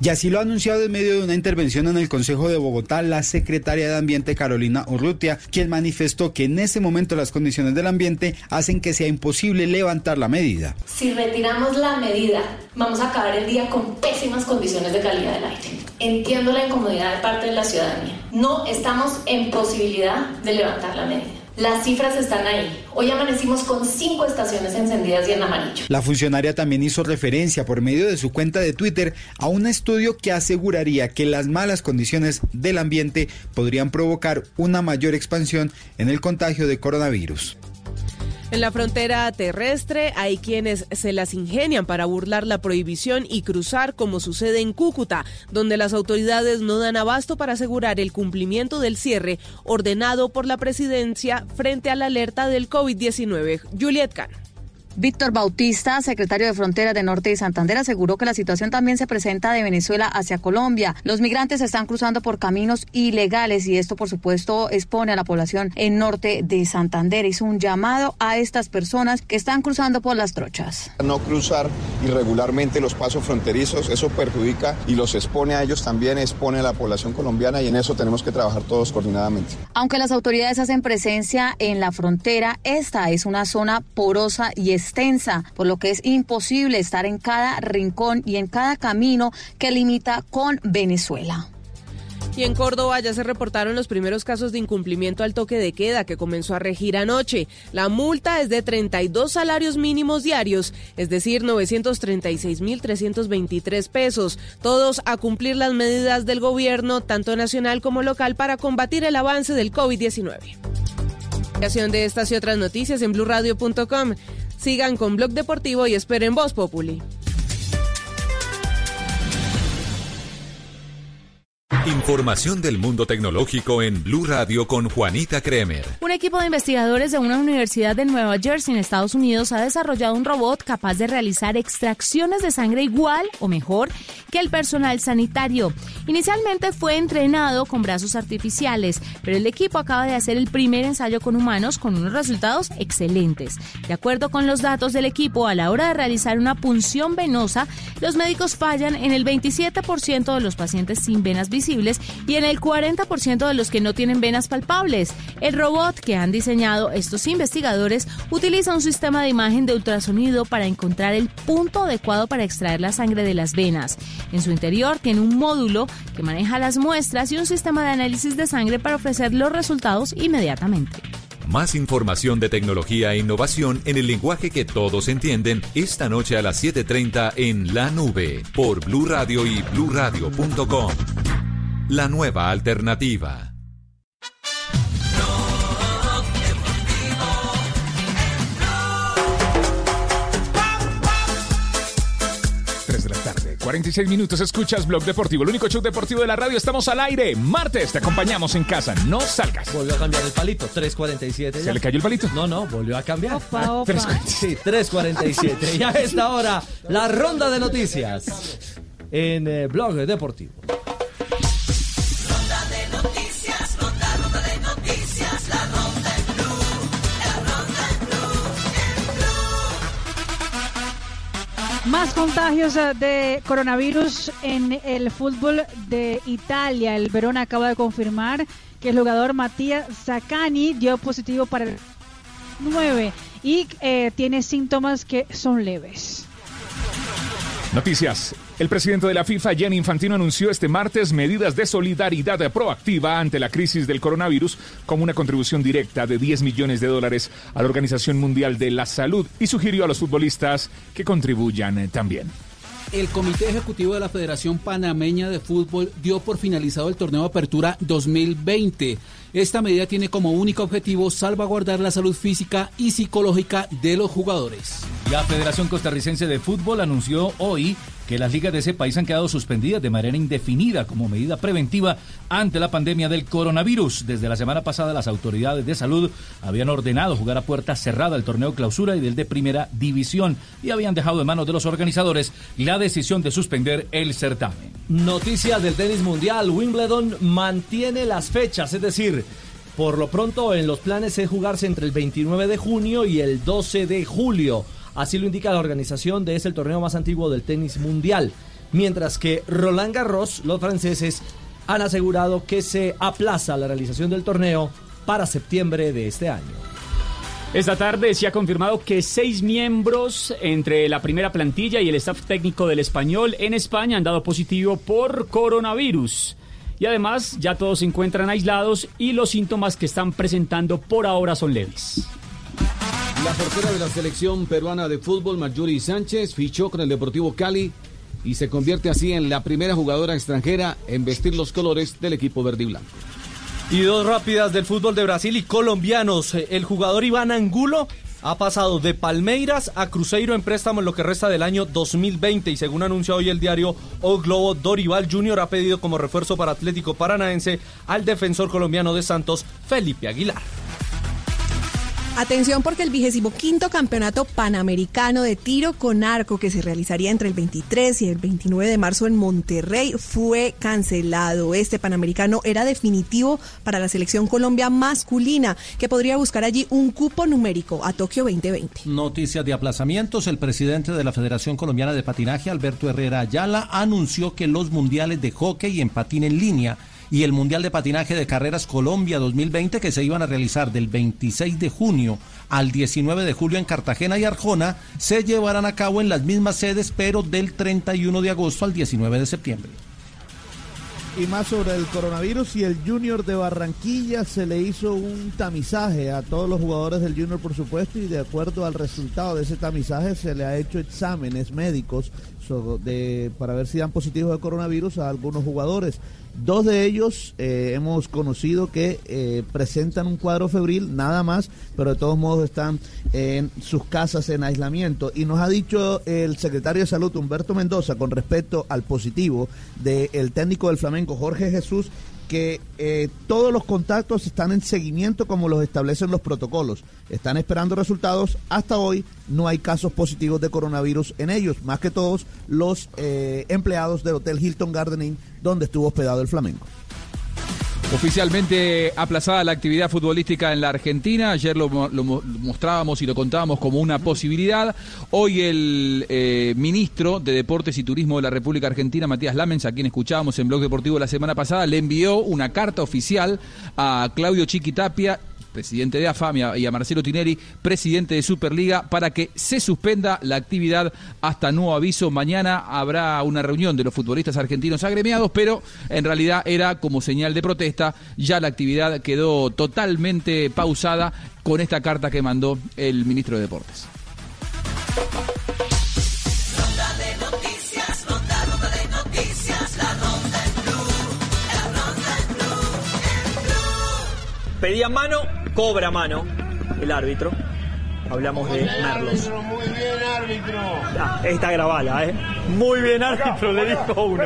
Y así lo ha anunciado en medio de una intervención en el Consejo de Bogotá la secretaria de Ambiente Carolina Urrutia, quien manifestó que en ese momento las condiciones del ambiente hacen que sea imposible levantar la medida. Si retiramos la medida, vamos a acabar el día con pésimas condiciones de calidad del aire. Entiendo la incomodidad de parte de la ciudadanía. No estamos en posibilidad de levantar la medida. Las cifras están ahí. Hoy amanecimos con cinco estaciones encendidas y en amarillo. La funcionaria también hizo referencia por medio de su cuenta de Twitter a un estudio que aseguraría que las malas condiciones del ambiente podrían provocar una mayor expansión en el contagio de coronavirus. En la frontera terrestre hay quienes se las ingenian para burlar la prohibición y cruzar como sucede en Cúcuta, donde las autoridades no dan abasto para asegurar el cumplimiento del cierre ordenado por la presidencia frente a la alerta del COVID-19. Juliet Can. Víctor Bautista, secretario de Frontera de Norte y Santander, aseguró que la situación también se presenta de Venezuela hacia Colombia. Los migrantes están cruzando por caminos ilegales y esto, por supuesto, expone a la población en Norte de Santander. Hizo un llamado a estas personas que están cruzando por las trochas. No cruzar irregularmente los pasos fronterizos, eso perjudica y los expone a ellos también, expone a la población colombiana y en eso tenemos que trabajar todos coordinadamente. Aunque las autoridades hacen presencia en la frontera, esta es una zona porosa y extensa, por lo que es imposible estar en cada rincón y en cada camino que limita con Venezuela. Y en Córdoba ya se reportaron los primeros casos de incumplimiento al toque de queda que comenzó a regir anoche. La multa es de 32 salarios mínimos diarios, es decir, 936.323 pesos. Todos a cumplir las medidas del gobierno, tanto nacional como local, para combatir el avance del COVID-19. De estas y otras noticias en blurradio.com. Sigan con Blog Deportivo y esperen Voz Populi. Información del mundo tecnológico en Blue Radio con Juanita Kremer. Un equipo de investigadores de una universidad de Nueva Jersey en Estados Unidos ha desarrollado un robot capaz de realizar extracciones de sangre igual o mejor que el personal sanitario. Inicialmente fue entrenado con brazos artificiales, pero el equipo acaba de hacer el primer ensayo con humanos con unos resultados excelentes. De acuerdo con los datos del equipo, a la hora de realizar una punción venosa, los médicos fallan en el 27% de los pacientes sin venas y en el 40% de los que no tienen venas palpables. El robot que han diseñado estos investigadores utiliza un sistema de imagen de ultrasonido para encontrar el punto adecuado para extraer la sangre de las venas. En su interior tiene un módulo que maneja las muestras y un sistema de análisis de sangre para ofrecer los resultados inmediatamente. Más información de tecnología e innovación en el lenguaje que todos entienden esta noche a las 7:30 en La Nube por Blue Radio y bluradio.com. La nueva alternativa. Tres de la tarde, 46 minutos, escuchas Blog Deportivo, el único show deportivo de la radio. Estamos al aire. Martes, te acompañamos en casa. No salgas. Volvió a cambiar el palito, 3.47. ¿Se le cayó el palito? No, no, volvió a cambiar. Opa, opa. Sí, 3.47. Y a esta hora, la ronda de noticias en eh, Blog Deportivo. Más contagios eh, de coronavirus en el fútbol de Italia. El Verona acaba de confirmar que el jugador Matías Zaccani dio positivo para el 9 y eh, tiene síntomas que son leves. Noticias. El presidente de la FIFA, Gianni Infantino, anunció este martes medidas de solidaridad proactiva ante la crisis del coronavirus como una contribución directa de 10 millones de dólares a la Organización Mundial de la Salud y sugirió a los futbolistas que contribuyan también. El Comité Ejecutivo de la Federación Panameña de Fútbol dio por finalizado el torneo Apertura 2020. Esta medida tiene como único objetivo salvaguardar la salud física y psicológica de los jugadores. La Federación Costarricense de Fútbol anunció hoy que las ligas de ese país han quedado suspendidas de manera indefinida como medida preventiva ante la pandemia del coronavirus. Desde la semana pasada las autoridades de salud habían ordenado jugar a puerta cerrada el torneo clausura y del de primera división y habían dejado en manos de los organizadores la decisión de suspender el certamen. Noticias del tenis mundial. Wimbledon mantiene las fechas, es decir, por lo pronto en los planes es jugarse entre el 29 de junio y el 12 de julio. Así lo indica la organización de ese el torneo más antiguo del tenis mundial. Mientras que Roland Garros, los franceses, han asegurado que se aplaza la realización del torneo para septiembre de este año. Esta tarde se ha confirmado que seis miembros entre la primera plantilla y el staff técnico del español en España han dado positivo por coronavirus. Y además ya todos se encuentran aislados y los síntomas que están presentando por ahora son leves. La portera de la selección peruana de fútbol, Marjorie Sánchez, fichó con el Deportivo Cali y se convierte así en la primera jugadora extranjera en vestir los colores del equipo verde y blanco. Y dos rápidas del fútbol de Brasil y colombianos. El jugador Iván Angulo ha pasado de Palmeiras a Cruzeiro en préstamo en lo que resta del año 2020 y según anuncia hoy el diario O Globo, Dorival Jr. ha pedido como refuerzo para Atlético Paranaense al defensor colombiano de Santos, Felipe Aguilar. Atención porque el vigésimo quinto campeonato panamericano de tiro con arco que se realizaría entre el 23 y el 29 de marzo en Monterrey fue cancelado. Este panamericano era definitivo para la selección Colombia masculina que podría buscar allí un cupo numérico a Tokio 2020. Noticias de aplazamientos. El presidente de la Federación Colombiana de Patinaje, Alberto Herrera Ayala, anunció que los mundiales de hockey en patín en línea y el Mundial de Patinaje de Carreras Colombia 2020 que se iban a realizar del 26 de junio al 19 de julio en Cartagena y Arjona se llevarán a cabo en las mismas sedes pero del 31 de agosto al 19 de septiembre. Y más sobre el coronavirus y el Junior de Barranquilla se le hizo un tamizaje a todos los jugadores del Junior por supuesto y de acuerdo al resultado de ese tamizaje se le ha hecho exámenes médicos para ver si dan positivos de coronavirus a algunos jugadores. Dos de ellos eh, hemos conocido que eh, presentan un cuadro febril, nada más, pero de todos modos están en sus casas en aislamiento. Y nos ha dicho el secretario de Salud, Humberto Mendoza, con respecto al positivo del técnico del Flamenco, Jorge Jesús, que eh, todos los contactos están en seguimiento como los establecen los protocolos. Están esperando resultados. Hasta hoy no hay casos positivos de coronavirus en ellos, más que todos los eh, empleados del Hotel Hilton Garden Inn, donde estuvo hospedado el Flamengo. Oficialmente aplazada la actividad futbolística en la Argentina. Ayer lo, mostrábamos y lo contábamos como una posibilidad. Hoy el eh, ministro de Deportes y Turismo de la República Argentina, Matías Lamens, a quien escuchábamos en Blog Deportivo la semana pasada, le envió una carta oficial a Claudio Chiquitapia presidente de AFAM, y a Marcelo Tineri, presidente de Superliga, para que se suspenda la actividad hasta nuevo aviso. Mañana habrá una reunión de los futbolistas argentinos agremiados, pero en realidad era como señal de protesta. Ya la actividad quedó totalmente pausada con esta carta que mandó el ministro de Deportes. Pedía mano, cobra mano el árbitro. Hablamos de Merlos. Muy bien, árbitro. Ah, está grabada, ¿eh? Muy bien, árbitro, le dijo uno.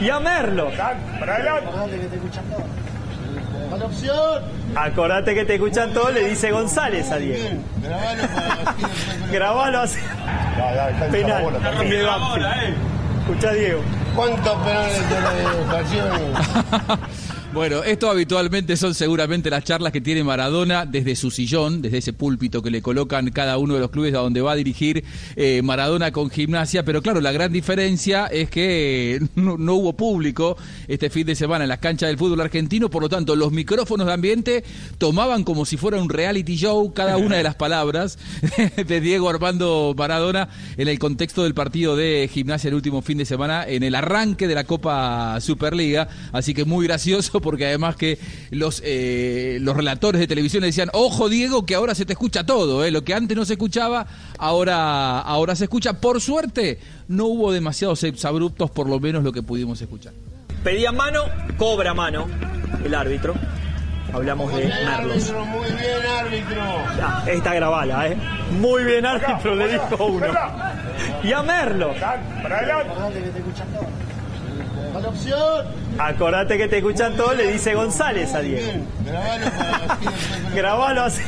Y a Merlo. Acordate que te escuchan todos, le dice González a Diego. Grabalo así. Penal. Escucha Diego. ¿Cuántos penales de la Bueno, esto habitualmente son seguramente las charlas que tiene Maradona desde su sillón, desde ese púlpito que le colocan cada uno de los clubes a donde va a dirigir eh, Maradona con gimnasia, pero claro, la gran diferencia es que no, no, hubo público este fin de semana en las canchas del fútbol argentino, por lo tanto los micrófonos de ambiente tomaban como si fuera un reality show cada una de las palabras de Diego Armando Maradona en el contexto del partido de gimnasia el último fin de semana, en el arranque de la Copa Superliga, así que muy gracioso porque además que los, eh, los relatores de televisión le decían, ojo Diego, que ahora se te escucha todo, eh, lo que antes no se escuchaba, ahora, ahora se escucha. Por suerte, no hubo demasiados abruptos, por lo menos lo que pudimos escuchar. Pedía mano, cobra mano el árbitro. Hablamos de Merlos. Muy bien, árbitro. Ah, esta grabala, ¿eh? Muy bien, árbitro, le dijo uno. Y a Merlo. Acordate que te escuchan todos, le dice González a Diego. Grabalo así.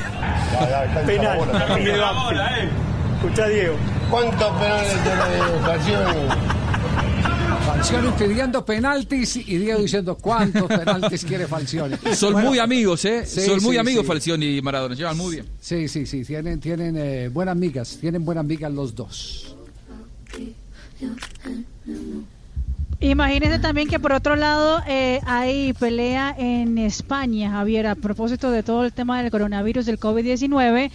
Penal. De. Escucha Diego. ¿Cuántos penales tiene Falcioni? Falcioni pidiendo penaltis y Diego diciendo cuántos penaltis quiere Falcioni. Son Bueno, muy amigos, ¿eh? sí, Son muy sí, amigos sí. Falcioni y Maradona. Llevan muy bien. Sí, sí, sí, tienen, tienen eh, buenas migas, tienen buenas migas los dos. Imagínense también que por otro lado eh, hay pelea en España, Javier, a propósito de todo el tema del coronavirus, del COVID-19.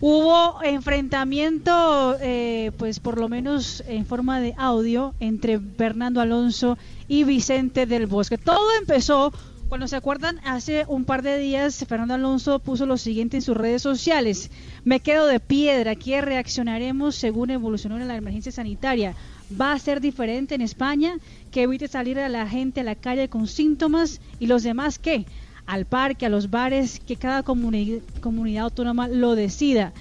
Hubo enfrentamiento, eh, pues por lo menos en forma de audio, entre Fernando Alonso y Vicente del Bosque. Todo empezó cuando se acuerdan, hace un par de días Fernando Alonso puso lo siguiente en sus redes sociales. Me quedo de piedra, ¿qué reaccionaremos según evolucionó la emergencia sanitaria? ¿Va a ser diferente en España? Que evite salir a la gente a la calle con síntomas y los demás qué? Al parque, a los bares, que cada comuni- comunidad autónoma lo decida.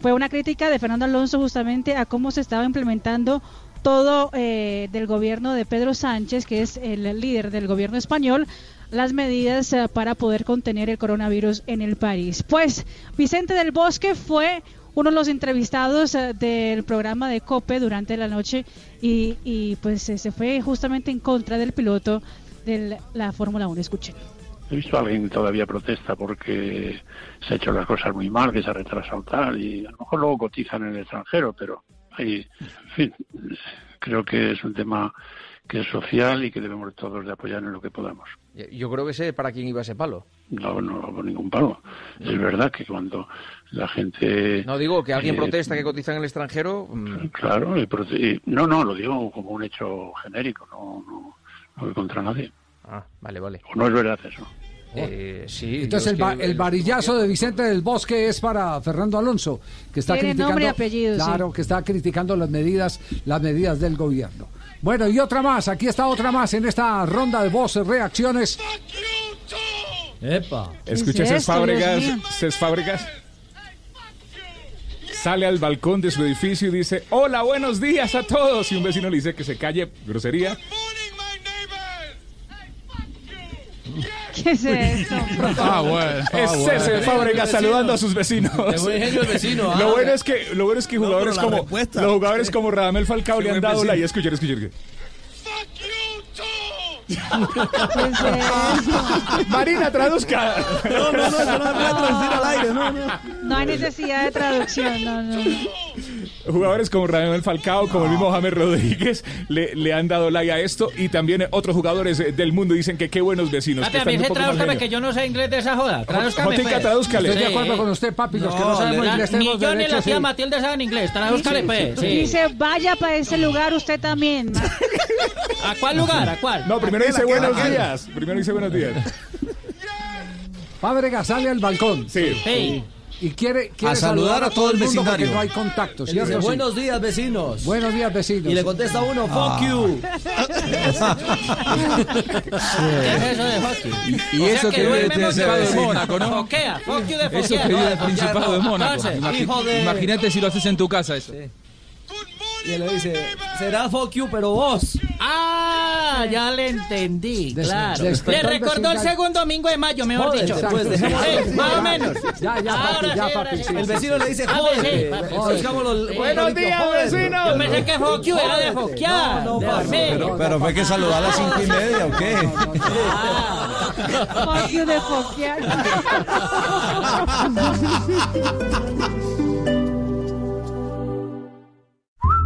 Fue una crítica de Fernando Alonso justamente a cómo se estaba implementando todo eh, del gobierno de Pedro Sánchez, que es el líder del gobierno español, las medidas eh, para poder contener el coronavirus en el país. Pues Vicente del Bosque fue uno de los entrevistados eh, del programa de COPE durante la noche y, y, pues eh, se fue justamente en contra del piloto de la Fórmula 1. Escuchen. He visto a alguien que todavía protesta porque se ha hecho las cosas muy mal, que se ha retrasado tal, y a lo mejor luego cotizan en el extranjero, pero hay, en fin, creo que es un tema que es social y que debemos todos de apoyar en lo que podamos. Yo creo que sé para quién iba ese palo. No, no por ningún palo. Es verdad que cuando la gente... No digo que alguien eh, protesta que cotiza en el extranjero. mm, Claro, y prote- y- no, no, lo digo como un hecho genérico, no, no, no voy contra nadie. Ah, vale, vale. ¿O no es verdad eso? Eh, sí. Entonces el, ba- el varillazo de Vicente del Bosque es para Fernando Alonso, que está Tiene criticando, nombre y apellido, sí. claro, que está criticando las medidas, las medidas del gobierno. Bueno, y otra más, aquí está otra más en esta ronda de voces, reacciones. Epa. Escucha es Fábregas, Fábregas. Sale al balcón de su edificio y dice, hola, buenos días a todos. Y un vecino le dice que se calle, grosería. ¿Qué es eso? Ah, bueno. Es César Fábregas saludando a sus vecinos. Vecino, ah. Lo bueno es que, lo bueno es que jugadores como respuesta. los jugadores como Radamel Falcao Qué le han dado vecino. la y escuchar, escuchar. Marina, traduzca. No, no, no, no me puedo traducir al aire, no, no. No hay necesidad de traducción, no, no. Jugadores como Radamel Falcao, como el mismo James Rodríguez, le, le han dado like a esto. Y también otros jugadores eh, del mundo dicen que qué buenos vecinos. que Papi, a mí se tradúzcame que yo no sé inglés de esa joda. Tradúzcame. Jotica, pues. tradúzcale. Estoy de Sí. acuerdo con usted, papi, los que no sabemos inglés Ni tenemos yo ni la tía sí. Matilde saben inglés. Tradúzcale, pues. Sí. Dice, vaya para ese lugar usted también. ¿A cuál lugar? ¿A cuál? No, primero dice buenos días. Primero dice buenos días. Fábregas sale al balcón. Sí. Y quiere, quiere A saludar a todo el mundo porque vecindario. no hay contacto, ¿cierto? dice, Sí. buenos días, vecinos. Buenos días, vecinos. Y le contesta uno, fuck Ah. you. ¿Qué es eso de hockey? Y O sea eso que vive duerme del Principado de Montevideo. Mónaco, ¿no? Foquea, fuck you de Eso foquea. que vive del Principado de Mónaco. de- Imagínate si lo haces en tu casa eso. Y él le dice, será fuck you, pero vos. Ah, ya le entendí, Des- claro. Le recordó el segundo domingo de mayo, mejor Jódete, dicho. pues, dejémoslo. Sí, más o menos. Ya, ya, papi, ya, papi, sí. El vecino le dice, Ah, jódete. Buenos Buenos días, vecino. Yo pensé que fuck you era de foquear, No, no, de. Pero- pero fue que saludó a las cinco y media, ¿o qué? Fuck you de foquear.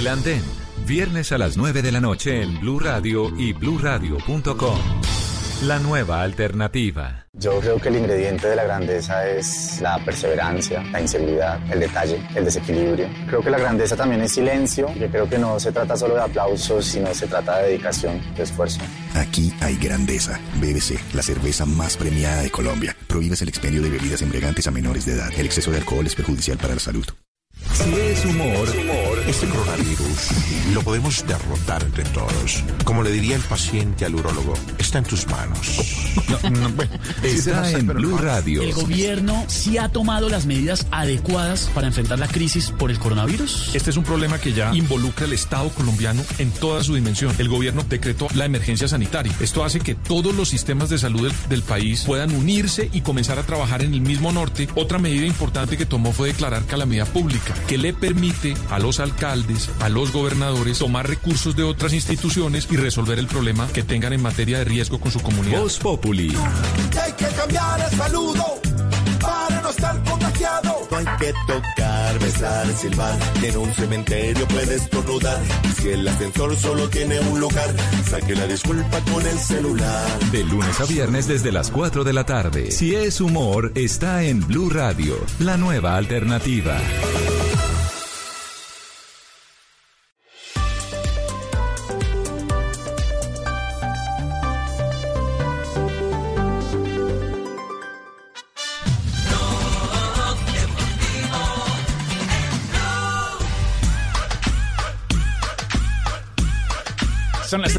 El Andén, viernes a las 9 de la noche en Blue Radio y bluradio.com. la nueva alternativa. Yo creo que el ingrediente de la grandeza es la perseverancia, la inseguridad, el detalle, el desequilibrio. Creo que la grandeza también es silencio, que creo que no se trata solo de aplausos, sino se trata de dedicación, de esfuerzo. Aquí hay grandeza. BBC, la cerveza más premiada de Colombia. Prohíbes el expendio de bebidas embriagantes a menores de edad. El exceso de alcohol es perjudicial para la salud. Si es humor, Este coronavirus lo podemos derrotar entre todos. Como le diría el paciente al urólogo, está en tus manos. está en Blue Radio. ¿El gobierno sí ha tomado las medidas adecuadas para enfrentar la crisis por el coronavirus? Este es un problema que ya involucra al Estado colombiano en toda su dimensión. El gobierno decretó la emergencia sanitaria. Esto hace que todos los sistemas de salud del, del país puedan unirse y comenzar a trabajar en el mismo norte. Otra medida importante que tomó fue declarar calamidad pública, que le permite a los alcaldes, a los gobernadores, tomar recursos de otras instituciones y resolver el problema que tengan en materia de riesgo con su comunidad. Voz Populi. hay que cambiar el saludo para no estar contagiado. No hay que tocar, besar, silbar. En un cementerio puedes estornudar. Y si el ascensor solo tiene un lugar, saque la disculpa con el celular. De lunes a viernes desde las 4 de la tarde. Si es humor, está en Blue Radio, la nueva alternativa.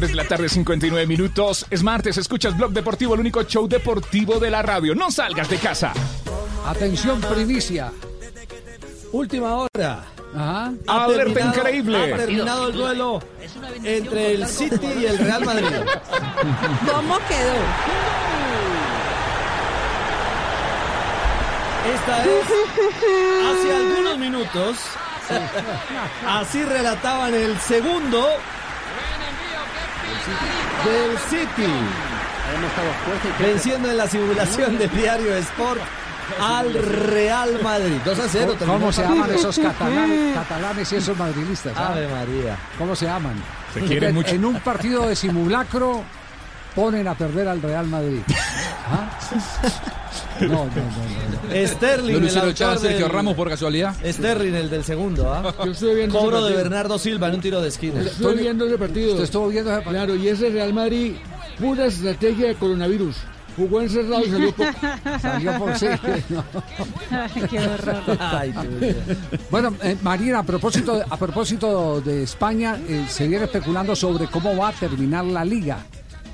3 de la tarde, 59 minutos. Es martes, escuchas Blog Deportivo, el único show deportivo de la radio. No salgas de casa. Atención, primicia. Última hora. Ajá. Alerta increíble. Ha terminado el duelo entre el City y el Real Madrid. ¿Cómo quedó? Esta es hace algunos minutos. Así relataban el segundo del City. Venciendo en la simulación del diario Sport al Real Madrid. 2 a 0. ¿Cómo, cómo se llaman esos catalanes, catalanes y esos madrilistas? ah? Ave María. ¿Cómo se llaman? Se quieren mucho. En un partido de simulacro ponen a perder al Real Madrid. ¿Ah? No, no, no. no. Sterling, ¿No lo hicieron echar a Sergio del- Ramos por casualidad? Sterling, el del segundo, ¿ah? Yo viendo Cobro de. Bernardo Silva en un tiro de esquina. Estuve viendo ese partido. ¿Usted estuvo viendo ese partido? Claro, y ese Real Madrid, pura estrategia de coronavirus. Jugó encerrado y salió poco. Salió por sí. No. Ay, qué horror. Ay, Dios. Bueno, eh, Marina, a propósito, de- a propósito de España, eh, se viene especulando sobre cómo va a terminar la liga.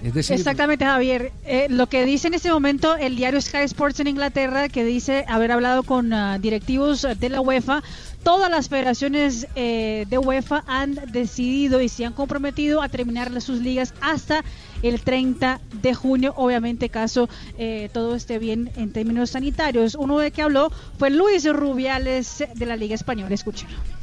Exactamente, Javier. Eh, lo que dice en este momento el diario Sky Sports en Inglaterra, que dice haber hablado con ah, directivos de la UEFA, todas las federaciones eh, de UEFA han decidido y se han comprometido a terminar sus ligas hasta el 30 de junio, obviamente caso eh, todo esté bien en términos sanitarios. Uno de que habló fue Luis Rubiales de la Liga Española. Escúchalo.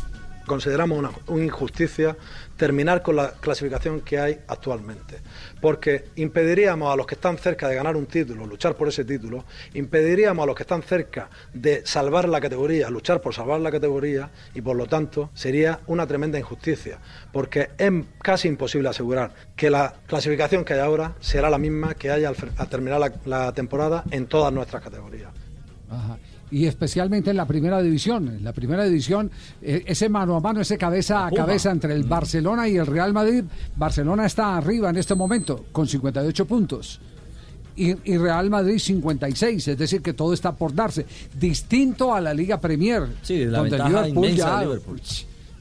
Consideramos una, injusticia terminar con la clasificación que hay actualmente, porque impediríamos a los que están cerca de ganar un título, luchar por ese título, impediríamos a los que están cerca de salvar la categoría, luchar por salvar la categoría, y por lo tanto sería una tremenda injusticia, porque es casi imposible asegurar que la clasificación que hay ahora será la misma que haya al terminar la- la temporada en todas nuestras categorías. Ajá. Y especialmente en la primera división. En la primera división, eh, ese mano a mano, ese cabeza a cabeza entre el Barcelona y el Real Madrid. Barcelona está arriba en este momento con 58 puntos. Y, y Real Madrid 56, es decir, que todo está por darse. Distinto a la Liga Premier, Sí, la donde Liverpool ya Liverpool.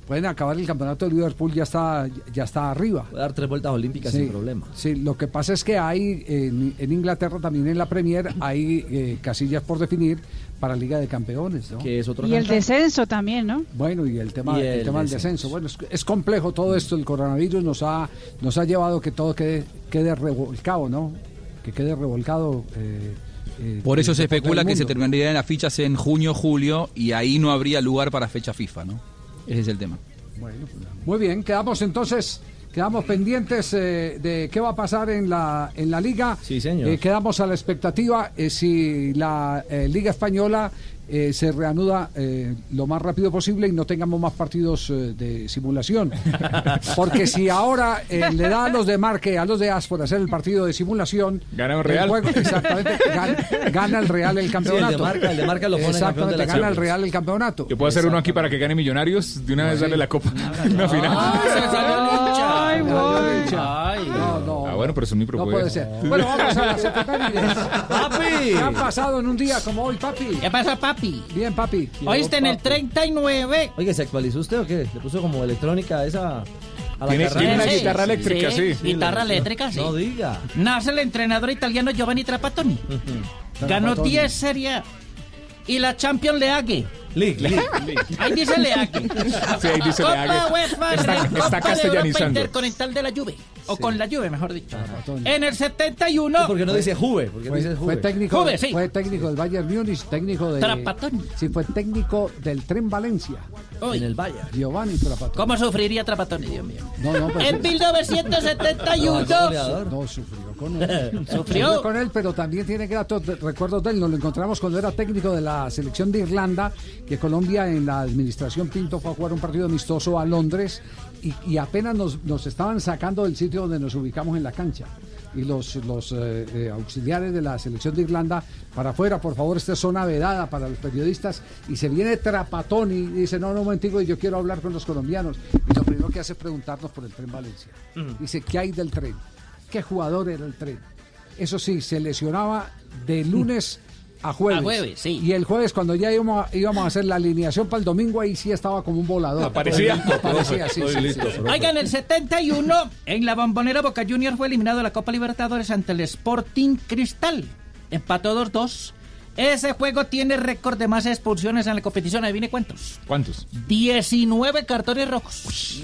Pueden acabar el campeonato de Liverpool ya está ya está arriba. Puede dar tres vueltas olímpicas Sí, sin problema. Sí, lo que pasa es que hay en, en Inglaterra también en la Premier hay eh, casillas por definir para Liga de Campeones, ¿no? Que es otro Y el descenso también, ¿no? Bueno, y el tema, Y el el tema del descenso. Bueno, es, es complejo todo esto. El coronavirus nos ha, nos ha llevado que todo quede, quede revolcado, ¿no? Que quede revolcado. eh, eh, Por eso se especula que se terminarían las fichas en junio, julio y ahí no habría lugar para fecha FIFA, ¿no? Ese es el tema. Bueno, pues, muy bien, quedamos entonces Quedamos pendientes eh, de qué va a pasar en la, en la liga. Sí, señor. Eh, quedamos a la expectativa eh, si la eh, Liga Española eh, se reanuda eh, lo más rápido posible y no tengamos más partidos eh, de simulación. Porque si ahora eh, le da a los de Marque, a los de As por hacer el partido de simulación, Gana un el Real. juego- exactamente, gana, gana el Real el campeonato. Sí, el de Marca- el de Marca lo pone Exactamente, de la gana el. Real el campeonato. Yo puedo hacer uno aquí para que gane Millonarios, de una vez darle la copa. Una final. Ay, voy. Ay. No, no. Ah, bueno, pero eso es mi No propuesta. puede ser. Bueno, vamos a las efemérides. ¡Papi! ¿Qué ha pasado en un día como hoy, papi? ¿Qué pasa, papi? Bien, papi. Oíste en el 39. Oye, ¿se actualizó usted o qué? ¿Le puso como electrónica a esa... A la Tiene- una Sí, guitarra eléctrica, sí. Guitarra eléctrica, sí. No diga. Nace el entrenador italiano Giovanni Trapattoni. Ganó Trapattoni. 10 Serie A. Y la Champions League. League, league. Ahí dice League. Sí, ahí dice Copa. UEFA, Está- Recopa está de Europa castellanizando. Intercontinental de la Juve. O con la Juve, mejor dicho. Trapattoni. En el 71. ¿Por qué no dice Juve? ¿Por qué Fue, dice fue técnico, Juve, sí. fue técnico del Bayern Múnich, técnico de Trapattoni. Sí, fue técnico del Tren Valencia. Uy, En el Bayern. Giovanni Trapattoni. ¿Cómo sufriría Trapattoni, Dios mío? No, no, pues, En 1971. Goleador. no sufrió con él. Sufrió. con él, pero también tiene gratos recuerdos de él. Nos lo encontramos cuando era técnico de la selección de Irlanda, que Colombia en la administración Pinto fue a jugar un partido amistoso a Londres y, y apenas nos, nos estaban sacando del sitio donde nos ubicamos en la cancha. Y los, los eh, eh, auxiliares de la selección de Irlanda para afuera, por favor, esta es zona vedada para los periodistas. Y se viene Trapatoni y dice, no, no, un momentico, yo quiero hablar con los colombianos. Y lo primero que hace es preguntarnos por el tren Valencia. Dice, ¿qué hay del tren? ¿Qué jugador era el tren? Eso sí, se lesionaba de lunes a jueves. A jueves, sí. Y el jueves, cuando ya íbamos a, íbamos a hacer la alineación para el domingo, ahí sí estaba como un volador. Aparecía. Aparecía, sí, sí, sí. Oiga, en el 71, en la bombonera Boca Juniors fue eliminado de la Copa Libertadores ante el Sporting Cristal. Empató 2-2. Ese juego tiene récord de más expulsiones en la competición. Adivine cuántos. ¿Cuántos? 19 cartones rojos.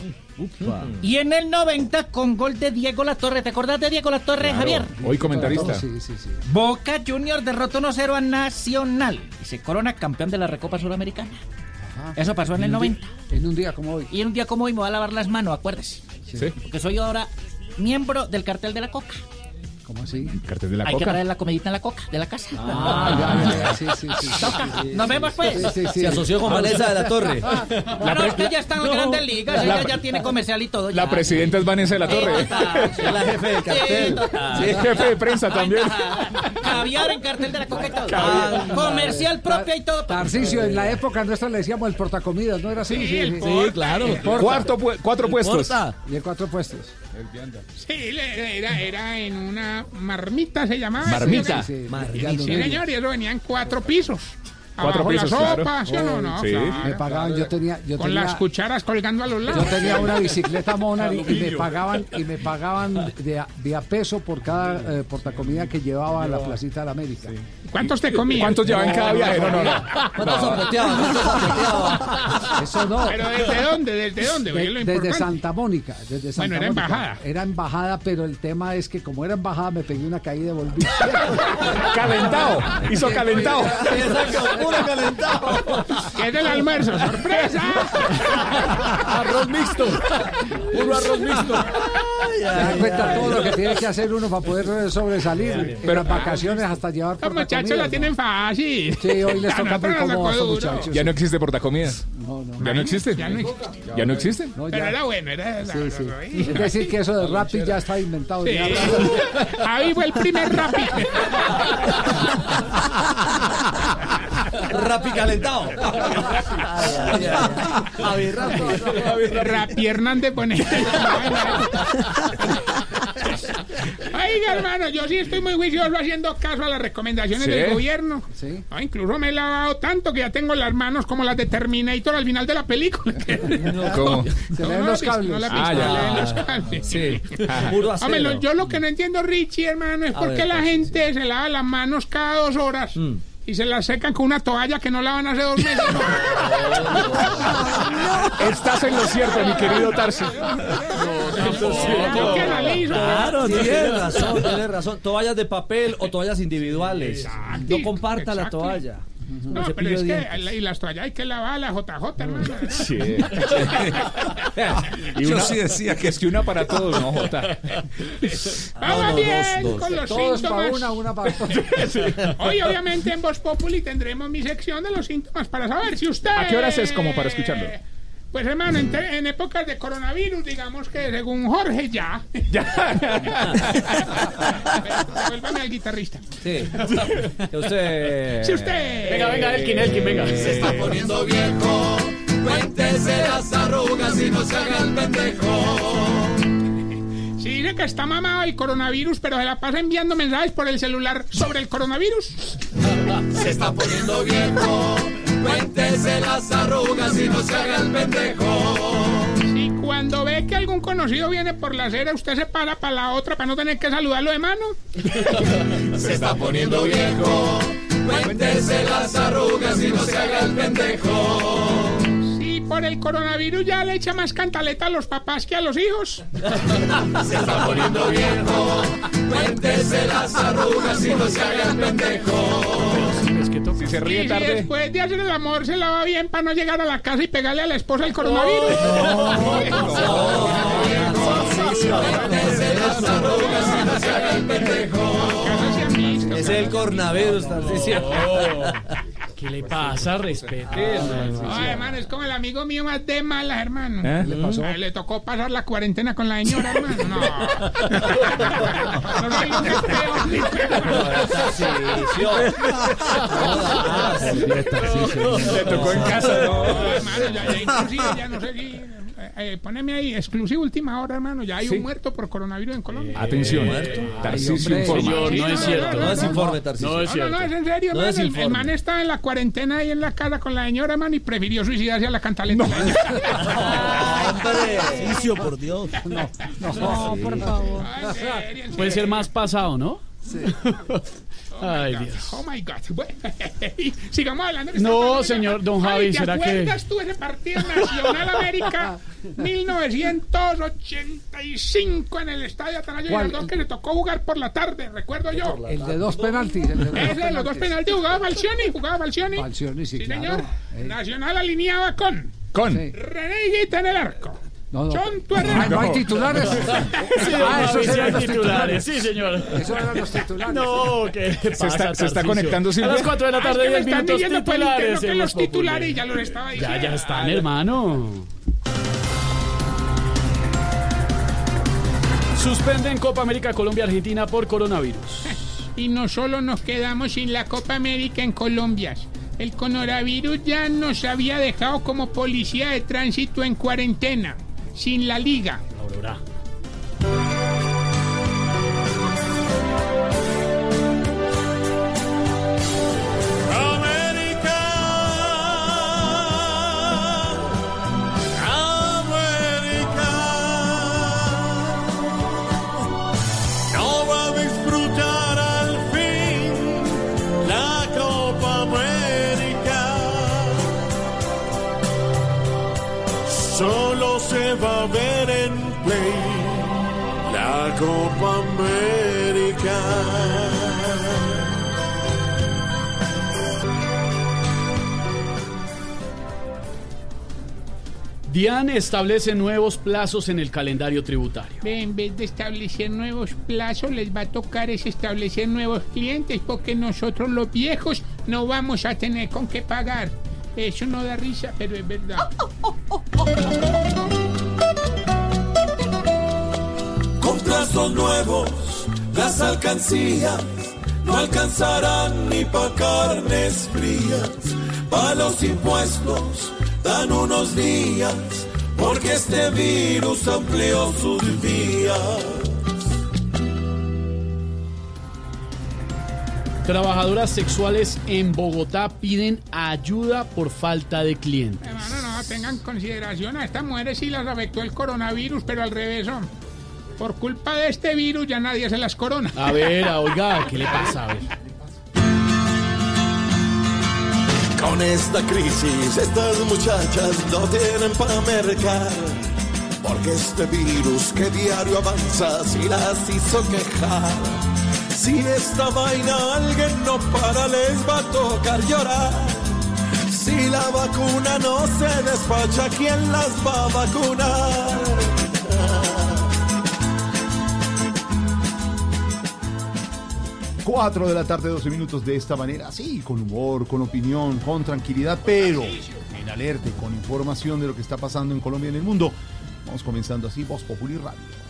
Y en el 90 con gol de Diego Latorre. ¿Te acordás de Diego Latorre, Javier? Hoy comentarista. Sí, sí, sí. Boca Juniors derrotó 1-0 a Nacional y se corona campeón de la Recopa Suramericana. Eso pasó en el 90. En un día como hoy. Y en un día como hoy me voy a lavar las manos, acuérdese. Sí. Porque soy ahora miembro del cartel de la coca. ¿Cómo así? Cartel de la Hay que coca. traer la comidita en la coca, de la casa. Ah, ya, ya, ya, sí, sí, sí. Toca. Nos vemos pues. Sí, sí, sí. Se asoció con Vanessa de la Torre. Pero usted ya está en las grandes ligas, ella ya tiene comercial y todo. La presidenta es Vanessa de la Sí, Torre. Es la jefe del cartel. Sí, jefe de prensa también. Caviar en cartel de la coca y todo. Ah, Comercial propio y todo. Tarcicio, en la época nuestra le decíamos el portacomidas, ¿no era así? Sí, Sí, claro. Cuarto, pu- cuatro puestos. Y el cuatro puestos. Sí, le- era, era en una marmita, se llamaba. Marmita. Sí, sí, Sí, señor, y eso venía en cuatro pisos. Cuatro Abajo pisos, la claro. sopa, ¿sí o no? no Sí. claro. Me pagaban, yo tenía, yo Con tenía, las cucharas colgando a los yo lados. tenía una bicicleta mona y, y me pagaban y me pagaban de a, de a peso por cada eh, portacomida que llevaba a la placita de la América. ¿Cuántos te comías? ¿Cuántos llevan cada viaje? No, no, no. ¿Cuántos. Eso no. ¿Pero desde dónde? ¿Desde dónde? Lo desde importante. Santa Mónica, desde Santa Bueno, era Mónica. embajada. Era embajada, pero el tema es que como era embajada me pegué una caída de volví. Calentado. Hizo calentado. Exacto, puro calentado. ¿Qué es del almuerzo? ¡Sorpresa! Arroz mixto. Puro arroz mixto. ¿Te das cuenta todo lo que tiene que hacer uno para poder sobresalir en Pero- las vacaciones hasta llevar Los muchachos la tienen fácil. Sí, hoy les toca muy duro. muchachos. Ya no existe portacomidas. No, no. ¿Ya no existe? Ya no existe. ¿Ya no existe? No, Pero era bueno, era... Sí, sí. Es decir, que eso de Rappi ya está inventado. Sí. Ahí fue el primer rapi. Rapi calentado. Ay, ay, ay. Javi Rapi. Hernández pone. Oiga, hermano, yo sí estoy muy juicioso haciendo caso a las recomendaciones ¿Sí? del gobierno. Sí. Ah, incluso me he lavado tanto que ya tengo las manos como las de Terminator al final de la película. ¿Cómo? Se No, leen no, los cables. no la Ah, pistola, ya. leen los cables. Sí. Puro Hombre, acero. lo- yo lo que no entiendo, Richie, hermano, es A por qué ver, la pues, gente se lava las manos cada dos horas Mm. Y se las secan con una toalla que no lavan hace dos meses. Estás en lo cierto, mi querido Tarsi. Analizo. Claro, tiene razón, tiene razón. Toallas de papel o toallas individuales. No comparta la exacto. toalla. No, pero es que la- y las toallas hay que lavar la JJ, hermano. Sí. Y Yo una- sí decía que es que una para todos, no, Jota. Vamos no, bien dos, dos. con los Todos para síntomas. una, una para todos. Hoy, obviamente, en Voz Populi tendremos mi sección de los síntomas para saber si usted... ¿A qué horas es como para escucharlo? Pues hermano, en, épocas de coronavirus, digamos que según Jorge ya. Devuélvame al guitarrista. Sí. Que usted. Si usted. Venga, venga, Elkin, Elkin, venga. Se está poniendo viejo. Cuéntese las arrugas y no se haga el pendejo. Si dice que está mamado el coronavirus, pero se la pasa enviando mensajes por el celular sobre el coronavirus. Se está poniendo viejo. Cuéntese las arrugas y no se haga el pendejo. Si cuando ve que algún conocido viene por la acera, usted se para para la otra para no tener que saludarlo de mano. Se está poniendo viejo. Cuéntese las arrugas y no se haga el pendejo. Por el coronavirus ya le echa más cantaleta a los papás que a los hijos. Se está poniendo viejo. Cuéntese las arrugas y no se haga el pendejo. Si se Y ríe si tarde. después de hacer el amor se lava bien para no llegar a la casa y pegarle a la esposa el coronavirus. Cuéntese las arrugas y no se haga el pendejo. Es el coronavirus, Tarcisio. ¿Qué le pasa? Respete. Ay, hermano, es como el amigo mío más de malas, hermano. ¿Eh? ¿Le pasó? le tocó pasar la cuarentena con la señora, hermano. No. no soy un ni Le tocó en casa, No, ¿no? hermano, ya, ya inclusive ya no sé si... eh, eh, poneme ahí, exclusivo última hora, hermano. Ya hay Sí. un muerto por coronavirus en Colombia. Atención. Tarcisio informa. Señor, no es cierto. No es informe, Tarcisio. No es No, no, no, es en serio, No hermano. es El- el, man está en la cuarentena ahí en la casa con la señora, hermano, y prefirió suicidarse a la cantaleta. Tarcisio, por Dios. No, no. No, por favor. Puede ser más pasado, ¿no? Oh my Ay, God, Dios. Oh my God. Bueno, sigamos hablando. No, señor don Javi, Ay, ¿te ¿será que- acuerdas tú ese partido Nacional América 1985 en el Estadio Atanasio. Girardot que le tocó jugar por la tarde, recuerdo yo. El de dos penaltis. El de dos Ese de los dos penaltis jugaba Falcioni, jugaba Falcioni. Falcioni, sí, Sí, claro. señor. Eh. Nacional alineaba con Con. Sí. René Higuita en el arco. No, Ah, hay titulares. Sí, Ah, esos sí, eran los titulares. Sí, señor. Esos eran los titulares. No, ¿qué Se pasa, está, se está conectando A Silvia. las 4 de la Ah, es tarde, que me 10 están minutos diciendo por interno titulares. que en los titulares ya los estaba diciendo. Ya, ya están, hermano. Suspenden Copa América Colombia-Argentina por coronavirus. Y no solo nos quedamos sin la Copa América en Colombia. El coronavirus ya nos había dejado como policía de tránsito en cuarentena, sin la liga. Aurora. Solo se va a ver en play la Copa América. DIAN establece nuevos plazos en el calendario tributario. En vez de establecer nuevos plazos, les va a tocar es establecer nuevos clientes, porque nosotros los viejos no vamos a tener con qué pagar. Eso no da risa, pero es verdad. Con plazos nuevos, las alcancías no alcanzarán ni pa' carnes frías. Pa' los impuestos dan unos días, porque este virus amplió sus días. Trabajadoras sexuales en Bogotá piden ayuda por falta de clientes. Hermano, no tengan consideración a estas mujeres sí las afectó el coronavirus, pero al revés, son. Por culpa de este virus ya nadie se las corona. A ver, a- oiga, ¿qué le pasa? A ver. Con esta crisis, estas muchachas no tienen para mercar. Porque este virus que diario avanza, si las hizo quejar. Si esta vaina alguien no para, les va a tocar llorar. Si la vacuna no se despacha, ¿quién las va a vacunar? 4 de la tarde, 12 minutos de esta manera, sí, con humor, con opinión, con tranquilidad, pero en alerta, con información de lo que está pasando en Colombia y en el mundo. Vamos comenzando así, Voz Populi Radio.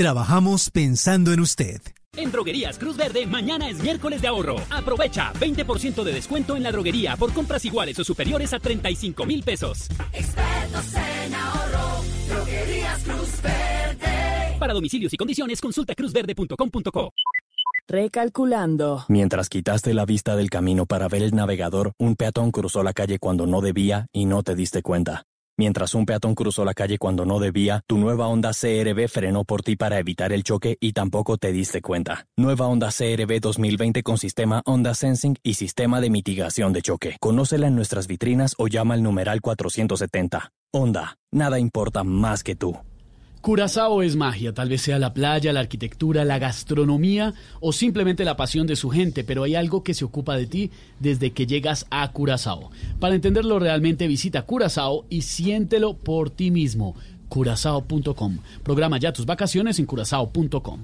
Trabajamos pensando en usted. En Droguerías Cruz Verde, mañana es miércoles de ahorro. Aprovecha 20% de descuento en la droguería por compras iguales o superiores a 35 mil pesos. Expertos en ahorro, droguerías Cruz Verde. Para domicilios y condiciones, consulta cruzverde.com.co. Recalculando. Mientras quitaste la vista del camino para ver el navegador, un peatón cruzó la calle cuando no debía y no te diste cuenta. Mientras un peatón cruzó la calle cuando no debía, tu nueva Honda CRB frenó por ti para evitar el choque y tampoco te diste cuenta. Nueva Honda CRB 2020 con sistema Honda Sensing y sistema de mitigación de choque. Conócela en nuestras vitrinas o llama al numeral 470. Honda, nada importa más que tú. Curazao es magia, tal vez sea la playa, la arquitectura, la gastronomía o simplemente la pasión de su gente, pero hay algo que se ocupa de ti desde que llegas a Curazao. Para entenderlo realmente visita Curazao y siéntelo por ti mismo. Curazao.com. Programa ya tus vacaciones en curazao.com.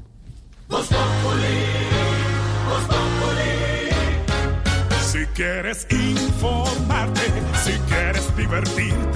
Si quieres informarte, si quieres divertirte,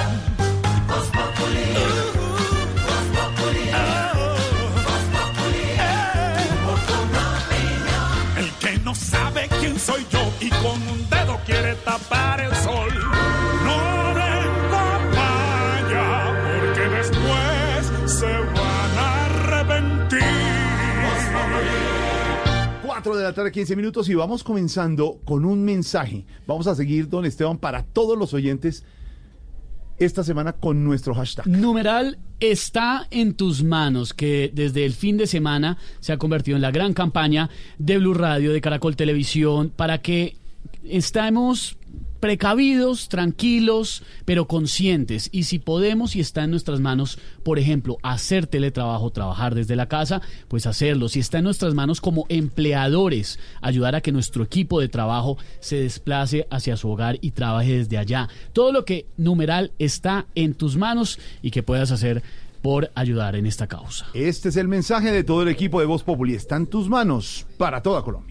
Tapar el sol. No den papaya porque después se van a arrepentir. 4 de la tarde, 15 minutos y vamos comenzando con un mensaje. Vamos a seguir, don Esteban, para todos los oyentes esta semana con nuestro hashtag. Numeral está en tus manos, que desde el fin de semana se ha convertido en la gran campaña de Blue Radio, de Caracol Televisión, para que estemos precavidos, tranquilos, pero conscientes. Y si podemos y está en nuestras manos, por ejemplo, hacer teletrabajo, trabajar desde la casa, pues hacerlo. Si está en nuestras manos como empleadores, ayudar a que nuestro equipo de trabajo se desplace hacia su hogar y trabaje desde allá. Todo lo que numeral está en tus manos y que puedas hacer por ayudar en esta causa. Este es el mensaje de todo el equipo de Voz Populi. Está en tus manos para toda Colombia.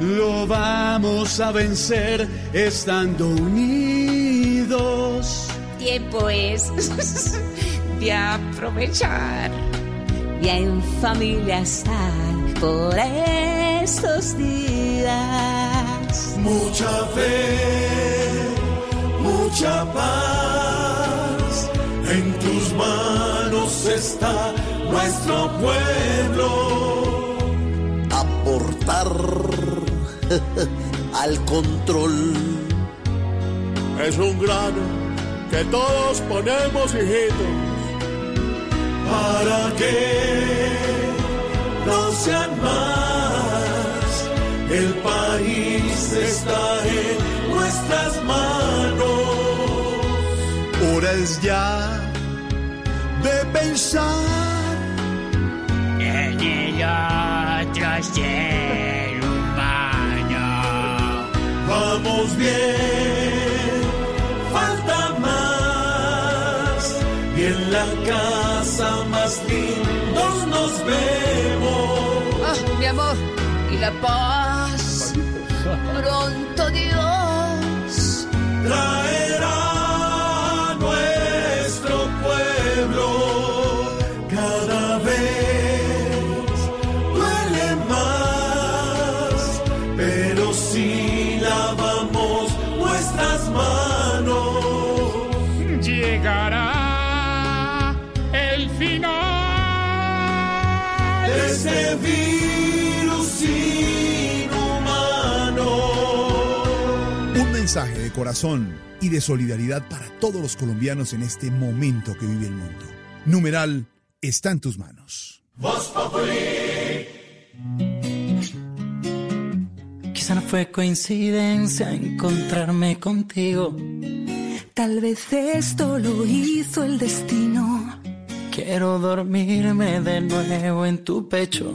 lo vamos a vencer estando unidos. Tiempo es de aprovechar y en familia estar por estos días. Mucha fe, mucha paz, en tus manos está, nuestro pueblo. Aportar al control es un grano que todos ponemos, hijitos, para que no sean más. El país está en nuestras manos. Hora es ya de pensar en el otro ser. Vamos bien, falta más. Y en la casa más lindos nos vemos. Ah, mi amor, y la paz. Pronto mensaje de corazón y de solidaridad para todos los colombianos en este momento que vive el mundo. Numeral está en tus manos. Voz Populi. Quizá no fue coincidencia encontrarme contigo. Tal vez esto lo hizo el destino. Quiero dormirme de nuevo en tu pecho.